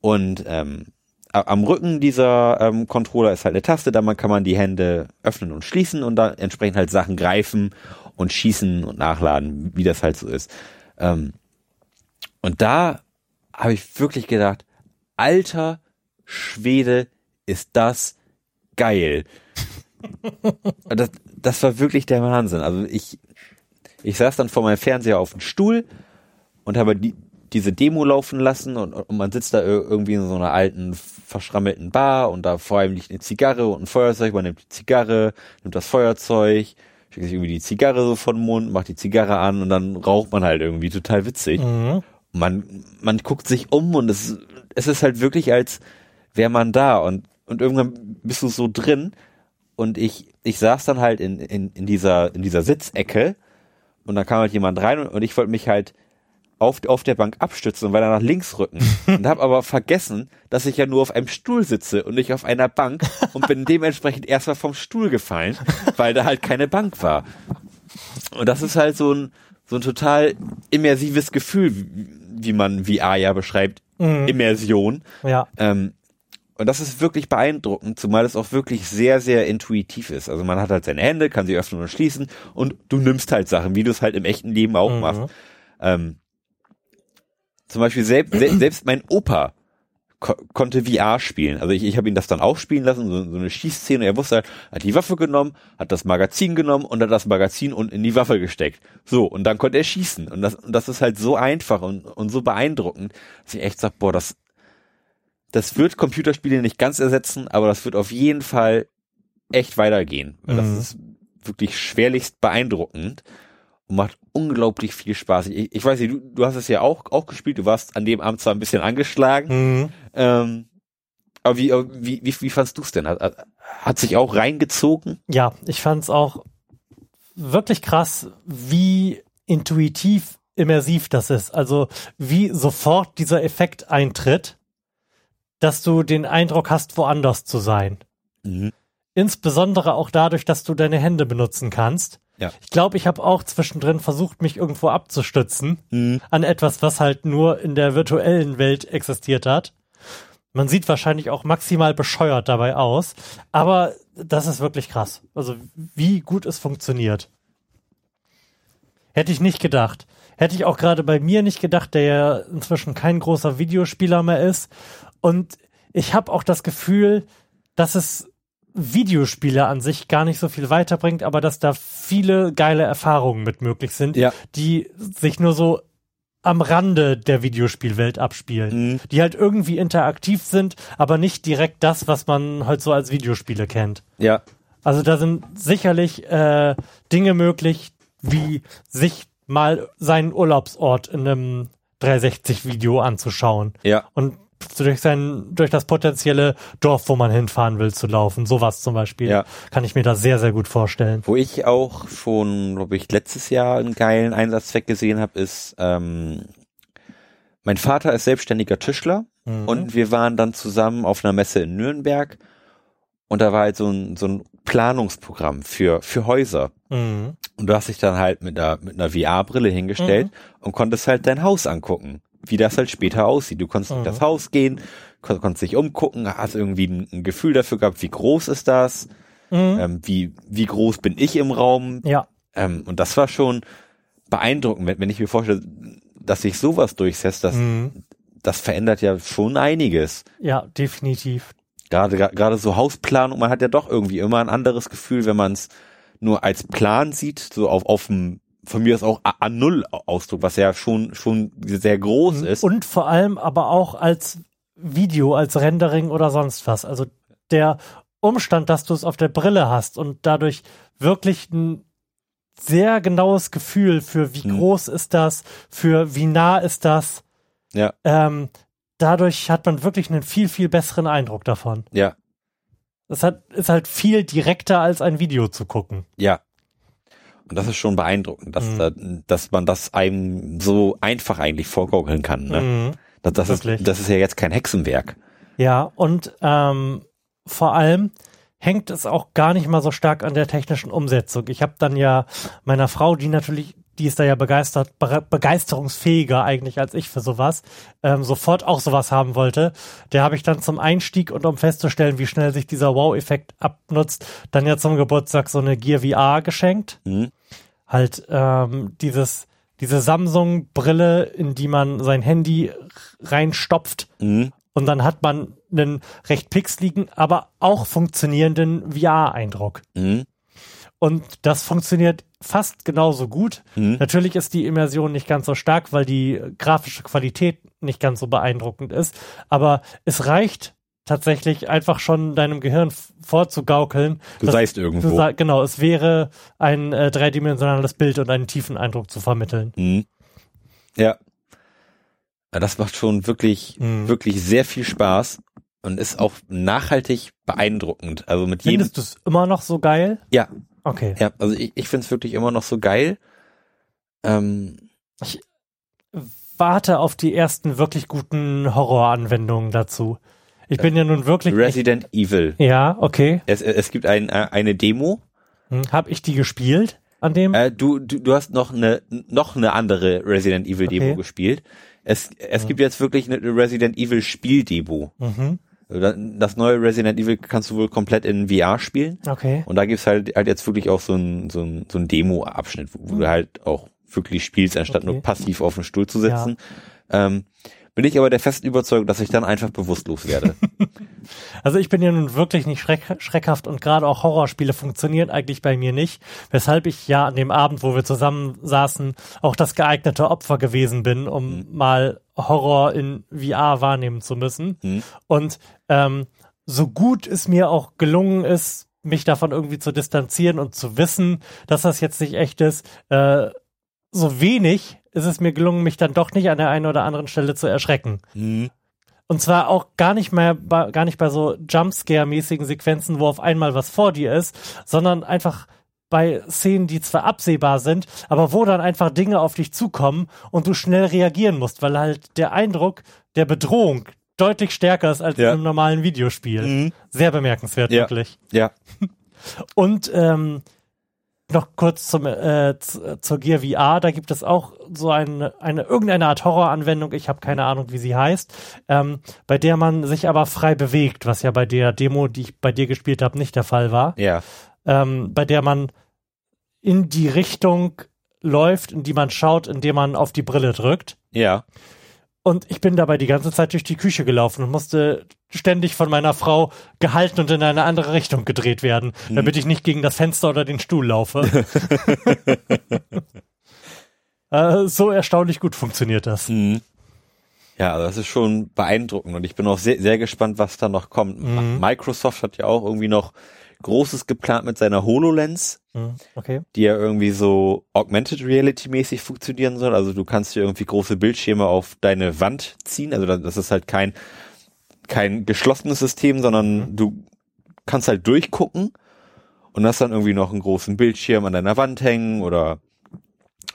B: Und ähm, am Rücken dieser ähm, Controller ist halt eine Taste, da man kann man die Hände öffnen und schließen und dann entsprechend halt Sachen greifen und schießen und nachladen, wie das halt so ist. Ähm, und da habe ich wirklich gedacht, alter Schwede, ist das geil. Das, das war wirklich der Wahnsinn. Also ich, ich saß dann vor meinem Fernseher auf dem Stuhl und habe die, diese Demo laufen lassen und, und man sitzt da ir- irgendwie in so einer alten, verschrammelten Bar und da vor allem liegt eine Zigarre und ein Feuerzeug. Man nimmt die Zigarre, nimmt das Feuerzeug, schickt sich irgendwie die Zigarre so von den Mund, macht die Zigarre an und dann raucht man halt irgendwie total witzig.
A: Mhm.
B: Man, man guckt sich um und es, es ist halt wirklich, als wäre man da und, und irgendwann bist du so drin und ich, ich saß dann halt in, in, in dieser, in dieser Sitzecke und dann kam halt jemand rein und, und ich wollte mich halt auf, auf der Bank abstützen und weiter nach links rücken und habe aber vergessen, dass ich ja nur auf einem Stuhl sitze und nicht auf einer Bank und bin dementsprechend erstmal vom Stuhl gefallen, weil da halt keine Bank war. Und das ist halt so ein, so ein total immersives Gefühl, wie, man VR ja beschreibt,
A: Mhm.
B: Immersion.
A: Ja.
B: Ähm, und das ist wirklich beeindruckend, zumal es auch wirklich sehr, sehr intuitiv ist. Also man hat halt seine Hände, kann sie öffnen und schließen und du nimmst halt Sachen, wie du es halt im echten Leben auch
A: Mhm.
B: machst. Ähm, zum Beispiel selbst, se selbst mein Opa ko konnte VR spielen. Also ich, ich habe ihn das dann auch spielen lassen, so, so eine Schießszene. Er wusste halt, hat die Waffe genommen, hat das Magazin genommen und hat das Magazin und in die Waffe gesteckt. So, und dann konnte er schießen. Und das, und das ist halt so einfach und, und so beeindruckend, dass ich echt sag, boah, das, das wird Computerspiele nicht ganz ersetzen, aber das wird auf jeden Fall echt weitergehen. Weil
A: Mhm.
B: Das ist wirklich schwerlichst beeindruckend und macht unglaublich viel Spaß. Ich, ich weiß nicht, du, du hast es ja auch, auch gespielt, du warst an dem Abend zwar ein bisschen angeschlagen,
A: Mhm.
B: ähm, aber wie, wie, wie, wie fandst du es denn? Hat, hat- hat sich auch reingezogen?
A: Ja, ich fand es auch wirklich krass, wie intuitiv immersiv das ist. Also wie sofort dieser Effekt eintritt, dass du den Eindruck hast, woanders zu sein.
B: Mhm.
A: Insbesondere auch dadurch, dass du deine Hände benutzen kannst.
B: Ja.
A: Ich glaube, ich habe auch zwischendrin versucht, mich irgendwo abzustützen
B: Mhm.
A: an etwas, was halt nur in der virtuellen Welt existiert hat. Man sieht wahrscheinlich auch maximal bescheuert dabei aus, aber das ist wirklich krass. Also wie gut es funktioniert. Hätte ich nicht gedacht. Hätte ich auch gerade bei mir nicht gedacht, der ja inzwischen kein großer Videospieler mehr ist. Und ich habe auch das Gefühl, dass es Videospiele an sich gar nicht so viel weiterbringt, aber dass da viele geile Erfahrungen mit möglich sind,
B: Ja.
A: die sich nur so am Rande der Videospielwelt abspielen,
B: Mhm.
A: die halt irgendwie interaktiv sind, aber nicht direkt das, was man halt so als Videospiele kennt.
B: Ja.
A: Also da sind sicherlich äh, Dinge möglich, wie sich mal seinen Urlaubsort in einem 360-Video anzuschauen
B: Ja.
A: und durch sein, durch das potenzielle Dorf, wo man hinfahren will, zu laufen. Sowas zum Beispiel.
B: Ja.
A: Kann ich mir da sehr, sehr gut vorstellen.
B: Wo ich auch schon, glaube ich, letztes Jahr einen geilen Einsatzzweck gesehen habe, ist, ähm, mein Vater ist selbstständiger Tischler
A: Mhm.
B: und wir waren dann zusammen auf einer Messe in Nürnberg und da war halt so ein, so ein Planungsprogramm für, für Häuser.
A: Mhm.
B: Und du hast dich dann halt mit einer, mit einer VR-Brille hingestellt
A: Mhm.
B: und konntest halt dein Haus angucken, wie das halt später aussieht. Du konntest
A: Mhm.
B: durch das Haus gehen, kon konntest dich umgucken, hast irgendwie ein, ein Gefühl dafür gehabt, wie groß ist das,
A: Mhm.
B: ähm, wie, wie groß bin ich im Raum.
A: Ja.
B: Ähm, und das war schon beeindruckend, wenn, wenn ich mir vorstelle, dass sich sowas durchsetzt, das,
A: Mhm.
B: das verändert ja schon einiges.
A: Ja, definitiv.
B: Gerade, gerade so Hausplanung, man hat ja doch irgendwie immer ein anderes Gefühl, wenn man es nur als Plan sieht, so auf, auf dem, von mir ist auch A- A0-Ausdruck, was ja schon, schon sehr groß ist.
A: Und vor allem aber auch als Video, als Rendering oder sonst was. Also der Umstand, dass du es auf der Brille hast und dadurch wirklich ein sehr genaues Gefühl für wie
B: Mhm.
A: groß ist das, für wie nah ist das.
B: Ja.
A: Ähm, dadurch hat man wirklich einen viel, viel besseren Eindruck davon.
B: ja,
A: Es hat, ist halt viel direkter als ein Video zu gucken.
B: ja. Und das ist schon beeindruckend, dass,
A: Mhm.
B: da, dass man das einem so einfach eigentlich vorgaukeln kann. Ne?
A: Mhm.
B: Das, das, ist, das ist ja jetzt kein Hexenwerk.
A: Ja, und ähm, vor allem hängt es auch gar nicht mal so stark an der technischen Umsetzung. Ich habe dann ja meiner Frau, die natürlich, die ist da ja begeistert, be begeisterungsfähiger eigentlich als ich für sowas, ähm, sofort auch sowas haben wollte. Der habe ich dann zum Einstieg und um festzustellen, wie schnell sich dieser Wow-Effekt abnutzt, dann ja zum Geburtstag so eine Gear VR geschenkt.
B: Mhm.
A: Halt ähm, dieses diese Samsung-Brille, in die man sein Handy reinstopft
B: Mhm.
A: und dann hat man einen recht pixeligen, aber auch funktionierenden VR-Eindruck.
B: Mhm.
A: Und das funktioniert fast genauso gut.
B: Mhm.
A: Natürlich ist die Immersion nicht ganz so stark, weil die grafische Qualität nicht ganz so beeindruckend ist. Aber es reicht tatsächlich einfach schon deinem Gehirn vorzugaukeln.
B: Du
A: dass-
B: seist irgendwo.
A: Du genau, es wäre ein äh, dreidimensionales Bild und einen tiefen Eindruck zu vermitteln.
B: Mhm. Ja. ja. Das macht schon wirklich,
A: Mhm.
B: wirklich sehr viel Spaß und ist auch nachhaltig beeindruckend. Also mit jedem.
A: Findest du es immer noch so geil?
B: Ja,
A: Okay.
B: ja. Also ich, ich finde es wirklich immer noch so geil. Ähm,
A: warte auf die ersten wirklich guten Horroranwendungen dazu. Ich bin ja nun wirklich.
B: Resident Evil.
A: ja, okay.
B: Es, es gibt ein, äh, eine Demo.
A: Hm, hab ich die gespielt an dem?
B: Äh, du, du, du hast noch eine, noch eine andere Resident Evil Demo
A: Okay.
B: gespielt. Es, es gibt jetzt wirklich eine Resident Evil Spieldemo.
A: mhm.
B: Das neue Resident Evil kannst du wohl komplett in VR spielen.
A: Okay.
B: Und da gibt's halt, halt jetzt wirklich auch so ein, so ein, so ein Demo-Abschnitt, wo, wo du halt auch wirklich spielst, anstatt
A: Okay.
B: nur passiv auf dem Stuhl zu sitzen. Ähm, bin ich aber der festen Überzeugung, dass ich dann einfach bewusstlos werde.
A: Also ich bin ja nun wirklich nicht schreck, schreckhaft und gerade auch Horrorspiele funktionieren eigentlich bei mir nicht, weshalb ich ja an dem Abend, wo wir zusammen saßen, auch das geeignete Opfer gewesen bin, um mal Horror in VR wahrnehmen zu müssen.
B: Mhm.
A: Und ähm, so gut es mir auch gelungen ist, mich davon irgendwie zu distanzieren und zu wissen, dass das jetzt nicht echt ist, äh, so wenig ist es mir gelungen, mich dann doch nicht an der einen oder anderen Stelle zu erschrecken. Und zwar auch gar nicht mehr, bei, gar nicht bei so Jumpscare-mäßigen Sequenzen, wo auf einmal was vor dir ist, sondern einfach bei Szenen, die zwar absehbar sind, aber wo dann einfach Dinge auf dich zukommen und du schnell reagieren musst, weil halt der Eindruck der Bedrohung deutlich stärker ist als
B: Ja.
A: in einem normalen Videospiel.
B: Mhm.
A: Sehr bemerkenswert,
B: Ja.
A: wirklich.
B: Ja.
A: Und ähm, noch kurz zum, äh, zur Gear VR, da gibt es auch so eine, eine irgendeine Art Horroranwendung, ich habe keine Ahnung, wie sie heißt, ähm, bei der man sich aber frei bewegt, was ja bei der Demo, die ich bei dir gespielt habe, nicht der Fall war,
B: Ja.
A: ähm, bei der man in die Richtung läuft, in die man schaut, indem man auf die Brille drückt.
B: Ja.
A: Und ich bin dabei die ganze Zeit durch die Küche gelaufen und musste ständig von meiner Frau gehalten und in eine andere Richtung gedreht werden, damit ich nicht gegen das Fenster oder den Stuhl laufe. äh, so erstaunlich gut funktioniert das.
B: Mhm. Ja, also das ist schon beeindruckend und ich bin auch sehr, sehr gespannt, was da noch kommt.
A: Mhm.
B: Microsoft hat ja auch irgendwie noch Großes geplant mit seiner HoloLens,
A: Hm, Okay.
B: die ja irgendwie so Augmented Reality mäßig funktionieren soll. Also du kannst dir irgendwie große Bildschirme auf deine Wand ziehen. Also das ist halt kein kein geschlossenes System, sondern du kannst halt durchgucken und hast dann irgendwie noch einen großen Bildschirm an deiner Wand hängen oder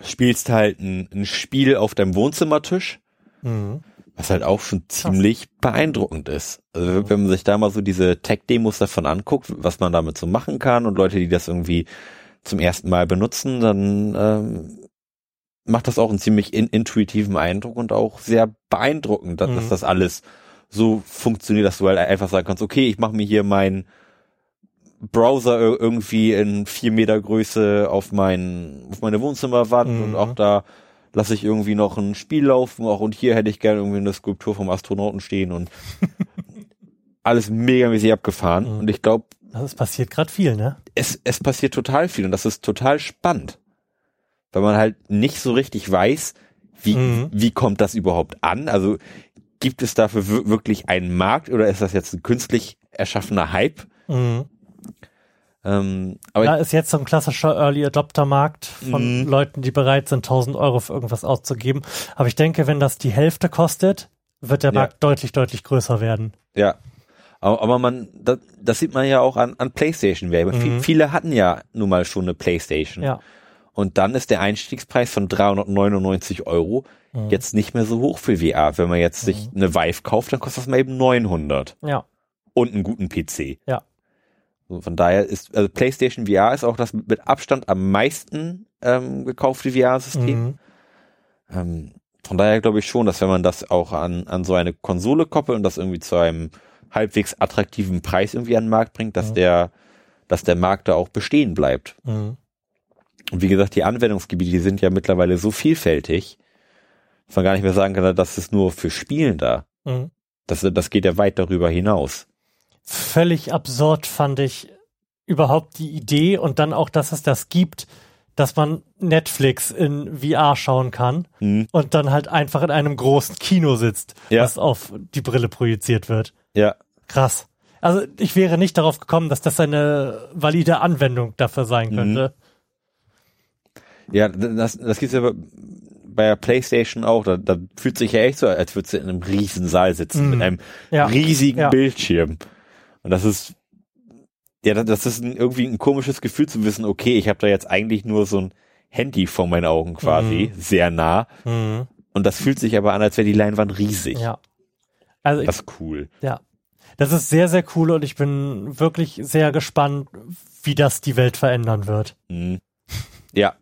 B: spielst halt ein, ein Spiel auf deinem Wohnzimmertisch,
A: Mhm.
B: Was halt auch schon ziemlich beeindruckend ist. Also wenn man sich da mal so diese Tech-Demos davon anguckt, was man damit so machen kann und Leute, die das irgendwie zum ersten Mal benutzen, dann ähm, macht das auch einen ziemlich in intuitiven Eindruck und auch sehr beeindruckend, dass,
A: Mhm.
B: dass das alles so funktioniert, dass du halt einfach sagen kannst, okay, ich mache mir hier meinen Browser ir- irgendwie in vier Meter Größe auf mein auf meine Wohnzimmerwand
A: Mhm.
B: und auch da lasse ich irgendwie noch ein Spiel laufen, auch und hier hätte ich gerne irgendwie eine Skulptur vom Astronauten stehen und alles megamäßig abgefahren
A: Mhm.
B: und ich glaube,
A: Das ist passiert gerade viel, ne?
B: es, es passiert total viel und das ist total spannend. Weil man halt nicht so richtig weiß, wie,
A: Mhm.
B: wie kommt das überhaupt an? Also gibt es dafür wir- wirklich einen Markt oder ist das jetzt ein künstlich erschaffener Hype?
A: Mhm.
B: Ähm, aber
A: Da ist jetzt so ein klassischer Early Adopter Markt von
B: Mhm.
A: Leuten, die bereit sind, 1000 Euro für irgendwas auszugeben. Aber ich denke, wenn das die Hälfte kostet, wird der
B: Ja.
A: Markt deutlich, deutlich größer werden.
B: ja, aber, man, das, das sieht man ja auch an, an PlayStation Werbung.
A: Mhm.
B: Viel- Viele hatten ja nun mal schon eine PlayStation.
A: Ja.
B: Und dann ist der Einstiegspreis von 399 Euro
A: Mhm.
B: jetzt nicht mehr so hoch für VR. Wenn man jetzt sich eine Vive kauft, dann kostet das mal eben 900.
A: Ja.
B: und einen guten PC.
A: Ja.
B: So, von daher ist, also PlayStation VR ist auch das mit Abstand am meisten ähm, gekaufte VR-System.
A: Mhm.
B: Ähm, von daher glaube ich schon, dass wenn man das auch an, an so eine Konsole koppelt und das irgendwie zu einem halbwegs attraktiven Preis irgendwie an den Markt bringt, dass
A: Mhm.
B: der, dass der Markt da auch bestehen bleibt.
A: Mhm.
B: Und wie gesagt, die Anwendungsgebiete, die sind ja mittlerweile so vielfältig, dass man gar nicht mehr sagen kann, das ist nur für Spielen da.
A: Mhm.
B: Das, das geht ja weit darüber hinaus.
A: Völlig absurd fand ich überhaupt die Idee und dann auch, dass es das gibt, dass man Netflix in VR schauen kann
B: Mhm.
A: und dann halt einfach in einem großen Kino sitzt,
B: Ja.
A: was auf die Brille projiziert wird.
B: Ja,
A: Krass. Also ich wäre nicht darauf gekommen, dass das eine valide Anwendung dafür sein
B: Mhm.
A: könnte.
B: Ja, das, das gibt's ja bei- bei der Playstation auch. Da, da fühlt sich ja echt so, als würdest du in einem riesen Saal sitzen
A: Mhm.
B: mit einem
A: Ja.
B: riesigen
A: Ja.
B: Bildschirm. Und das ist, ja, das- ist ein, irgendwie ein komisches Gefühl zu wissen, okay, ich habe da jetzt eigentlich nur so ein Handy vor meinen Augen quasi, sehr nah.
A: Mhm.
B: Und das fühlt sich aber an, als wäre die Leinwand riesig.
A: Ja. Also ich,
B: Das ist cool.
A: ja. Das ist sehr, sehr cool und ich bin wirklich sehr gespannt, wie das die Welt verändern wird.
B: Mhm. Ja.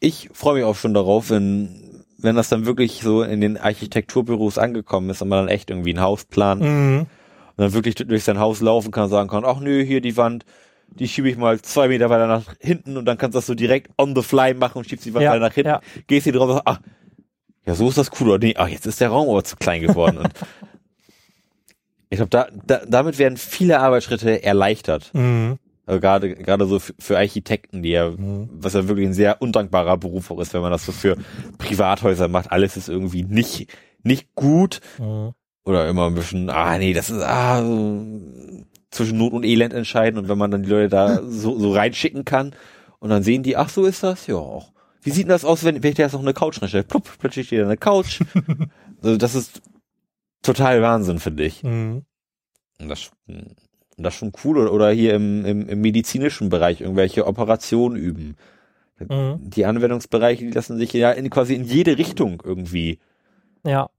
B: Ich freue mich auch schon darauf, wenn, wenn das dann wirklich so in den Architekturbüros angekommen ist und man dann echt irgendwie ein Haus plant
A: Mhm.
B: Und dann wirklich durch sein Haus laufen kann sagen kann, ach nö, hier die Wand, die schiebe ich mal zwei Meter weiter nach hinten und dann kannst du das so direkt on the fly machen und schiebst die Wand
A: Ja,
B: weiter nach hinten,
A: ja.
B: gehst hier drauf und sagst, ach, ja, so ist das cool, oder nee, ach, jetzt ist der Raum aber zu klein geworden. und ich glaube, da, da, damit werden viele Arbeitsschritte erleichtert.
A: Mhm.
B: Also gerade gerade so für, für Architekten, die ja,
A: Mhm.
B: was ja wirklich ein sehr undankbarer Beruf auch ist, wenn man das so für Privathäuser macht. Alles ist irgendwie nicht nicht gut
A: Mhm.
B: Oder immer ein bisschen, ah nee, das ist ah, so zwischen Not und Elend entscheiden und wenn man dann die Leute da so, so reinschicken kann und dann sehen die, ach so ist das, ja auch. Wie sieht denn das aus, wenn, wenn ich da jetzt noch eine Couch reinstelle? Plupp, plötzlich steht da eine Couch. also das ist total Wahnsinn, finde ich.
A: Mhm.
B: Und das, das ist schon cool. Oder, oder hier im, im, im medizinischen Bereich irgendwelche Operationen üben.
A: Mhm.
B: Die Anwendungsbereiche, die lassen sich ja in, quasi in jede Richtung irgendwie.
A: Ja.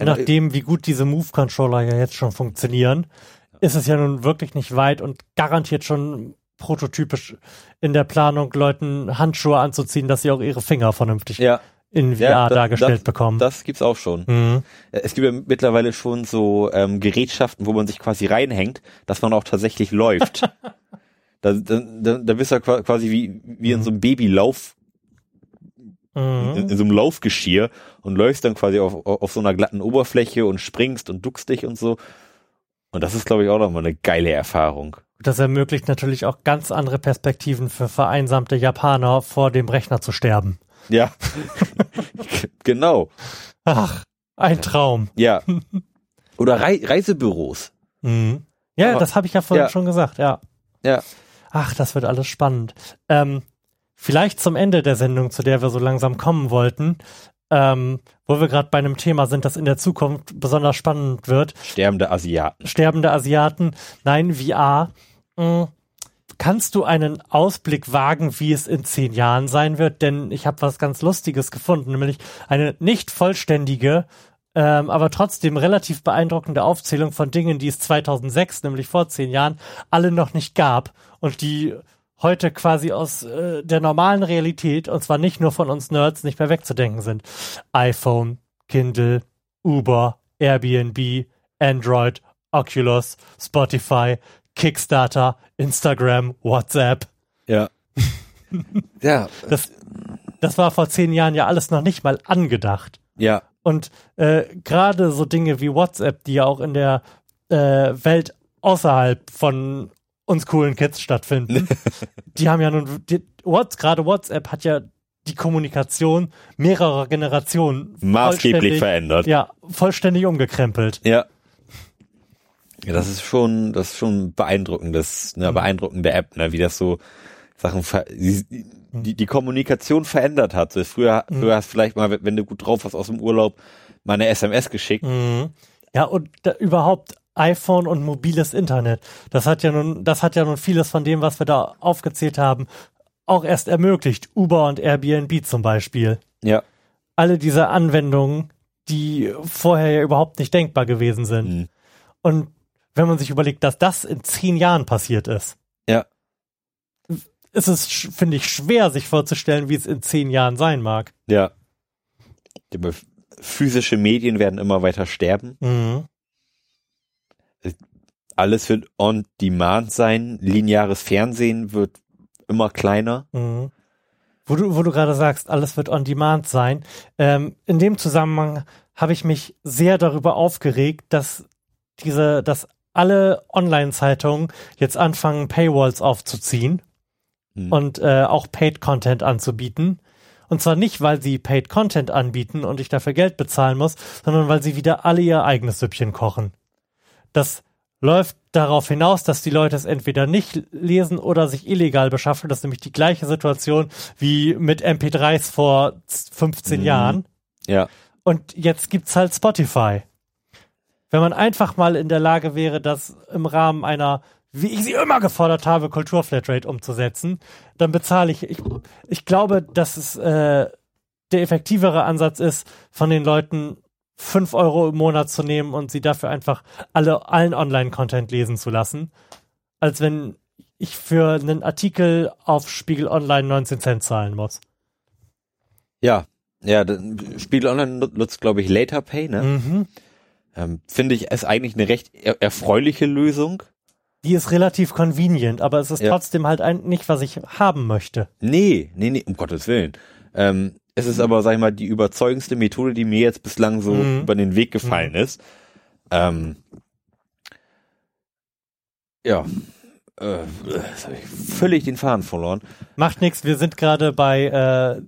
A: Und
B: Genau.
A: nachdem, wie gut diese Move-Controller ja jetzt schon funktionieren, ist es ja nun wirklich nicht weit und garantiert schon prototypisch in der Planung, Leuten Handschuhe anzuziehen, dass sie auch ihre Finger vernünftig
B: Ja,
A: in VR
B: Ja, das-
A: dargestellt
B: das-
A: bekommen.
B: das gibt's auch schon.
A: mhm.
B: Es gibt ja mittlerweile schon so ähm, Gerätschaften, wo man sich quasi reinhängt, dass man auch tatsächlich läuft. da, da, da, bist du ja qua- quasi wie, wie in so einem Babylauf,
A: Mhm.
B: in, in so einem Laufgeschirr und läufst dann quasi auf, auf so einer glatten Oberfläche und springst und duckst dich und so. Und das ist, glaube ich, auch nochmal eine geile Erfahrung.
A: Das ermöglicht natürlich auch ganz andere Perspektiven für vereinsamte Japaner, vor dem Rechner zu sterben.
B: Ja, genau.
A: Ach, ein Traum.
B: Ja. Oder Rei Reisebüros.
A: Mhm. Ja,
B: Aber-
A: das habe ich ja vorhin
B: ja.
A: schon gesagt, ja.
B: Ja.
A: Ach, das wird alles spannend. Ähm, vielleicht zum Ende der Sendung, zu der wir so langsam kommen wollten. Ähm, wo wir gerade bei einem Thema sind, das in der Zukunft besonders spannend wird.
B: Sterbende Asiaten.
A: Sterbende Asiaten, nein, VR. Mh, kannst du einen Ausblick wagen, wie es in zehn Jahren sein wird? Denn ich habe was ganz Lustiges gefunden, nämlich eine nicht vollständige, ähm, aber trotzdem relativ beeindruckende Aufzählung von Dingen, die es 2006, nämlich vor zehn Jahren, alle noch nicht gab und die heute quasi aus äh, der normalen Realität, und zwar nicht nur von uns Nerds, nicht mehr wegzudenken sind. iPhone, Kindle, Uber, Airbnb, Android, Oculus, Spotify, Kickstarter, Instagram, WhatsApp.
B: Ja. ja.
A: Das, das war vor zehn Jahren ja alles noch nicht mal angedacht.
B: Ja.
A: Und äh, gerade so Dinge wie WhatsApp, die ja auch in der äh, Welt außerhalb von uns coolen Kids stattfinden, die haben ja nun, die, What's, gerade WhatsApp hat ja die Kommunikation mehrerer Generationen
B: Maßgeblich verändert.
A: Ja, vollständig umgekrempelt.
B: Ja. Ja, das ist schon, das ist schon beeindruckendes, eine beeindruckende App, ne, wie das so Sachen, die, die, die Kommunikation verändert hat. So, früher, früher hast du vielleicht mal, wenn du gut drauf warst aus dem Urlaub, mal eine SMS geschickt.
A: Mhm. Ja, und da, überhaupt iPhone und mobiles Internet. Das hat ja nun, das hat ja nun vieles von dem, was wir da aufgezählt haben, auch erst ermöglicht. Uber und Airbnb zum Beispiel.
B: Ja.
A: Alle diese Anwendungen, die vorher ja überhaupt nicht denkbar gewesen sind.
B: Mhm.
A: Und wenn man sich überlegt, dass das in zehn Jahren passiert ist,
B: Ja.
A: ist es, finde ich, schwer, sich vorzustellen, wie es in zehn Jahren sein mag.
B: Ja. Physische Medien werden immer weiter sterben.
A: Mhm.
B: Alles wird on demand sein. Lineares Fernsehen wird immer kleiner.
A: Mhm. Wo du, wo du gerade sagst, alles wird on demand sein. Ähm, in dem Zusammenhang habe ich mich sehr darüber aufgeregt, dass diese, dass alle Online-Zeitungen jetzt anfangen, Paywalls aufzuziehen
B: Mhm.
A: und äh, auch Paid Content anzubieten. Und zwar nicht, weil sie Paid Content anbieten und ich dafür Geld bezahlen muss, sondern weil sie wieder alle ihr eigenes Süppchen kochen. Das läuft darauf hinaus, dass die Leute es entweder nicht lesen oder sich illegal beschaffen. Das ist nämlich die gleiche Situation wie mit MP3s vor 15
B: Mhm.
A: Jahren.
B: Ja.
A: Und jetzt gibt's halt Spotify. Wenn man einfach mal in der Lage wäre, das im Rahmen einer, wie ich sie immer gefordert habe, Kulturflatrate umzusetzen, dann bezahle ich. Ich, ich glaube, dass es äh, der effektivere Ansatz ist, von den Leuten fünf Euro im Monat zu nehmen und sie dafür einfach alle, allen Online-Content lesen zu lassen, als wenn ich für einen Artikel auf Spiegel Online 19 Cent zahlen muss.
B: Ja. Ja, Spiegel Online nut- nutzt, glaube ich, Later Pay, ne?
A: Mhm.
B: Ähm, Finde ich es eigentlich eine recht er erfreuliche Lösung.
A: Die ist relativ convenient, aber es ist
B: Ja.
A: trotzdem halt ein, nicht, was ich haben möchte.
B: Nee, nee, nee, um Gottes Willen. Ähm, es ist aber, sag ich mal, die überzeugendste Methode, die mir jetzt bislang so
A: Mhm.
B: über den Weg gefallen ist. Ähm, ja. Äh, jetzt hab ich völlig den Faden verloren.
A: Macht nichts, wir sind gerade bei äh,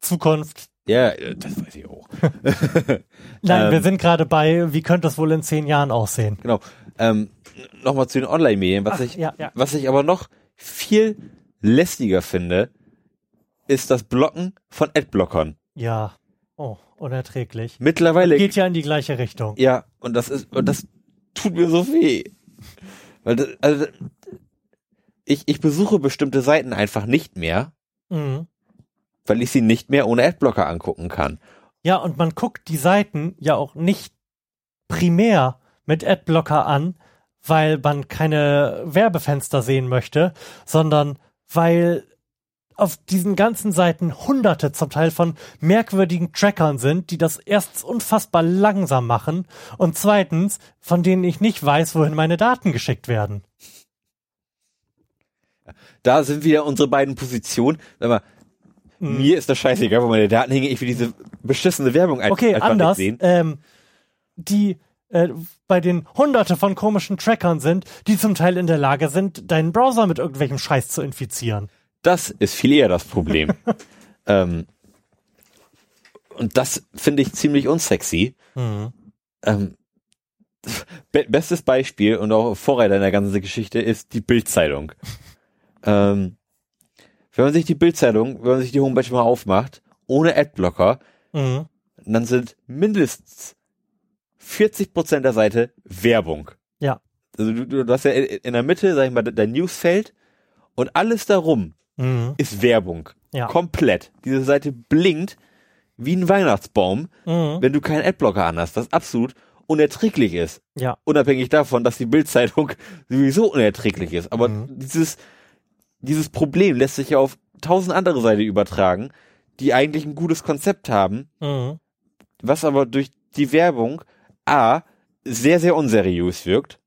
A: Zukunft.
B: Ja, äh, das weiß ich auch.
A: Nein,
B: Ähm.
A: wir sind gerade bei, wie könnte es wohl in zehn Jahren aussehen?
B: Genau. Ähm, Nochmal zu den Online-Medien. Was
A: Ach,
B: ich,
A: ja, ja.
B: was ich aber noch viel lästiger finde, ist das Blocken von Adblockern.
A: Ja. Oh, unerträglich.
B: Mittlerweile
A: Geht ja in die gleiche Richtung.
B: Ja, und das ist, und das tut mir so weh. Weil das, also, ich, ich besuche bestimmte Seiten einfach nicht mehr,
A: Mhm.
B: weil ich sie nicht mehr ohne Adblocker angucken kann.
A: Ja, und man guckt die Seiten ja auch nicht primär mit Adblocker an, weil man keine Werbefenster sehen möchte, sondern weil auf diesen ganzen Seiten hunderte zum Teil von merkwürdigen Trackern sind, die das erstens unfassbar langsam machen und zweitens, von denen ich nicht weiß, wohin meine Daten geschickt werden.
B: Da sind wieder unsere beiden Positionen. Sag mal,
A: Mhm.
B: mir ist das scheißegal, wo meine Daten hängen. Ich will diese beschissene Werbung ein-
A: Okay,
B: einfach
A: anders.
B: nicht sehen.
A: Ähm, die äh, bei den hunderte von komischen Trackern sind, die zum Teil in der Lage sind, deinen Browser mit irgendwelchem Scheiß zu infizieren.
B: Das ist viel eher das Problem. ähm, und das finde ich ziemlich unsexy.
A: Mhm.
B: Ähm, be bestes Beispiel und auch Vorreiter in der ganzen Geschichte ist die Bildzeitung. ähm, wenn man sich die Bildzeitung, wenn man sich die Homepage mal aufmacht, ohne Adblocker,
A: Mhm.
B: Dann sind mindestens 40 Prozent der Seite Werbung.
A: Ja.
B: Also du, du hast ja in der Mitte, sag ich mal, dein Newsfeld und alles darum
A: Mhm.
B: ist Werbung.
A: Ja.
B: Komplett. Diese Seite blinkt wie ein Weihnachtsbaum,
A: Mhm.
B: wenn du keinen Adblocker an hast, was absolut unerträglich ist.
A: Ja.
B: Unabhängig davon, dass die Bildzeitung sowieso unerträglich ist. Aber
A: Mhm.
B: dieses, dieses Problem lässt sich ja auf tausend andere Seiten übertragen, die eigentlich ein gutes Konzept haben,
A: Mhm.
B: was aber durch die Werbung A sehr, sehr unseriös wirkt,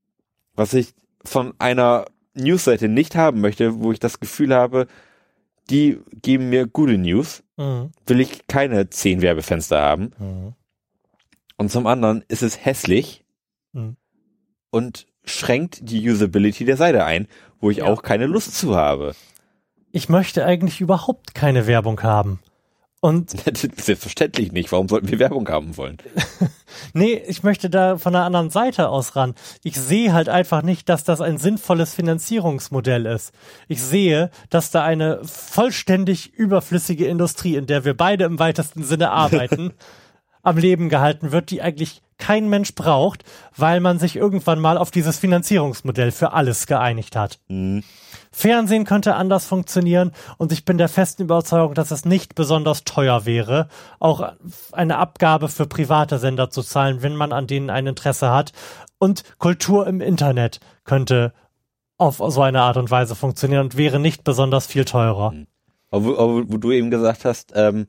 B: was ich von einer Newsseite nicht haben möchte, wo ich das Gefühl habe, die geben mir gute News,
A: Mhm.
B: will ich keine zehn Werbefenster haben.
A: Mhm.
B: Und zum anderen ist es hässlich
A: Mhm.
B: und schränkt die Usability der Seite ein, wo ich
A: Ja.
B: auch keine Lust zu habe.
A: Ich möchte eigentlich überhaupt keine Werbung haben. Und
B: Selbstverständlich nicht. Warum sollten wir Werbung haben wollen?
A: nee, ich möchte da von einer anderen Seite aus ran. Ich sehe halt einfach nicht, dass das ein sinnvolles Finanzierungsmodell ist. Ich sehe, dass da eine vollständig überflüssige Industrie, in der wir beide im weitesten Sinne arbeiten, am Leben gehalten wird, die eigentlich kein Mensch braucht, weil man sich irgendwann mal auf dieses Finanzierungsmodell für alles geeinigt hat. Fernsehen könnte anders funktionieren und ich bin der festen Überzeugung, dass es nicht besonders teuer wäre, auch eine Abgabe für private Sender zu zahlen, wenn man an denen ein Interesse hat. Und Kultur im Internet könnte auf so eine Art und Weise funktionieren und wäre nicht besonders viel teurer.
B: Aber wo, aber wo du eben gesagt hast, ähm,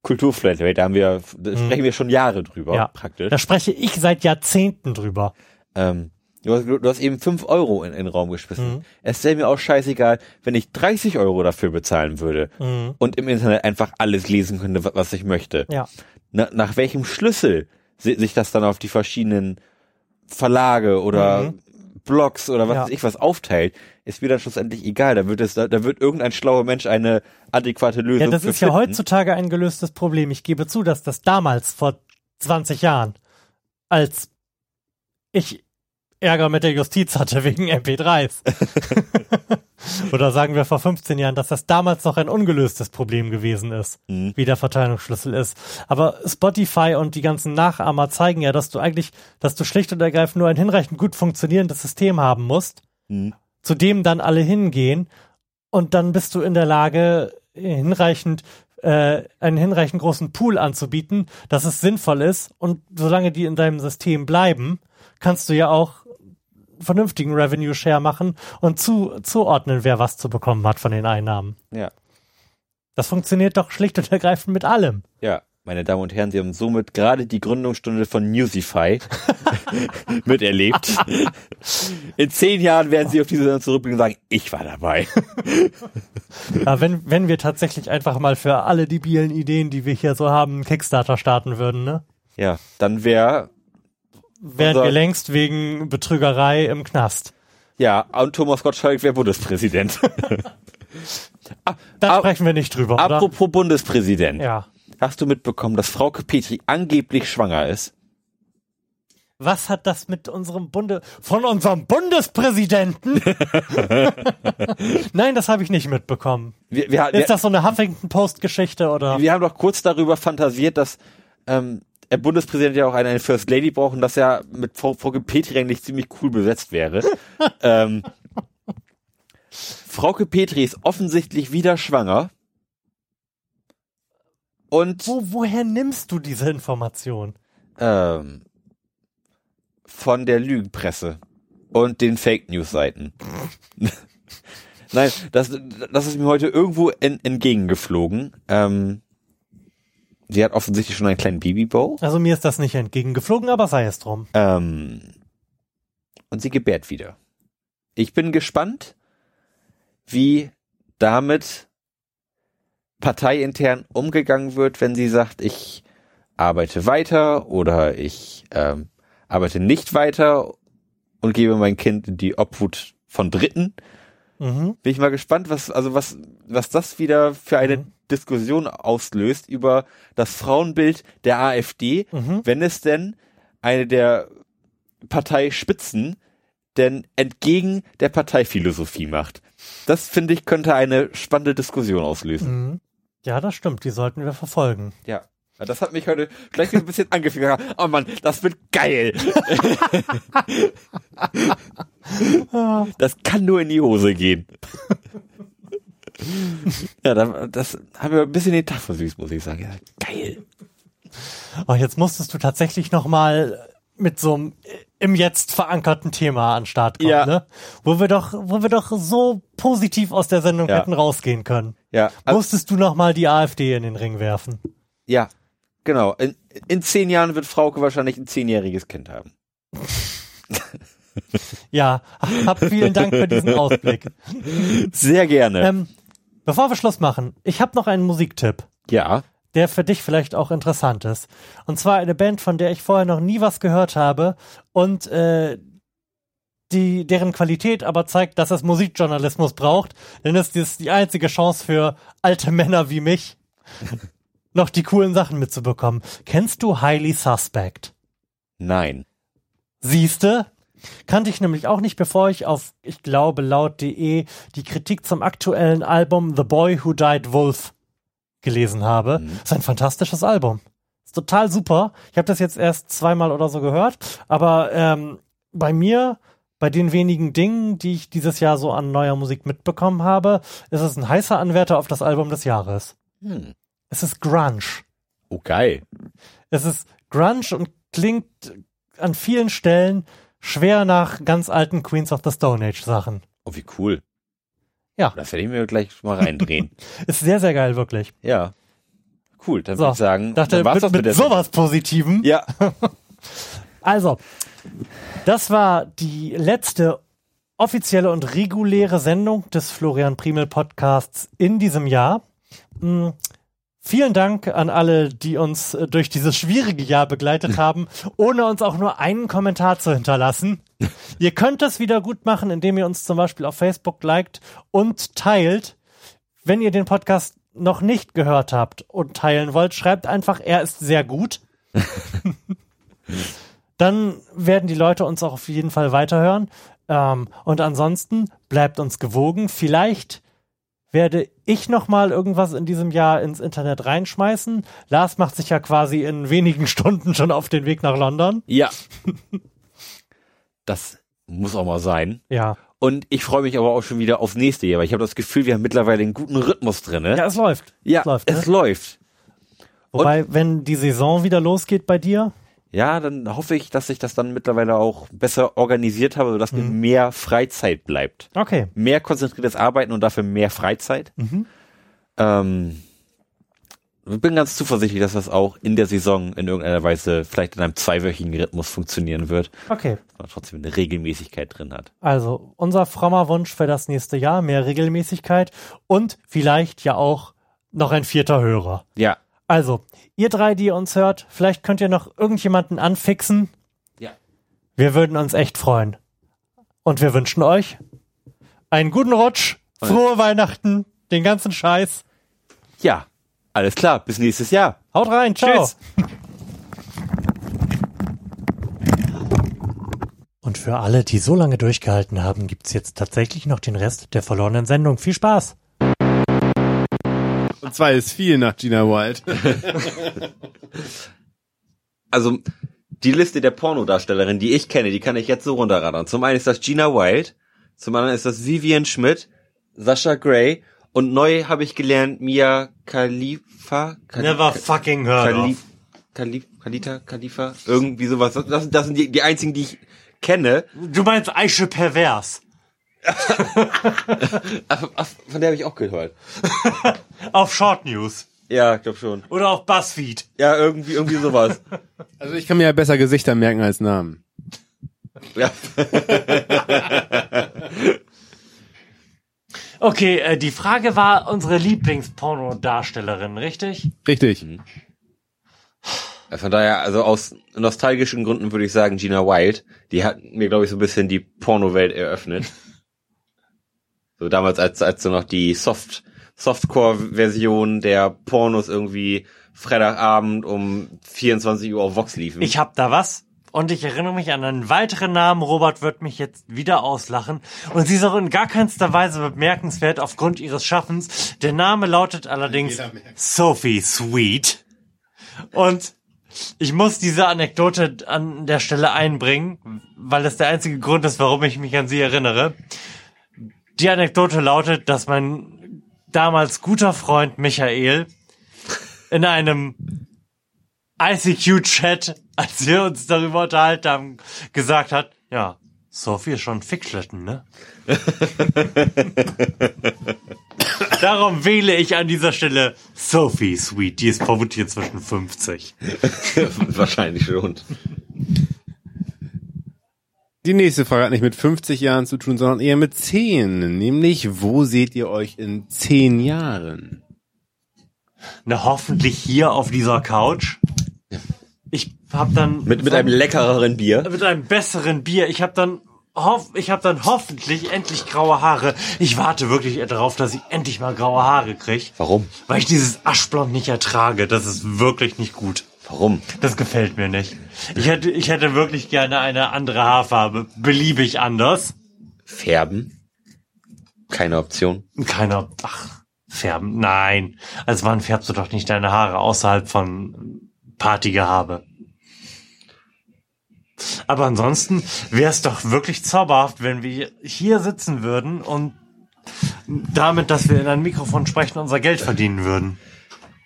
B: Kulturflatrate, da haben wir, da sprechen wir schon Jahre drüber.
A: Ja.
B: praktisch.
A: Da spreche ich seit Jahrzehnten drüber.
B: Ähm, du, hast, du hast eben fünf Euro in, in den Raum geschmissen.
A: Mhm.
B: Es wäre mir auch scheißegal, wenn ich 30 Euro dafür bezahlen würde
A: Mhm.
B: und im Internet einfach alles lesen könnte, wa- was ich möchte.
A: Ja.
B: Na, nach welchem Schlüssel si- sich das dann auf die verschiedenen Verlage oder Blogs oder was
A: Mhm. Ja.
B: weiß ich was aufteilt, ist mir dann schlussendlich egal. Da wird es, da, da wird irgendein schlauer Mensch eine adäquate Lösung
A: Ja, das ist ja
B: finden.
A: heutzutage ein gelöstes Problem. Ich gebe zu, dass das damals vor 20 Jahren, als ich Ärger mit der Justiz hatte wegen MP3s. Oder sagen wir vor 15 Jahren, dass das damals noch ein ungelöstes Problem gewesen ist,
B: Mhm.
A: wie der Verteilungsschlüssel ist. Aber Spotify und die ganzen Nachahmer zeigen ja, dass du eigentlich, dass du schlicht und ergreifend nur ein hinreichend gut funktionierendes System haben musst,
B: Mhm.
A: zu dem dann alle hingehen und dann bist du in der Lage, hinreichend äh, einen hinreichend großen Pool anzubieten, dass es sinnvoll ist und solange die in deinem System bleiben, kannst du ja auch vernünftigen Revenue Share machen und zu, zuordnen, wer was zu bekommen hat von den Einnahmen.
B: Ja.
A: Das funktioniert doch schlicht und ergreifend mit allem.
B: Ja, meine Damen und Herren, Sie haben somit gerade die Gründungsstunde von Newsify miterlebt. In zehn Jahren werden Sie auf diese Sendung zurückblicken und sagen, ich war dabei.
A: Ja, wenn, wenn wir tatsächlich einfach mal für alle debilen Ideen, die wir hier so haben, Kickstarter starten würden, ne?
B: Ja, dann wäre,
A: Wären wir längst wegen Betrügerei im Knast.
B: ja, und Thomas Gottschalk wäre Bundespräsident. Ah,
A: Da sprechen wir nicht drüber, oder?
B: Apropos Bundespräsident.
A: Ja.
B: Hast du mitbekommen, dass Frauke Petri angeblich schwanger ist?
A: Was hat das mit unserem Bunde von unserem Bundespräsidenten? Nein, das habe ich nicht mitbekommen.
B: Wir, wir, wir,
A: Ist das so eine Huffington Post Geschichte oder?
B: wir haben doch kurz darüber fantasiert, dass ähm, der Bundespräsident ja auch eine, eine First Lady braucht und dass er mit Frau, Frau Petri eigentlich ziemlich cool besetzt wäre. ähm, Frauke Petri ist offensichtlich wieder schwanger. Und
A: Wo, woher nimmst du diese Information?
B: ähm, von der Lügenpresse und den Fake News Seiten. Nein, das, das ist mir heute irgendwo en, entgegengeflogen. Ähm, sie hat offensichtlich schon einen kleinen Babybau.
A: Also mir ist das nicht entgegengeflogen, aber sei es drum.
B: Ähm, und sie gebärt wieder. Ich bin gespannt, wie damit parteiintern umgegangen wird, wenn sie sagt, ich arbeite weiter oder ich ähm, arbeite nicht weiter und gebe mein Kind in die Obhut von Dritten.
A: Mhm.
B: Bin ich mal gespannt, was, also was, was das wieder für eine
A: Mhm.
B: Diskussion auslöst über das Frauenbild der AfD,
A: Mhm.
B: wenn es denn eine der Parteispitzen denn entgegen der Parteiphilosophie macht. Das finde ich könnte eine spannende Diskussion auslösen.
A: Mhm. Ja, das stimmt. Die sollten wir verfolgen.
B: Ja. Das hat mich heute gleich ein bisschen angefickert. Oh Mann, das wird geil. das kann nur in die Hose gehen. ja, da- das haben wir ein bisschen den Tag versüßt, muss ich sagen. Ja, geil.
A: Oh, jetzt musstest du tatsächlich noch mal mit so einem im Jetzt verankerten Thema an den Start kommen,
B: Ja.
A: ne? Wo wir doch, wo wir doch so positiv aus der Sendung
B: Ja.
A: hätten rausgehen können.
B: Ja, also,
A: Musstest du noch mal die AfD in den Ring werfen?
B: ja, genau. In, in zehn Jahren wird Frauke wahrscheinlich ein zehnjähriges Kind haben.
A: Ja, hab vielen Dank für diesen Ausblick.
B: Sehr gerne.
A: Ähm, bevor wir Schluss machen, ich habe noch einen Musiktipp.
B: ja.
A: der für dich vielleicht auch interessant ist. Und zwar eine Band, von der ich vorher noch nie was gehört habe und äh, die deren Qualität aber zeigt, dass es Musikjournalismus braucht, denn es ist die einzige Chance für alte Männer wie mich, noch die coolen Sachen mitzubekommen. Kennst du Highly Suspect?
B: Nein.
A: Siehste? Kannte ich nämlich auch nicht, bevor ich auf, ich glaube, laut.de die Kritik zum aktuellen Album The Boy Who Died Wolf gelesen habe. Ist ein fantastisches Album. Ist total super. Ich habe das jetzt erst zweimal oder so gehört, aber ähm, bei mir, bei den wenigen Dingen, die ich dieses Jahr so an neuer Musik mitbekommen habe, ist es ein heißer Anwärter auf das Album des Jahres.
B: Hm.
A: Es ist Grunge.
B: Oh, geil.
A: Es ist Grunge und klingt an vielen Stellen schwer nach ganz alten Queens of the Stone Age Sachen.
B: Oh, wie cool.
A: Ja.
B: Das werde ich mir gleich mal reindrehen.
A: Ist sehr, sehr geil, wirklich.
B: ja. Cool, dann
A: So,
B: würde ich sagen,
A: Dachte,
B: dann war's
A: mit,
B: das mit
A: mit sowas Positivem.
B: Ja.
A: Also, das war die letzte offizielle und reguläre Sendung des Florian Primel Podcasts in diesem Jahr. Vielen Dank an alle, die uns äh, durch dieses schwierige Jahr begleitet haben, ohne uns auch nur einen Kommentar zu hinterlassen. Ihr könnt das wieder gut machen, indem ihr uns zum Beispiel auf Facebook liked und teilt. Wenn ihr den Podcast noch nicht gehört habt und teilen wollt, schreibt einfach, er ist sehr gut. Dann werden die Leute uns auch auf jeden Fall weiterhören. Ähm, und ansonsten bleibt uns gewogen. Vielleicht werde ich noch mal irgendwas in diesem Jahr ins Internet reinschmeißen. Lars macht sich ja quasi in wenigen Stunden schon auf den Weg nach London.
B: Ja. Das muss auch mal sein.
A: Ja.
B: Und ich freue mich aber auch schon wieder aufs nächste Jahr, weil ich habe das Gefühl, wir haben mittlerweile einen guten Rhythmus drin. Ne?
A: Ja, es läuft.
B: ja
A: es läuft.
B: es
A: ne?
B: läuft.
A: Wobei, wenn die Saison wieder losgeht bei dir,
B: Ja, dann hoffe ich, dass ich das dann mittlerweile auch besser organisiert habe, sodass mir mehr Freizeit bleibt.
A: okay.
B: Mehr konzentriertes Arbeiten und dafür mehr Freizeit. Ähm, ich bin ganz zuversichtlich, dass das auch in der Saison in irgendeiner Weise vielleicht in einem zweiwöchigen Rhythmus funktionieren wird,
A: Okay.
B: dass man trotzdem eine Regelmäßigkeit drin hat.
A: Also, unser frommer Wunsch für das nächste Jahr, mehr Regelmäßigkeit und vielleicht ja auch noch ein vierter Hörer.
B: Ja.
A: Also, ihr drei, die ihr uns hört, vielleicht könnt ihr noch irgendjemanden anfixen.
B: Ja.
A: Wir würden uns echt freuen. Und wir wünschen euch einen guten Rutsch, frohe Weihnachten, den ganzen Scheiß.
B: Ja. Alles klar. Bis nächstes Jahr.
A: Haut rein, ciao.
B: Tschüss.
A: Und für alle, die so lange durchgehalten haben, gibt's jetzt tatsächlich noch den Rest der verlorenen Sendung. Viel Spaß.
E: Und zwar ist viel nach Gina Wild.
B: Also, die Liste der Pornodarstellerinnen, die ich kenne, die kann ich jetzt so runterradern. Zum einen ist das Gina Wild, zum anderen ist das Vivian Schmidt, Sascha Gray und neu habe ich gelernt Mia Khalifa. Khali-
A: fucking heard
B: Khali Khali Khalita, Khalifa, irgendwie sowas. Das, das, das sind die, die einzigen, die ich kenne.
A: Du meinst Aische Pervers.
B: Von der habe ich auch gehört.
A: Auf Short News.
B: Ja, ich glaube schon.
A: Oder auf Buzzfeed.
B: Ja, irgendwie, irgendwie sowas.
E: Also ich kann mir ja besser Gesichter merken als Namen.
B: ja.
A: Okay, äh, die Frage war unsere Lieblingspornodarstellerin, richtig?
E: Richtig.
B: Von daher, also aus nostalgischen Gründen würde ich sagen Gina Wild. Die hat mir, glaube ich, so ein bisschen die Pornowelt eröffnet. So damals, als, als so noch die Soft, Softcore-Version der Pornos irgendwie Freitagabend um 24 Uhr auf Vox liefen.
A: Ich hab da was. Und ich erinnere mich an einen weiteren Namen. Robert wird mich jetzt wieder auslachen. Und sie ist auch in gar keinster Weise bemerkenswert aufgrund ihres Schaffens. Der Name lautet allerdings Sophie Sweet. Und ich muss diese Anekdote an der Stelle einbringen, weil es der einzige Grund ist, warum ich mich an sie erinnere. Die Anekdote lautet, dass mein damals guter Freund Michael in einem ICQ-Chat, als wir uns darüber unterhalten haben, gesagt hat, ja, Sophie ist schon Fickschlitten, ne? Darum wähle ich an dieser Stelle Sophie Sweet. Die ist vermutlich inzwischen 50.
B: Wahrscheinlich schon.
E: Die nächste Frage hat nicht mit 50 Jahren zu tun, sondern eher mit 10. Nämlich, wo seht ihr euch in 10 Jahren?
A: Na, hoffentlich hier auf dieser Couch. Ich hab dann
B: Mit, mit einem leckereren Bier.
A: mit einem besseren Bier. Ich hab dann hoff, ich hab dann hoffentlich endlich graue Haare. Ich warte wirklich darauf, dass ich endlich mal graue Haare krieg.
B: Warum?
A: Weil ich dieses Aschblond nicht ertrage. Das ist wirklich nicht gut.
B: Warum?
A: Das gefällt mir nicht. Ich hätte, ich hätte wirklich gerne eine andere Haarfarbe. Beliebig anders.
B: Färben? Keine Option.
A: Keiner, ach, färben. Nein. Als Mann färbst du doch nicht deine Haare außerhalb von Partygehabe. Aber ansonsten wäre es doch wirklich zauberhaft, wenn wir hier sitzen würden und damit, dass wir in ein Mikrofon sprechen, unser Geld verdienen würden.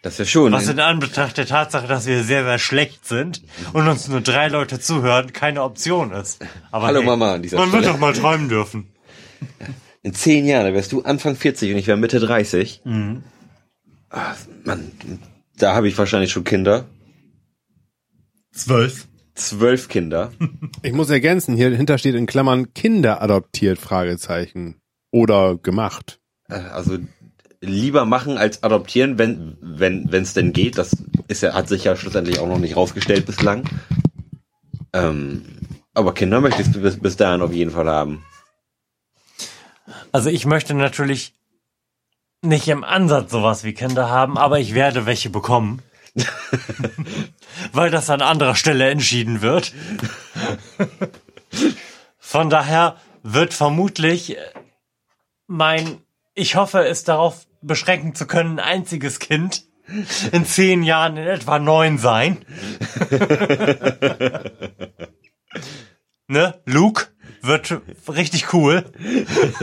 B: Das wäre schon.
A: Was in Anbetracht der Tatsache, dass wir sehr, sehr schlecht sind und uns nur drei Leute zuhören, keine Option ist. Aber
B: Hallo Mama an dieser
A: Man wird
B: Stelle.
A: doch mal träumen dürfen.
B: In zehn Jahren, da wärst du Anfang 40 und ich wäre Mitte 30.
A: Mhm.
B: Ach, Mann, da habe ich wahrscheinlich schon Kinder.
A: Zwölf.
B: Zwölf Kinder.
E: Ich muss ergänzen, hier hinter steht in Klammern Kinder adoptiert, Fragezeichen. Oder gemacht.
B: Äh, Also lieber machen als adoptieren, wenn wenn wenn es denn geht. Das ist ja hat sich ja schlussendlich auch noch nicht rausgestellt bislang. Ähm, aber Kinder möchte ich bis, bis dahin auf jeden Fall haben.
A: Also ich möchte natürlich nicht im Ansatz sowas wie Kinder haben, aber ich werde welche bekommen. Weil das an anderer Stelle entschieden wird. Von daher wird vermutlich mein, ich hoffe es darauf beschränken zu können, einziges Kind in zehn Jahren in etwa neun sein. ne? Luke wird richtig cool.
B: Ich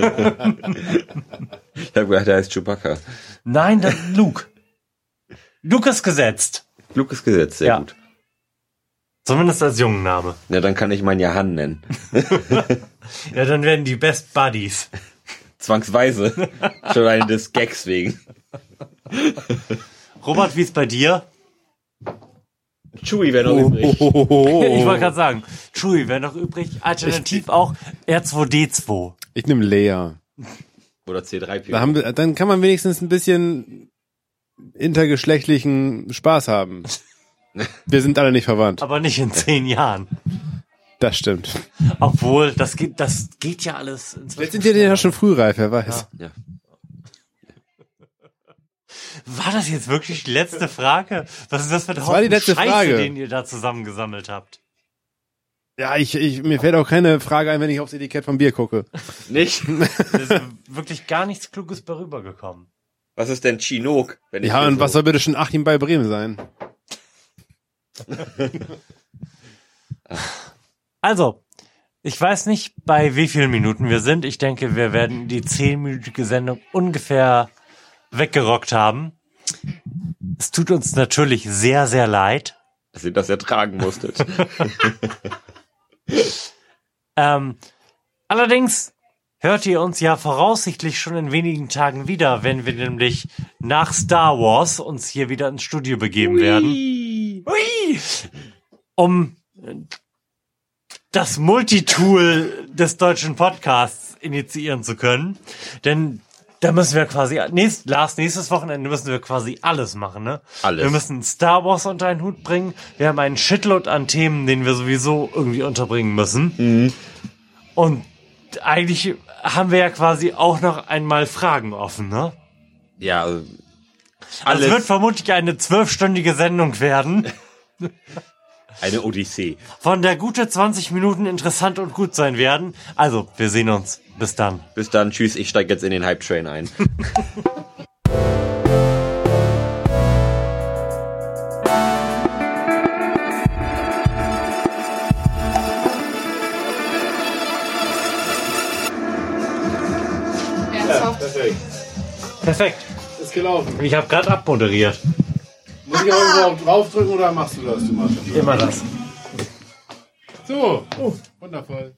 B: habe gedacht, der heißt Chewbacca.
A: Nein, das Luke. Luke ist gesetzt.
B: Luke ist gesetzt, sehr
A: Ja.
B: gut.
A: Zumindest als Jungenname.
B: Ja, dann kann ich meinen Jahan nennen.
A: Ja, dann werden die Best Buddies.
B: Zwangsweise. Schon allein des Gags wegen.
A: Robert, wie ist bei dir?
B: Chewie wäre noch übrig.
A: Ich
E: Oh.
A: wollte gerade sagen, Chewie wäre noch übrig. Alternativ auch R2D2.
E: Ich nehme Lea.
B: Oder C3PO.
E: Da haben wir, dann kann man wenigstens ein bisschen intergeschlechtlichen Spaß haben. Wir sind alle nicht verwandt.
A: Aber nicht in zehn Jahren.
E: Das stimmt.
A: Obwohl, das geht, das geht ja alles inzwischen.
E: Jetzt sind wir ja schon frühreif, wer weiß.
B: ja.
A: War das jetzt wirklich die letzte Frage? Was ist das für ein
E: war die letzte
A: Scheiße,
E: Frage.
A: den ihr da zusammengesammelt habt?
E: Ja, ich, ich, mir fällt auch keine Frage ein, wenn ich aufs Etikett vom Bier gucke.
B: Nicht?
A: Da ist wirklich gar nichts Kluges bei rübergekommen.
B: Was ist denn Chinook? Wenn ich
E: Ja, und
B: so-
E: was soll bitte schon Achim bei Bremen sein?
A: Also, ich weiß nicht, bei wie vielen Minuten wir sind. Ich denke, wir werden die zehnminütige Sendung ungefähr weggerockt haben. Es tut uns natürlich sehr, sehr leid.
B: dass ihr das ertragen musstet.
A: Ähm, allerdings hört ihr uns ja voraussichtlich schon in wenigen Tagen wieder, wenn wir nämlich nach Star Wars uns hier wieder ins Studio begeben werden. Hui! Um das Multitool des deutschen Podcasts initiieren zu können. Denn da müssen wir quasi, nächst, Lars, nächstes Wochenende müssen wir quasi alles machen, ne?
B: Alles.
A: Wir müssen Star Wars unter einen Hut bringen. Wir haben einen Shitload an Themen, den wir sowieso irgendwie unterbringen müssen. Und eigentlich haben wir ja quasi auch noch einmal Fragen offen, ne?
B: ja, also
A: Also
B: alles
A: es wird vermutlich eine zwölfstündige Sendung werden,
B: Eine Odyssee.
A: Von der gute 20 Minuten interessant und gut sein werden. Also, wir sehen uns. Bis dann.
B: Bis dann. Tschüss. Ich steige jetzt in den Hype-Train ein. Perfekt.
A: Perfekt.
E: Ist gelaufen.
A: Ich habe gerade abmoderiert.
E: Muss ich auch überhaupt draufdrücken oder machst du das? Du machst das.
A: Immer das.
E: So, wundervoll.